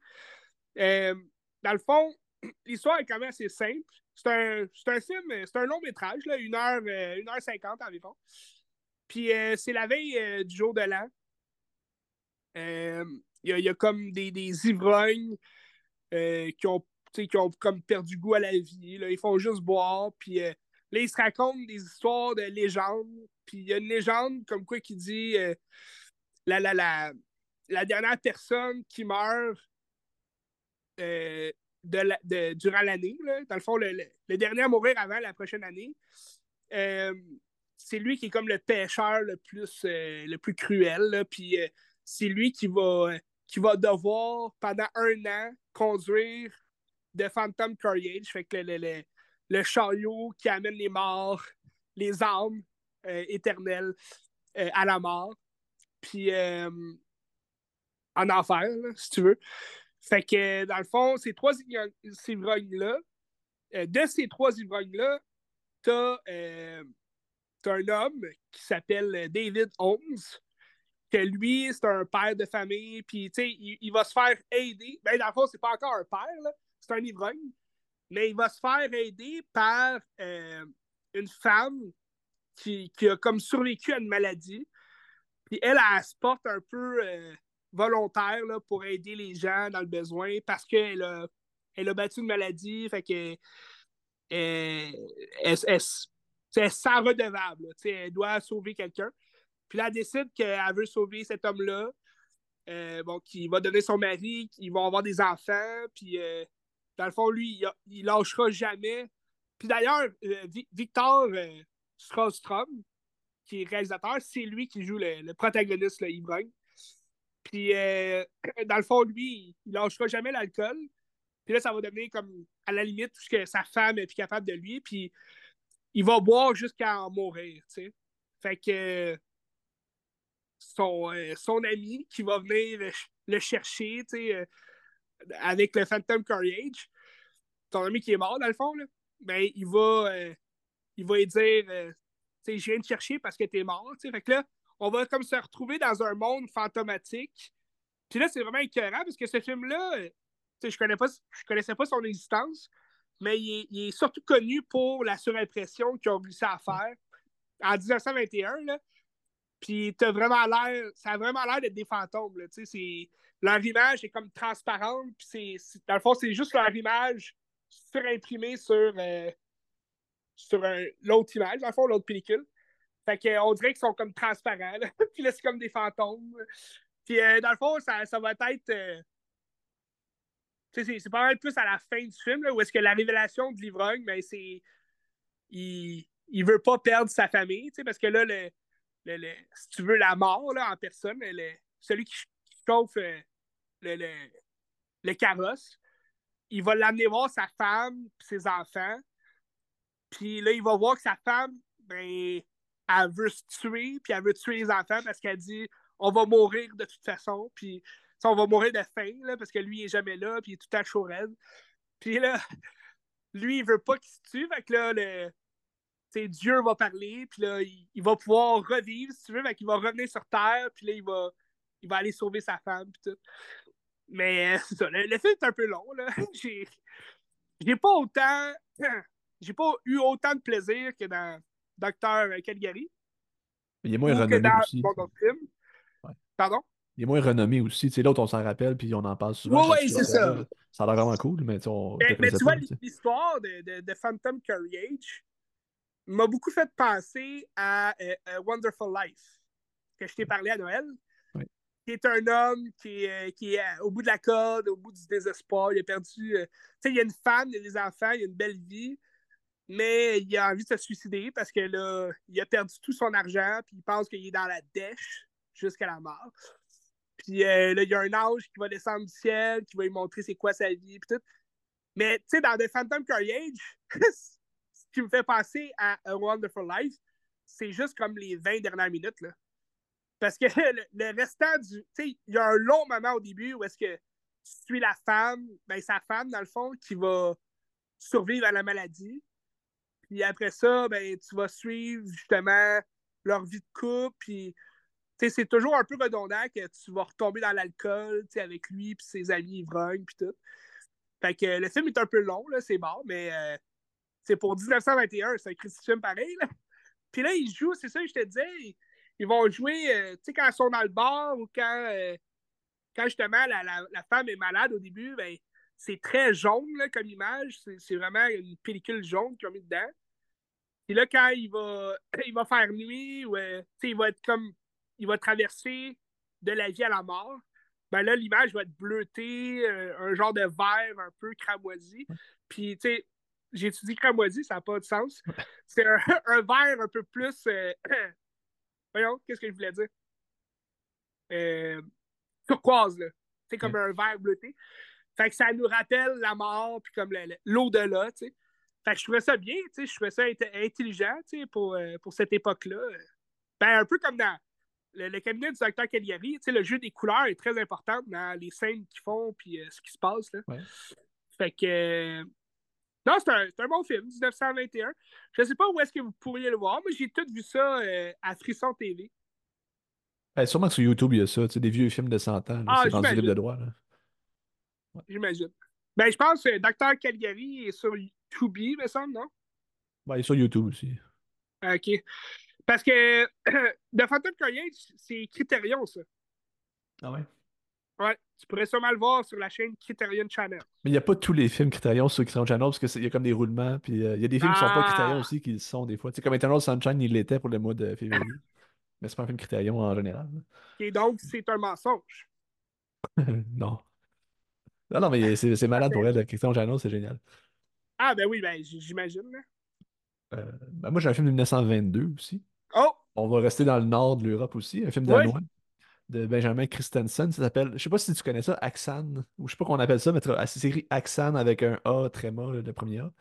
Dans le fond, l'histoire est quand même assez simple. C'est un, un film, c'est un long métrage, là, 1 heure, euh, 1 heure 50 environ. Puis c'est la veille du jour de l'an. Il y, y a comme des, des ivrognes euh, qui, ont, qui ont comme perdu goût à la vie. là. Ils font juste boire. Puis euh, là, il se raconte des histoires de légendes. Puis il y a une légende comme quoi qui dit euh, la, la, la, la, dernière personne qui meurt euh, de durant l'année, dans le fond, le, le, dernier à mourir avant la prochaine année, c'est lui qui est comme le pêcheur le plus, le plus cruel. Puis c'est lui qui va, qui va devoir, pendant un an, conduire de Phantom Courage. Fait que le, le, le chariot qui amène les morts, les âmes euh, éternelles euh, à la mort. Puis euh, en enfer, si tu veux. Fait que dans le fond, ces trois ivrognes-là, de ces trois ivrognes-là, t'as un homme qui s'appelle David Holmes, que lui, c'est un père de famille, puis tu sais, il, va se faire aider. Ben, dans le fond, c'est pas encore un père, c'est un ivrogne mais il va se faire aider par euh, une femme qui, a comme survécu à une maladie. Puis elle, elle, se porte un peu euh, volontaire là, pour aider les gens dans le besoin parce qu'elle a, elle a battu une maladie. Fait que elle, elle, elle, sent redevable. elle doit sauver quelqu'un. Puis là, elle décide qu'elle veut sauver cet homme-là. Euh, bon, qui va donner son mari, qui vont avoir des enfants, puis dans le fond, lui, il, lâchera jamais. Puis d'ailleurs, euh, Victor euh, Strostrom, qui est réalisateur, c'est lui qui joue le, protagoniste, le ivrogne. Puis, euh, dans le fond, lui, il lâchera jamais l'alcool. Puis là, ça va devenir comme à la limite, puisque sa femme est plus capable de lui. Puis, il va boire jusqu'à en mourir, tu sais. Fait que son, son ami qui va venir le chercher, tu sais, avec le Phantom Courage, ton ami qui est mort, dans le fond, là, ben, il va, euh, il va lui dire euh, sais, Je viens te chercher parce que t'es mort. Fait que là, on va comme se retrouver dans un monde fantomatique. Puis là, c'est vraiment écœurant parce que ce film-là, euh, je connais je connaissais pas son existence, mais il est, surtout connu pour la surimpression qu'ils ont réussi à faire en 1921. Là. Puis t'as vraiment l'air, ça a vraiment l'air d'être des fantômes. Là, c'est, leur image est comme transparente. Puis c'est, dans le fond, c'est juste leur image surimprimée sur, euh, sur l'autre image, dans le fond, l'autre pellicule. Fait qu'on dirait qu'ils sont comme transparents. puis là, c'est comme des fantômes. Puis euh, dans le fond, ça, ça va être. Euh, c'est, pas mal plus à la fin du film, où est-ce que la révélation de l'ivrogne, ben, c'est. Il, il veut pas perdre sa famille, parce que là, le, si tu veux, la mort là, en personne, celui qui, chauffe euh, le, carrosse, il va l'amener voir sa femme ses enfants. Puis là, il va voir que sa femme, ben, elle veut se tuer, puis elle veut tuer les enfants parce qu'elle dit on va mourir de toute façon, puis on va mourir de faim, là, parce que lui, il est jamais là, puis il est tout à chaud Puis là, lui, il veut pas qu'il se tue, fait que là, le, Dieu va parler, puis là, il, va pouvoir revivre, si tu veux, mais qu'il va revenir sur Terre, puis là, il va, il va aller sauver sa femme, puis tout. Mais c'est ça, le, film est un peu long, là. J'ai, j'ai pas autant... J'ai pas eu autant de plaisir que dans Docteur Calgary. Il est moins renommé aussi. Pardon? Il est moins renommé aussi. Tu sais, l'autre, on s'en rappelle, puis on en parle souvent. Oui, oui, c'est ça. Ça a l'air vraiment cool, mais, on, mais, mais tu vois, l'histoire de, de, de, Phantom Courage, m'a beaucoup fait penser à euh, Wonderful Life, que je t'ai parlé à Noël. Qui est un homme qui est, euh, qui est euh, au bout de la corde, au bout du désespoir. Il a perdu. tu sais, il y a une femme, il y a des enfants, il y a une belle vie, mais il a envie de se suicider parce que là, il a perdu tout son argent, puis il pense qu'il est dans la dèche jusqu'à la mort. Puis là, il y a un ange qui va descendre du ciel, qui va lui montrer c'est quoi sa vie, puis tout. Mais tu sais, dans The Phantom Courage, qui me fait penser à A Wonderful Life, c'est juste comme les 20 dernières minutes. Là. Parce que le, restant du. Tu sais, il y a un long moment au début où est-ce que tu suis la femme, ben sa femme, dans le fond, qui va survivre à la maladie. Puis après ça, ben, tu vas suivre justement leur vie de couple. Puis c'est toujours un peu redondant que tu vas retomber dans l'alcool avec lui puis ses amis ivrognes puis tout. Fait que le film est un peu long, là, c'est mort, mais euh, c'est pour 1921, c'est un Christy film pareil. Puis là, ils jouent, c'est ça que je te disais, ils, vont jouer, euh, tu sais, quand ils sont dans le bar ou quand, euh, quand justement la, la, femme est malade au début, ben, c'est très jaune là, comme image. C'est vraiment une pellicule jaune qu'ils ont mis dedans. Puis là, quand il va, il va faire nuit, ou euh, il va être comme. Il va traverser de la vie à la mort. Ben là, l'image va être bleutée, euh, un genre de vert un peu cramoisi. Puis, tu sais, j'ai étudié cramoisi, ça n'a pas de sens. C'est un, un vert un peu plus. euh, Voyons, qu'est-ce que je voulais dire? Euh, turquoise, là. C'est comme un vert bleuté. Fait que ça nous rappelle la mort, puis comme l'au-delà, tu sais. Fait que je trouvais ça bien, tu sais, je trouvais ça int- intelligent, tu sais, pour, euh, pour cette époque-là. Ben, un peu comme dans le, le cabinet du docteur Cagliari, tu sais, le jeu des couleurs est très important dans les scènes qu'ils font, puis euh, ce qui se passe, là. Ouais. Fait que... euh, Non, c'est un, c'est un bon film, 1921. Je sais pas où est-ce que vous pourriez le voir, mais j'ai tout vu ça euh, à Frisson TV. Ben, sûrement que sur YouTube, il y a ça, tu sais, des vieux films de 100 ans. Ah, c'est rendu libre de droit. Là. J'imagine. Ben, je pense que Docteur Caligari est sur Tubi, me semble, non? Ben, il est sur YouTube aussi. Ah, OK. Parce que The Phantom Courage, c'est Criterion, ça. Ah ouais? Ouais. Tu pourrais sûrement le voir sur la chaîne Criterion Channel. Mais il n'y a pas tous les films Criterion sur Criterion Channel parce qu'il y a comme des roulements. Puis euh, il y a des films qui sont pas Ah! Criterion aussi qui le sont des fois. Tu sais, comme Eternal Sunshine, il l'était pour le mois de février. Mais c'est pas un film Criterion en général. Et donc, c'est un mensonge. non. Non, non, mais c'est c'est malade pour elle. le Criterion Channel, c'est génial. Ah, ben oui, ben j'imagine. Euh, ben, moi, j'ai un film de 1922 aussi. Oh! On va rester dans le nord de l'Europe aussi. Un film danois de Benjamin Christensen. Ça s'appelle, je sais pas si tu connais ça, Axan. Ou je sais pas qu'on appelle ça, mais c'est écrit Axan avec un A tréma, le premier A.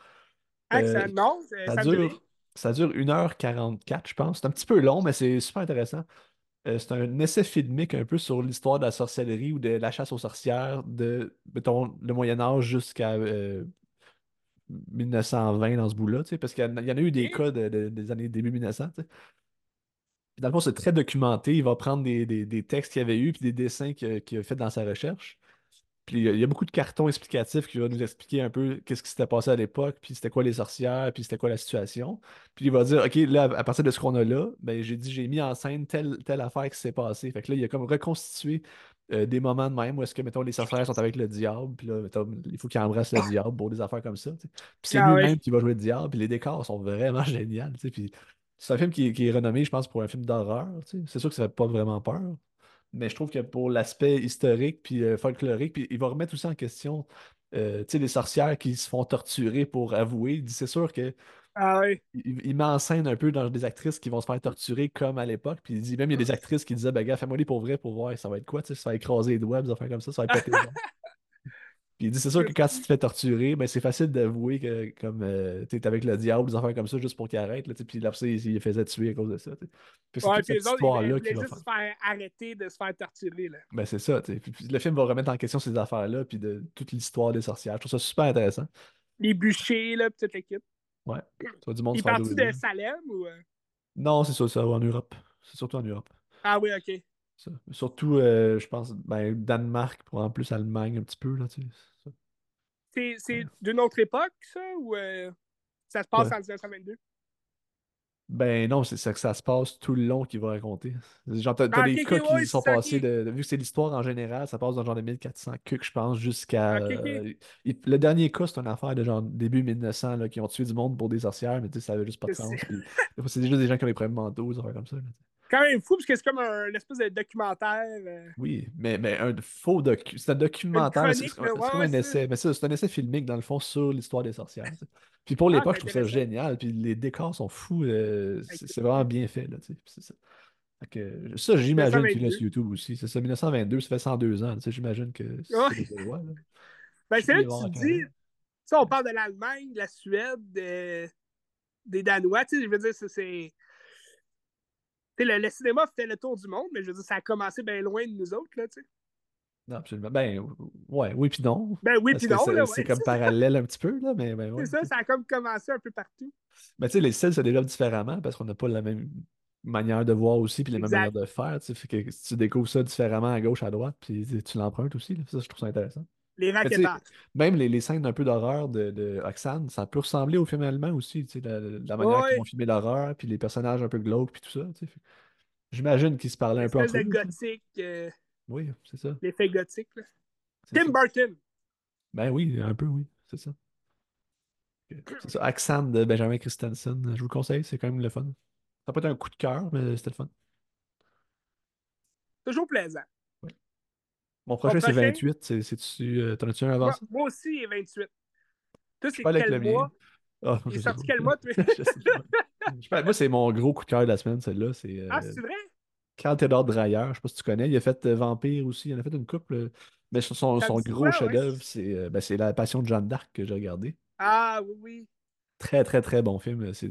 Euh, non, ça, Ça dure, ça dure 1h44, je pense. C'est un petit peu long, mais c'est super intéressant. Euh, c'est un essai filmique un peu sur l'histoire de la sorcellerie ou de la chasse aux sorcières de, mettons, le Moyen-Âge jusqu'à euh, 1920 dans ce bout-là, tu sais, parce qu'il y, en a eu des cas de- de- des années début 1900, tu sais. Dans le fond, c'est très documenté. Il va prendre des, des- des textes qu'il y avait eu puis des dessins qu'il a, a fait dans sa recherche. Puis il y a- beaucoup de cartons explicatifs qui vont nous expliquer un peu qu'est-ce qui s'était passé à l'époque, puis c'était quoi les sorcières, puis c'était quoi la situation. Puis il va dire, OK, là, à partir de ce qu'on a là, ben, j'ai dit, j'ai mis en scène telle, telle affaire qui s'est passée. Fait que là, il a comme reconstitué euh, des moments de même où est-ce que, mettons, les sorcières sont avec le diable, puis là, mettons, il faut qu'ils embrassent le diable pour des affaires comme ça. Puis c'est Ah lui-même qui va jouer le diable, puis les décors sont vraiment géniaux. Puis c'est un film qui, qui est renommé, je pense, pour un film d'horreur. tu sais. C'est sûr que ça fait pas vraiment peur. Mais je trouve que pour l'aspect historique puis euh, folklorique, puis il va remettre aussi en question euh, tu sais, les sorcières qui se font torturer pour avouer. Il dit c'est sûr que Ah ouais. il, il met en scène un peu dans des actrices qui vont se faire torturer comme à l'époque. Puis il dit même il y a des actrices qui disaient ben gars, fais-moi les pour vrai pour voir ça va être quoi, tu sais, ça va écraser les doigts, des affaires comme ça, ça va péter les. Puis il dit c'est sûr que quand tu te fais torturer, ben c'est facile d'avouer que comme euh, tu es avec le diable, des affaires comme ça, juste pour qu'il arrête. Là, puis là, il, il faisait tuer à cause de ça. Puis c'est Ouais, puis cette histoire-là voulaient va juste faire. se faire arrêter de se faire torturer, là. Ben c'est ça. Puis, puis le film va remettre en question ces affaires-là, puis de toute l'histoire des sorcières. Je trouve ça super intéressant. Les bûchers, là, pis toute l'équipe. Ouais. Tu vois du monde Il doser. de Salem ou. euh? Non, c'est ça, ça en Europe. C'est surtout en Europe. Ah oui, ok. Ça. Surtout, euh, je pense, ben, Danemark, pour en plus Allemagne un petit peu, là, tu sais. Ça. C'est d'une autre époque, ça, ou euh, ça se passe Ouais. en 1922? Ben non, c'est ça que ça se passe tout le long qu'il va raconter. Genre, t'as, Ah, des cas qui ouais, sont ça, passés de, Vu que c'est l'histoire en général, ça passe dans genre de 1400 cucs, je pense, jusqu'à. Ok. euh, le dernier cas, c'est une affaire de genre début 1900, là, qui ont tué du monde pour des sorcières, mais tu sais, ça avait juste pas de sens. c'est juste des gens qui ont des problèmes mentaux, des affaires comme ça. là. Quand même fou, parce que c'est comme un espèce de documentaire. euh, Oui, mais, mais un faux docu. C'est un documentaire, c'est comme ouais, comme ouais, un essai. Mais ça, c'est un essai filmique, dans le fond, sur l'histoire des sorcières. Puis pour Ah, l'époque, je trouve ça génial. Puis les décors sont fous. euh, c'est vraiment bien fait. Là, ça. Ça, j'imagine qu'il est 1922. sur YouTube aussi. C'est ça, 1922, ça fait 102 ans. J'imagine que Ouais. c'est là. Ben, c'est là que tu dis, sais, on parle de l'Allemagne, de la Suède, de- des Danois, je veux dire, c'est- le, le cinéma fait le tour du monde, mais je veux dire, ça a commencé bien loin de nous autres, là, tu sais. Non, absolument. Ben, ouais, oui, puis non. Ben oui, puis non, c'est ouais. comme parallèle un petit peu, là, mais ben ouais. C'est ça, ça a comme commencé un peu partout. Mais tu sais, les styles se développent différemment parce qu'on n'a pas la même manière de voir aussi, puis les mêmes Exact. manières de faire. Tu sais, fait que si tu découvres ça différemment à gauche, à droite, puis tu tu l'empruntes aussi. là. Ça, je trouve ça intéressant. Les raquettages. même les, les scènes un peu d'horreur de, de ça peut ressembler au film allemand aussi. Tu sais, la, la manière Ouais. qu'ils vont filmer l'horreur, puis les personnages un peu glauques, puis tout ça. tu sais. J'imagine qu'ils se parlaient un peu entre de eux. aussi. gothique, euh, Oui, c'est ça. l'effet gothique, là. Tim ça. Burton. Ben oui, un peu, oui, c'est ça. C'est ça, Accent de Benjamin Christensen. Je vous le conseille, c'est quand même le fun. Ça peut être un coup de cœur, mais c'était le fun. Toujours plaisant. Mon prochain, c'est prochain? 28. C'est- C'est-tu, euh, t'en as-tu un avant Moi, ça? moi aussi, il est 28. Toi, c'est quel le mien. mois? Ah, Il est sorti quel mois, toi? Je sais pas. Je sais pas, Moi, c'est mon gros coup de cœur de la semaine, celle-là. C'est euh, Ah, c'est vrai? Carl Theodor Dreyer. Je sais pas si tu connais. Il a fait euh, Vampire aussi. Il en a fait une couple. euh, Mais son, gros chef-d'œuvre, ouais? c'est euh, ben, c'est La Passion de Jeanne d'Arc que j'ai regardé. Ah, oui, oui. Très, très, très bon film. C'est,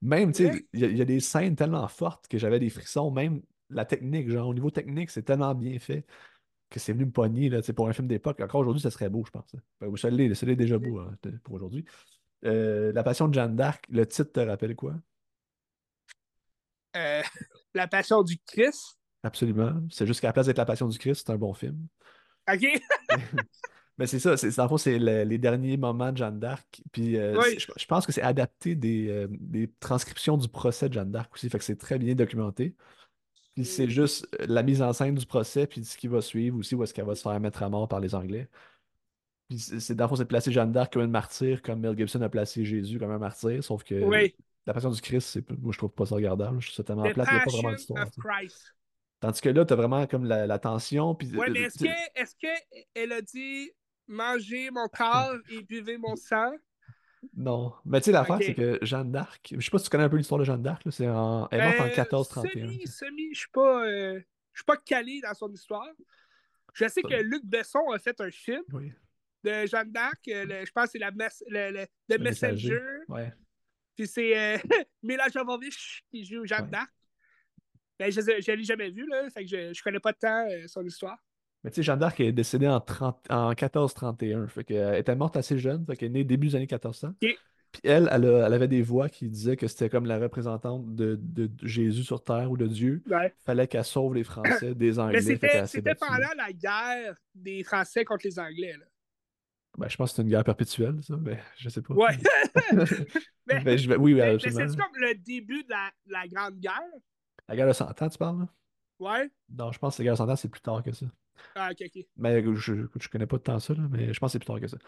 Même, tu Ouais. sais, il y a des scènes tellement fortes que j'avais des frissons. Même la technique, genre, au niveau technique, c'est tellement bien fait que c'est venu me pogner, là, pour un film d'époque. Encore aujourd'hui, ça serait beau, je pense. hein. Ben, ça l'est, déjà beau hein, pour aujourd'hui. Euh, La Passion de Jeanne d'Arc, le titre te rappelle quoi? Euh, la Passion du Christ. Absolument. C'est juste qu'à la place d'être La Passion du Christ, c'est un bon film. OK? Mais c'est ça, c'est, dans le fond, c'est le- les derniers moments de Jeanne d'Arc. Puis euh, Oui. je, je pense que c'est adapté des, des transcriptions du procès de Jeanne d'Arc aussi. Fait que c'est très bien documenté. Puis c'est juste euh, la mise en scène du procès, puis ce qui va suivre aussi, où est-ce qu'elle va se faire mettre à mort par les Anglais. Puis c'est, dans le fond, c'est de placer Jeanne d'Arc comme une martyr, comme Mel Gibson a placé Jésus comme un martyr, sauf que Oui. la passion du Christ, c'est, moi je trouve pas ça regardable. Je ça tellement plate, il n'y a pas vraiment d'histoire. tu. Tandis que là, t'as vraiment comme la, la tension. Puis, Ouais, euh, mais est-ce tu sais, que, est-ce que elle a dit mangez mon corps et buvez mon sang? Non. Mais tu sais, l'affaire, Ok. c'est que Jeanne d'Arc, je sais pas si tu connais un peu l'histoire de Jeanne d'Arc, là, c'est en... elle est morte en Euh, 1431. Semi, semi, je suis pas, euh, je suis pas calé dans son histoire. Je sais que Luc Besson a fait un film Oui, de Jeanne d'Arc. euh, je pense que c'est la le, le- The le messager. Messenger. Ouais. Puis c'est euh, Mila Jovovich qui joue Jeanne Ouais. d'Arc. Ben, je ne l'ai jamais vu, là. Fait que je, je connais pas tant euh, son histoire. Mais tu sais, Jeanne d'Arc est décédée en, 30 en 1431. Fait qu'elle était morte assez jeune, fait qu'elle est née début des années 1400. Ok. Puis elle, elle, a- elle avait des voix qui disaient que c'était comme la représentante de, de Jésus sur Terre ou de Dieu. Ouais. Fallait qu'elle sauve les Français des Anglais. Mais c'était pendant la guerre des Français contre les Anglais. Là. Ben, je pense que c'est une guerre perpétuelle, ça. Mais je sais pas. Ouais. mais Ben, je Oui, mais- mais c'est comme le début de la, la Grande Guerre. La guerre de 100 ans, tu parles, là? Ouais. Non, je pense que la guerre de 100 ans, c'est plus tard que ça. Ah, ok, ok. Mais je, je connais pas tant ça, là, mais je pense que c'est plus tard que ça.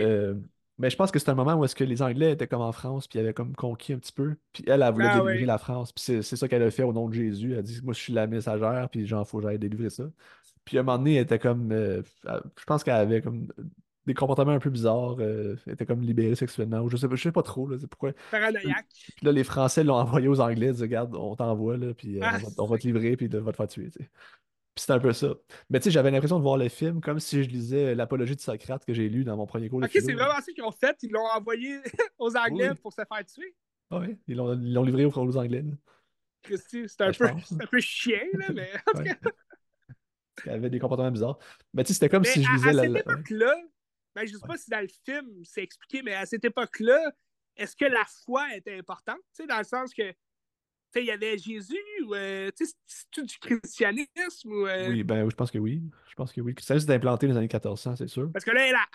Euh, mais je pense que c'est un moment où est-ce que les Anglais étaient comme en France, puis ils avaient comme conquis un petit peu. Puis elle, elle voulait Ah, délivrer la France. Puis c'est c'est ça qu'elle a fait au nom de Jésus. Elle a dit, moi, je suis la messagère, puis genre, faut que j'aille délivrer ça. Puis à un moment donné, elle était comme... euh, je pense qu'elle avait comme des comportements un peu bizarres. euh, elle était comme libérée sexuellement, ou je sais pas, je sais pas trop, là, c'est pourquoi. Paranoïaque. Puis là, les Français l'ont envoyé aux Anglais, ils disaient, regarde, on t'envoie, là, puis euh, Ah, on va, on va te livrer, puis on va te faire tuer, tu sais. Puis c'était un peu ça. Mais tu sais, j'avais l'impression de voir le film comme si je lisais l'apologie de Socrate que j'ai lu dans mon premier cours de Ok, c'est vraiment ça qu'ils ont fait. Ils l'ont envoyé aux Anglais Oui. pour se faire tuer. Ah oui, ils l'ont livré aux, aux Anglais. là. Christy, c'est un, Ben, c'est un peu chien, là, mais en tout Ouais. cas. Y avait des comportements bizarres. Mais tu sais, c'était comme Mais si je à, lisais à la. cette la- époque-là, ben, je ne sais pas si dans le film c'est expliqué, mais à cette époque-là, est-ce que la foi était importante? Tu sais, dans le sens que il y avait Jésus ou euh, tu sais, c'est-tu du christianisme ou. euh, Oui, ben je pense que oui. Je pense que oui. Ça risque d'implanter dans les années 1400, c'est sûr. Parce que là,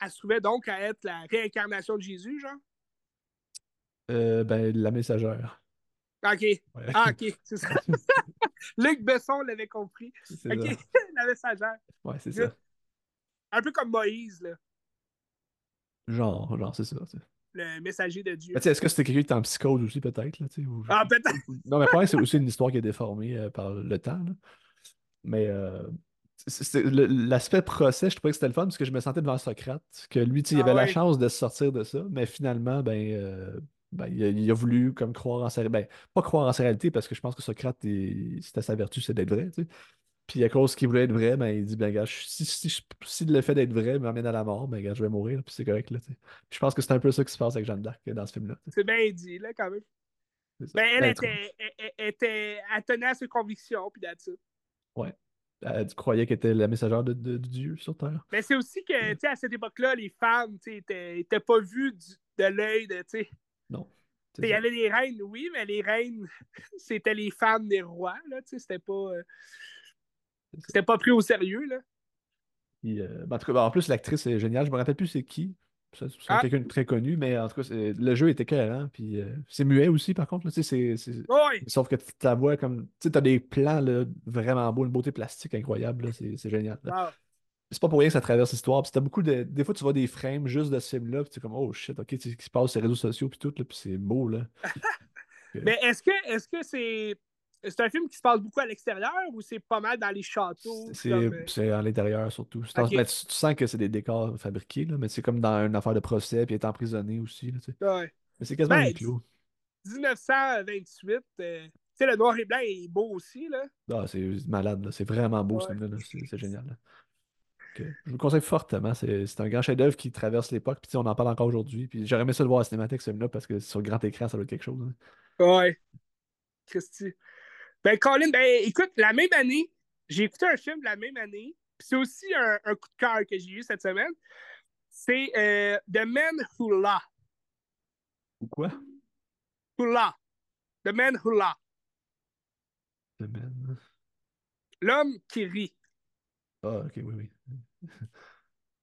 elle, se trouvait donc à être la réincarnation de Jésus, genre? Euh, ben, la messagère. OK. Ouais. Ah, OK, c'est ça. Luc Besson l'avait compris. OK, la messagère. Ouais, c'est ça. Un peu comme Moïse, là, Genre, genre, c'est ça. Le messager de Dieu. Est-ce que c'était quelqu'un qui est en psychose aussi, peut-être, ou- Ah, peut-être. Non, mais après, c'est aussi une histoire qui est déformée euh, par le temps. là. Mais euh, l'aspect procès, je trouvais que c'était le fun parce que je me sentais devant Socrate, que lui, il Ah avait la ouais. chance de se sortir de ça, mais finalement, ben, euh, ben, il, a, il a voulu comme croire en sa ben, pas croire en sa réalité parce que je pense que Socrate, c'était sa vertu, c'est d'être vrai, tu sais. Puis à cause qu'il voulait être vrai, ben, il dit, ben, gars, si, si, si, le fait d'être vrai m'amène à la mort, ben, gars, je vais mourir, puis c'est correct, là, je pense que c'est un peu ça qui se passe avec Jeanne d'Arc dans ce film-là. C'est bien dit, là, quand même. Ben, elle Ben, était, elle, elle- était. Elle tenait à ses convictions, puis it. Ouais. Elle croyait qu'elle était la messagère de, de- de Dieu sur Terre. Mais c'est aussi que, tu sais, à cette époque-là, les femmes, tu sais, étaient, étaient pas vues du- de l'œil de, tu sais. Non. Il y avait les reines, oui, mais les reines, c'était les femmes des rois, là, tu sais, c'était pas. euh. C'était pas pris au sérieux, là? Euh, ben, en tout cas, ben, en plus, l'actrice est géniale. Je me rappelle plus c'est qui. C'est c'est Ah. quelqu'un de très connu, mais en tout cas, c'est- le jeu était écœurant. Puis euh, c'est muet aussi, par contre. là, c'est- c'est- Oui, Sauf que ta voix comme. Tu sais, t'as des plans là, vraiment beaux, une beauté plastique incroyable. là, C'est c'est génial. wow. c'est pas pour rien que ça traverse l'histoire. Puis t'as beaucoup de. Des fois, tu vois des frames juste de ce film-là, puis tu es comme, oh shit, ok, tu sais ce qui se passe sur les réseaux sociaux, puis tout, là, puis c'est beau, là. Mais est-ce que est-ce que c'est. Un film qui se passe beaucoup à l'extérieur ou c'est pas mal dans les châteaux? C'est euh, à l'intérieur surtout. Ben, tu, tu sens que c'est des décors fabriqués, là, mais c'est comme dans une affaire de procès, puis est emprisonné aussi. Là, tu sais. ouais. mais c'est quasiment Ben, huis clos. 1928, euh, tu sais, le noir et blanc est beau aussi, là. Ah, c'est malade, là. C'est vraiment beau ce Ouais. film-là. là. C'est génial. là. Je vous le conseille fortement. C'est c'est un grand chef-d'œuvre qui traverse l'époque. Puis on en parle encore aujourd'hui. Puis j'aurais aimé ça le voir à Cinémathèque, ce film-là, parce que sur grand écran, ça doit être quelque chose. hein. Ouais. Christy. Ben, Colin, ben, écoute, la même année, j'ai écouté un film la même année. Puis c'est aussi un, un coup de cœur que j'ai eu cette semaine. C'est euh, The Man Who La. Ou quoi? Who La. The Man Who La. Semaine. L'homme qui rit. Ah, ok, oui, oui.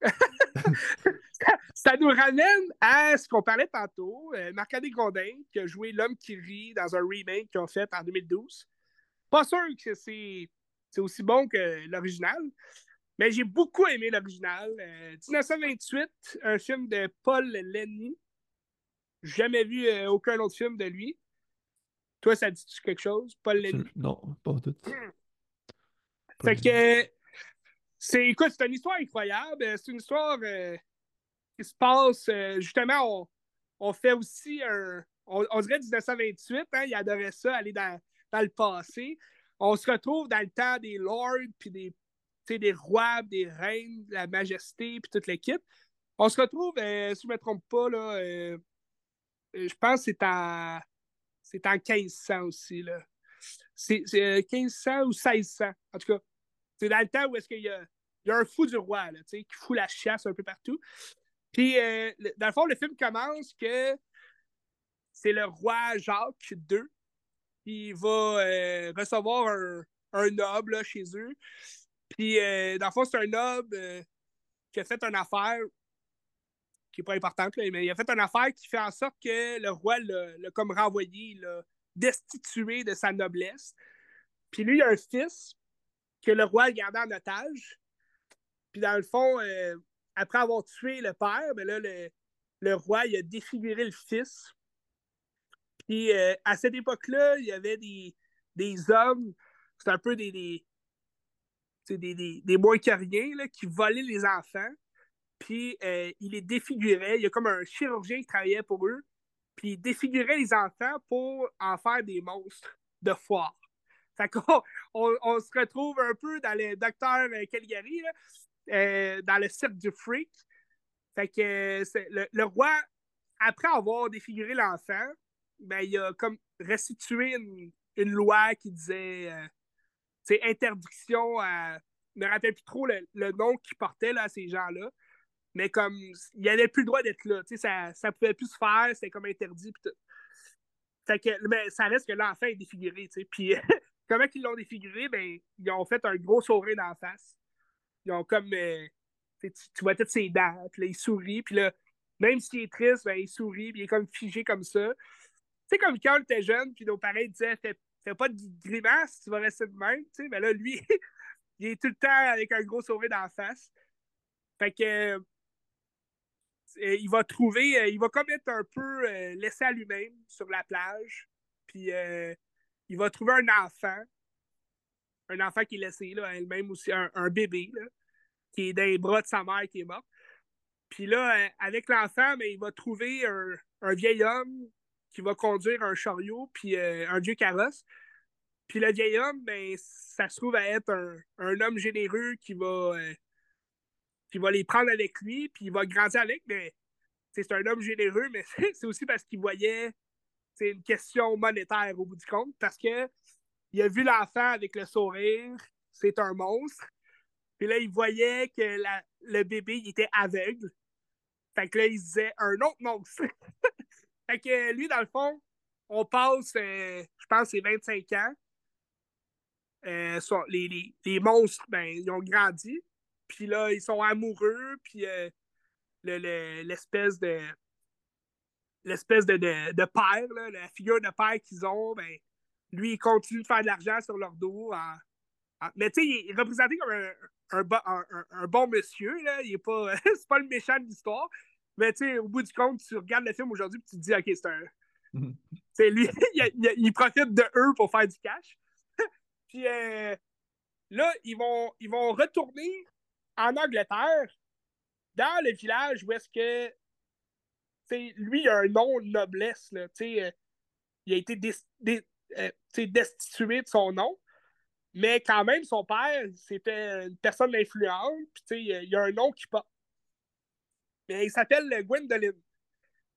Ça nous ramène à ce qu'on parlait tantôt. Euh, Marc-André Grondin, qui a joué L'homme qui rit dans un remake qu'ils ont fait en 2012. Pas sûr que c'est aussi bon que l'original, mais j'ai beaucoup aimé l'original. Euh, 1928, un film de Paul Lenny. Jamais vu euh, aucun autre film de lui. Toi, ça dit-tu quelque chose? Paul Lenny. Non, pas tout. Fait que c'est écoute, c'est une histoire incroyable. C'est une histoire euh, qui se passe euh, justement. On, on fait aussi un. On, on dirait 1928, hein, il adorait ça, aller dans, dans le passé. On se retrouve dans le temps des lords, puis des, des rois, des reines, la majesté, puis toute l'équipe. On se retrouve, euh, si je ne me trompe pas, là, euh, euh, je pense que c'est en, c'est en 1500 aussi. Là. C'est, c'est euh, 1500 ou 1600, en tout cas. C'est dans le temps où est-ce qu'il y a, il y a un fou du roi, là, qui fout la chasse un peu partout. Puis, dans le fond, le film commence que c'est le roi Jacques II qui va euh, recevoir un, un noble là, chez eux. Puis, euh, dans le fond, c'est un noble euh, qui a fait une affaire qui n'est pas importante, là, mais il a fait une affaire qui fait en sorte que le roi l'a comme renvoyé, l'a destitué de sa noblesse. Puis lui, il a un fils que le roi gardé en otage. Puis dans le fond, après avoir tué le père, ben là, le, le roi, il a défiguré le fils. Puis euh, à cette époque-là, il y avait des, des hommes, c'est un peu des, des, des, des, moins que rien, là, qui volaient les enfants. Puis euh, il les défigurait. Il y a comme un chirurgien qui travaillait pour eux. Puis il défigurait les enfants pour en faire des monstres de foire. Fait qu'on on, on se retrouve un peu dans le docteur euh, Caligari, là, euh, dans le cirque du freak. Fait que le, le roi, après avoir défiguré l'enfant, ben, il a comme restitué une, une loi qui disait euh, interdiction à. Je me rappelle plus trop le, le nom qu'il portait là, à ces gens-là. Mais comme il n'avait plus le droit d'être là. Ça, ça pouvait plus se faire, c'était comme interdit. que, mais ça reste que l'enfant est défiguré. Puis comment ils l'ont défiguré? Ben, ils ont fait un gros sourire dans la face. Ils ont comme. euh, tu- tu vois toutes ses dents, puis là, il sourit, puis là, même s'il est triste, ben, il sourit, puis il est comme figé comme ça. Sais, comme quand on était jeune, puis nos parents disaient fais, fais pas de grimace, tu vas rester de même. Tu sais, ben là, lui, il est tout le temps avec un gros sourire dans la face. Fait que. euh, il va trouver, euh, il va comme être un peu euh, laissé à lui-même sur la plage. Puis il va trouver un enfant, un enfant qui est laissé là, elle-même aussi, un, bébé, là, qui est dans les bras de sa mère qui est morte. Puis là, avec l'enfant, il va trouver un, un vieil homme qui va conduire un chariot, puis euh, un vieux carrosse. Puis le vieil homme, ben, ça se trouve à être un, un homme généreux qui va, euh, va les prendre avec lui, puis il va grandir avec, mais c'est un homme généreux, mais c'est aussi parce qu'il voyait c'est une question monétaire au bout du compte, parce que il a vu l'enfant avec le sourire, c'est un monstre. Puis là, il voyait que la- le bébé, il était aveugle. Fait que là, il disait un autre monstre. fait que lui, dans le fond, on passe, euh, je pense, c'est 25 ans. Euh, les, les- les monstres, ben, ils ont grandi. Puis là, ils sont amoureux. Puis euh, le- l'espèce de l'espèce de, de, père, là, la figure de père qu'ils ont, ben, lui, il continue de faire de l'argent sur leur dos mais tu sais, il est représenté comme un, bon monsieur. Il est pas. c'est pas le méchant de l'histoire. Mais tu sais, au bout du compte, tu regardes le film aujourd'hui et tu te dis, OK, c'est un. c'est lui, il, profite de eux pour faire du cash. puis euh, là, ils vont, ils vont retourner en Angleterre, dans le village où est-ce que. lui, il a un nom de noblesse. Là, euh, il a été euh, destitué de son nom. Mais quand même, son père, c'était une personne d'influence. Puis, il y a un nom qui porte. Mais il s'appelle Gwendoline.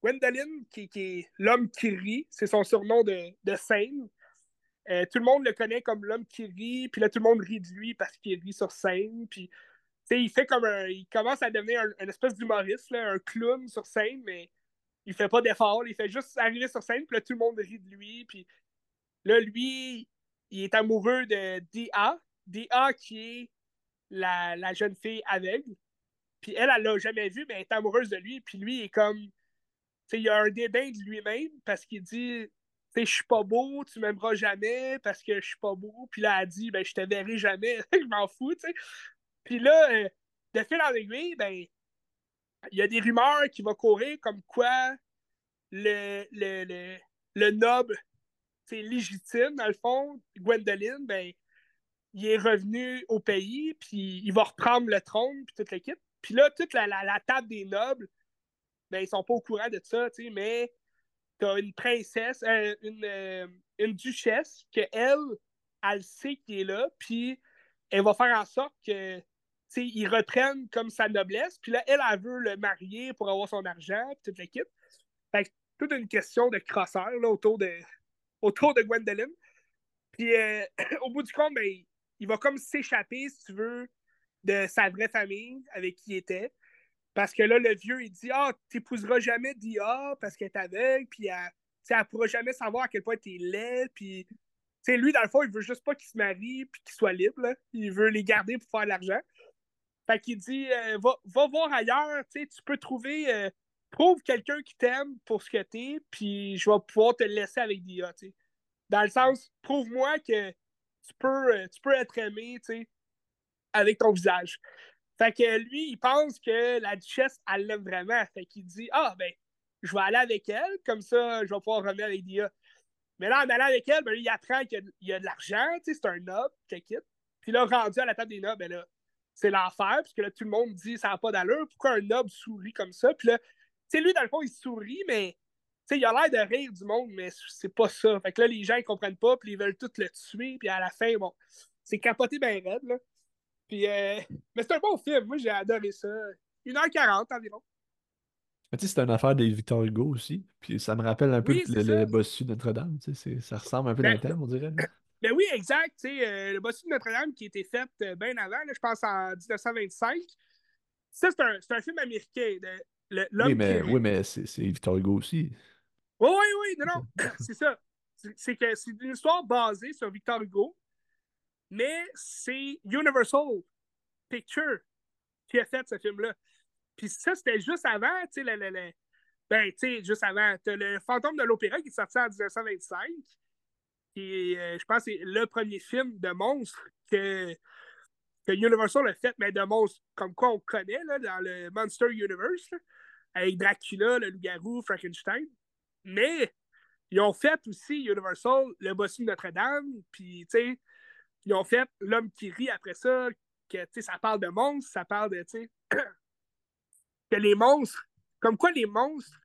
Gwendoline, qui, est l'homme qui rit, c'est son surnom de, scène. Euh, tout le monde le connaît comme l'homme qui rit, puis là, tout le monde rit de lui parce qu'il rit sur scène. Puis, il fait comme un. Il commence à devenir un, espèce d'humoriste, un clown sur scène, mais il fait pas d'effort. Il fait juste arriver sur scène, puis là, tout le monde rit de lui. Puis là, lui, il est amoureux de D.A. D.A. qui est la, jeune fille aveugle. Puis elle, elle l'a jamais vu, mais elle est amoureuse de lui. Puis lui, il est comme. Il a un dédain de lui-même parce qu'il dit je suis pas beau, tu m'aimeras jamais parce que je suis pas beau. Puis là, elle dit Ben, je te verrai jamais, je m'en fous, tu sais. Puis là, euh, de fil en aiguille, ben, il y a des rumeurs qui vont courir comme quoi le, le, le, le noble c'est légitime, dans le fond, Gwendoline, ben, il est revenu au pays, puis il va reprendre le trône, puis toute l'équipe. Puis là, toute la, table des nobles, ben, ils sont pas au courant de ça, tu sais, mais t'as une princesse, euh, une, euh, une duchesse, que elle, elle sait qu'il est là, puis elle va faire en sorte que ils reprennent comme sa noblesse. Puis là, elle, elle veut le marier pour avoir son argent, puis toute l'équipe. Fait que toute une question de crosseur là, autour de, autour de Gwendoline. Puis euh, au bout du compte, ben, il va comme s'échapper, si tu veux, de sa vraie famille avec qui il était. Parce que là, le vieux, il dit Ah, t'épouseras jamais Dia parce qu'elle est aveugle, puis elle, ne pourra jamais savoir à quel point t'es laid. Puis, lui, dans le fond, il veut juste pas qu'il se marie puis qu'il soit libre. Il veut les garder pour faire de l'argent. Fait qu'il dit euh, va, va, voir ailleurs, tu peux trouver. Euh, Prouve quelqu'un qui t'aime pour ce que t'es, puis je vais pouvoir te laisser avec Dia, Dans le sens, prouve-moi que tu peux, euh, tu peux être aimé, tu avec ton visage. Fait que lui, il pense que la duchesse, elle l'aime vraiment. Fait qu'il dit Ah, ben, je vais aller avec elle, comme ça, je vais pouvoir revenir avec Dia. Mais là, en allant avec elle, ben, il apprend qu'il y, a de l'argent, c'est un noble, quitte. Puis là, rendu à la table des nobles, ben là, c'est l'enfer, parce que là, tout le monde dit ça n'a pas d'allure, pourquoi un noble sourit comme ça? Puis là, sais, lui, dans le fond, il sourit, mais il a l'air de rire du monde, mais c'est pas ça. Fait que là, les gens, ils comprennent pas, puis ils veulent tout le tuer, puis à la fin, bon, c'est capoté bien raide, là. Puis, euh... mais c'est un bon film. Moi, j'ai adoré ça. 1h40 environ. Tu sais, c'est une affaire des Victor Hugo aussi. Puis ça me rappelle un peu le, bossu de Notre-Dame. Tu sais, ça ressemble un peu dans le ben, thème, on dirait. Ben oui, exact. Tu sais, euh, le bossu de Notre-Dame qui a été fait euh, bien avant, là, je pense en 1925. Ça, c'est un, un, film américain. De, oui, mais, oui, mais c'est Victor Hugo aussi. Oui, oui, oui, non, non, c'est ça. C'est que c'est une histoire basée sur Victor Hugo, mais c'est Universal Picture qui a fait ce film-là. Puis ça, c'était juste avant, tu sais, le, le, ben, tu sais, juste avant. T'as le Fantôme de l'Opéra qui est sorti en 1925, qui euh, je pense, c'est le premier film de monstre que, que Universal a fait, mais de monstres comme quoi on connaît là, dans le Monster Universe avec Dracula, le loup-garou, Frankenstein. Mais ils ont fait aussi Universal, le bossu de Notre-Dame, puis tu sais, ils ont fait L'homme qui rit après ça, que tu sais, ça parle de monstres, ça parle de, que les monstres, comme quoi les monstres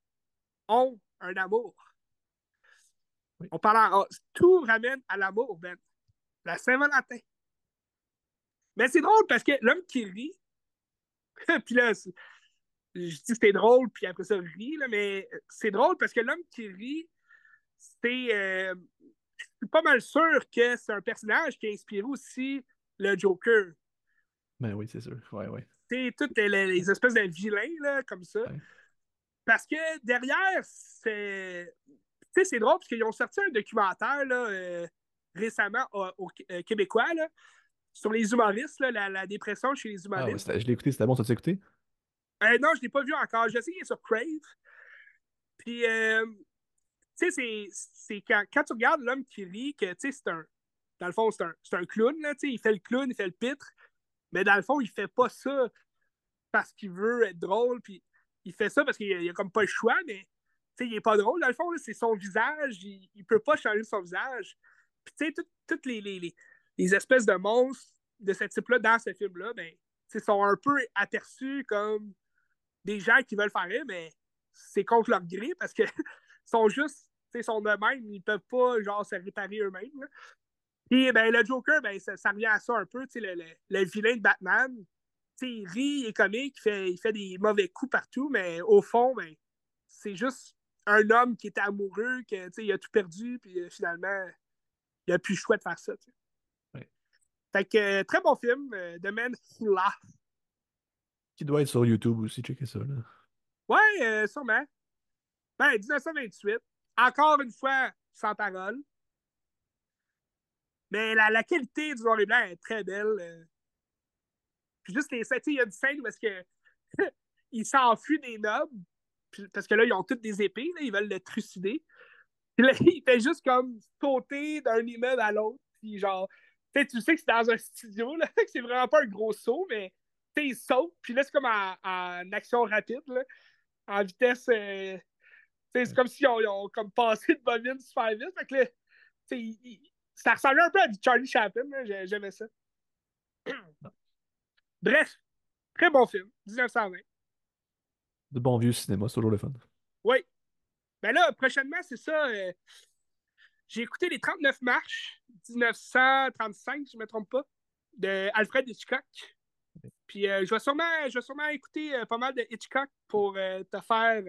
ont un amour. On parle en, tout ramène à l'amour, Ben. La Saint-Valentin. Mais c'est drôle parce que l'homme qui rit, puis là, je dis que c'était drôle, puis après ça, rit, là, mais c'est drôle parce que l'homme qui rit, c'est. Euh, suis pas mal sûr que c'est un personnage qui a inspiré aussi le Joker. Ben oui, c'est sûr. Ouais, ouais. C'est toutes les, espèces de vilains, là, comme ça. Parce que derrière, c'est. Tu sais, c'est drôle parce qu'ils ont sorti un documentaire là, euh, récemment au, euh, Québécois là, sur les humoristes, là, la, dépression chez les ah humoristes. Ah, je l'ai écouté, c'était bon, ça t'as écouté? Euh, non, je ne l'ai pas vu encore. Je sais qu'il est sur Crave. Puis, euh, tu sais, c'est quand, quand, tu regardes l'homme qui rit, que, tu sais, c'est un. dans le fond, c'est un, un clown, là, tu sais, il fait le clown, il fait le pitre, mais dans le fond, il fait pas ça parce qu'il veut être drôle, puis il fait ça parce qu'il a, a comme pas le choix, mais tu sais, il est pas drôle. Dans le fond, c'est son visage, il, il peut pas changer son visage. Puis tu sais, tout- toutes les, les, les, espèces de monstres de ce type-là dans ce film-là, ben, sont un peu aperçus comme des gens qui veulent faire rire, mais c'est contre leur gré parce que sont juste, tu sais, sont de même, ils peuvent pas, genre, se réparer eux-mêmes. Puis, ben, le Joker, ben, ça, ça revient à ça un peu, tu sais, le, le, le vilain de Batman. Tu sais, il rit, il est comique, il fait, il fait des mauvais coups partout, mais au fond, ben, c'est juste un homme qui était amoureux, que, tu sais, il a tout perdu, puis euh, finalement, il a plus le choix de faire ça, tu sais. Ouais. Fait que, euh, très bon film, euh, The Man Who. Qui doit être sur YouTube aussi, checker ça. Là. Ouais, euh, sûrement. Ben, 1928. Encore une fois, sans parole. Mais la, la qualité du noir et blanc est très belle. euh. Puis juste les scènes, il y a une scène parce que il s'enfuit des nobles. parce que là, ils ont toutes des épées, là, ils veulent le trucider. Puis là, il fait juste comme sauter d'un immeuble à l'autre. Puis genre, tu sais, que c'est dans un studio, là, que c'est vraiment pas un gros saut, mais il saute. Puis là, c'est comme en, action rapide, là, en vitesse. euh, c'est comme si on, ils ont comme passé de bobine super vite. Fait que là, il- il- ça ressemblait un peu à du Charlie Chaplin. J'aimais ça. Bref, très bon film, 1920. De bon vieux cinéma, c'est toujours le fun. Oui. Ben là, prochainement, c'est ça. euh, j'ai écouté les 39 marches, 1935, si je ne me trompe pas, de Alfred Hitchcock. Puis euh, je, vais sûrement, je vais sûrement écouter euh, pas mal de Hitchcock pour te faire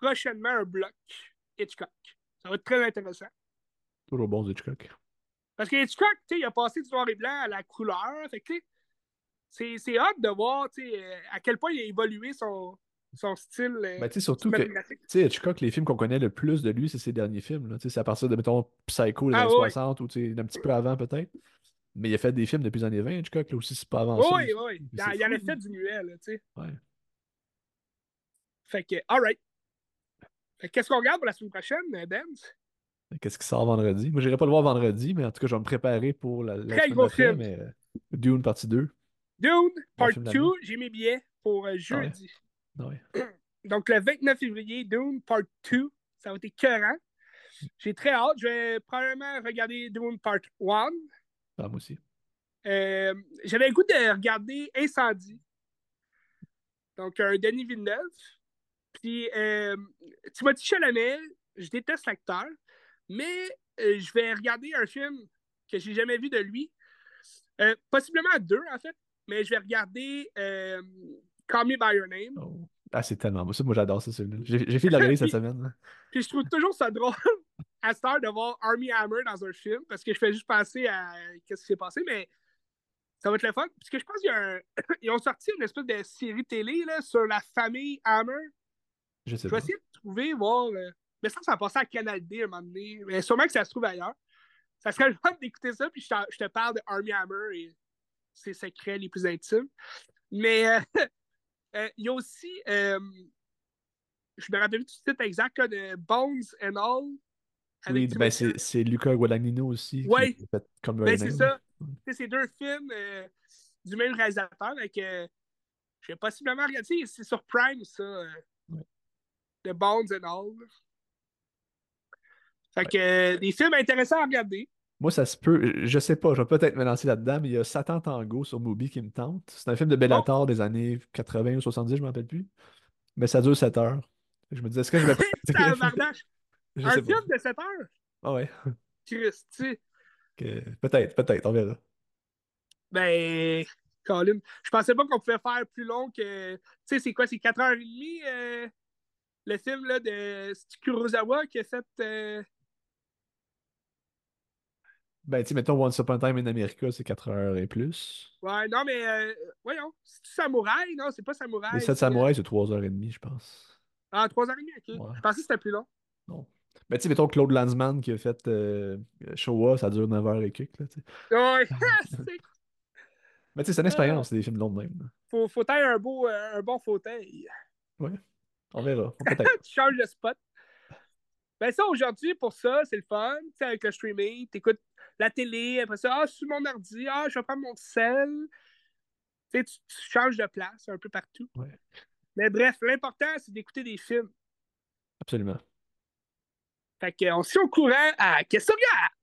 prochainement un bloc Hitchcock. Ça va être très intéressant. Toujours bon Hitchcock. Parce que Hitchcock, tu sais, il a passé du noir et blanc à la couleur. Fait que, c'est, c'est hâte de voir, euh, à quel point il a évolué son, son style euh, Ben, tu sais, surtout que, tu cinématographique. sais, Hitchcock, les films qu'on connaît le plus de lui, c'est ses derniers films. C'est à partir de, mettons, Psycho des Ah, années ouais. 60 ou un petit peu avant peut-être. Mais il a fait des films depuis les années 20, Hitchcock, là aussi, c'est pas avant Oui, oui. Il, il en a fait du muet, là, tu sais. Ouais. Fait que, alright. Que qu'est-ce qu'on regarde pour la semaine prochaine, euh, Ben? Qu'est-ce qui sort vendredi? Moi, j'irai pas le voir vendredi, mais en tout cas, je vais me préparer pour la, la Très semaine gros film. mais euh, Dune partie 2. Dune, part film 2, d'année. j'ai mes billets pour euh, jeudi. Ah ouais. Donc, le 29 février, Dune, part 2, ça va être écœurant. J'ai très hâte. Je vais probablement regarder Dune, part 1. Ah, moi aussi. Euh, J'avais le goût de regarder Incendie. Donc, un Denis Villeneuve. Puis, euh, Timothée Chalamet, je déteste l'acteur, mais euh, je vais regarder un film que j'ai jamais vu de lui. Euh, possiblement deux, en fait. Mais je vais regarder euh, Call Me By Your Name. Oh. Ah, c'est tellement beau. Ça, moi, j'adore ça, celui-là. J'ai fait de la regarder cette semaine. là. Puis je trouve toujours ça drôle à cette heure de voir Army Hammer dans un film parce que je fais juste penser à qu'est-ce qui s'est passé, mais ça va être le fun. Parce que je pense qu'ils ont sorti une espèce de série télé là, sur la famille Hammer. Je sais Je vais pas. essayer de trouver, voir. euh, Mais ça, ça passer à Canal D à un moment donné. Mais sûrement que ça se trouve ailleurs. Ça serait le fun d'écouter ça, puis je, te parle de Army Hammer et ses secrets les plus intimes. Mais euh, euh, il y a aussi, euh, je me rappelle plus du titre exact, là, de Bones and All. Oui, ben c'est Luca Guadagnino aussi Ouais. qui a fait comme Ben, c'est ça. C'est deux films euh, du même réalisateur. Avec, euh, je vais possiblement regarder. C'est sur Prime, ça. euh, Ouais. The Bones and All. Fait que euh, des films intéressants à regarder. Moi, ça se peut. Je sais pas, je vais peut-être me lancer là-dedans, mais il y a Satan Tango sur Mubi qui me tente. C'est un film de Bellator des années 80 ou 70, je ne me rappelle plus. Mais ça dure 7 heures. Je me disais, est-ce que je vais. Un film de 7 heures? Ah ouais. Christy. Que- Peut-être, peut-être, on verra. Ben, Colin, je pensais pas qu'on pouvait faire plus long que. Tu sais, c'est quoi, c'est 4h30 euh, le film là, de Kurosawa qui a fait. euh, Ben, tu mettons Once Upon a Time in America, c'est 4 heures et plus. Ouais, non, mais euh, voyons, c'est Samouraï? Non, c'est pas Samouraï. Les 7 c'est, euh, samouraïs, c'est 3h30, je pense. Ah, 3h30, ok. Ouais. Je pensais que c'était plus long. Non. Ben, tu sais, mettons Claude Lanzmann qui a fait euh, Showa, ça dure 9h et quelques, là, tu sais. Ouais, c'est- Mais tu sais, c'est une expérience, c'est des films longs de même. faut, faut un, beau, euh, un bon fauteuil. On verra. Tu changes de spot. Ben ça, aujourd'hui, pour ça, c'est le fun. Tu sais, avec le streaming, t'écoutes la télé, après ça, ah, sur mon ordi, ah, je vais prendre mon sel. Tu sais, tu, changes de place un peu partout. Ouais. Mais bref, l'important, c'est d'écouter des films. Absolument. Fait qu'on se tient au courant à Qu'est-ce que tu regardes?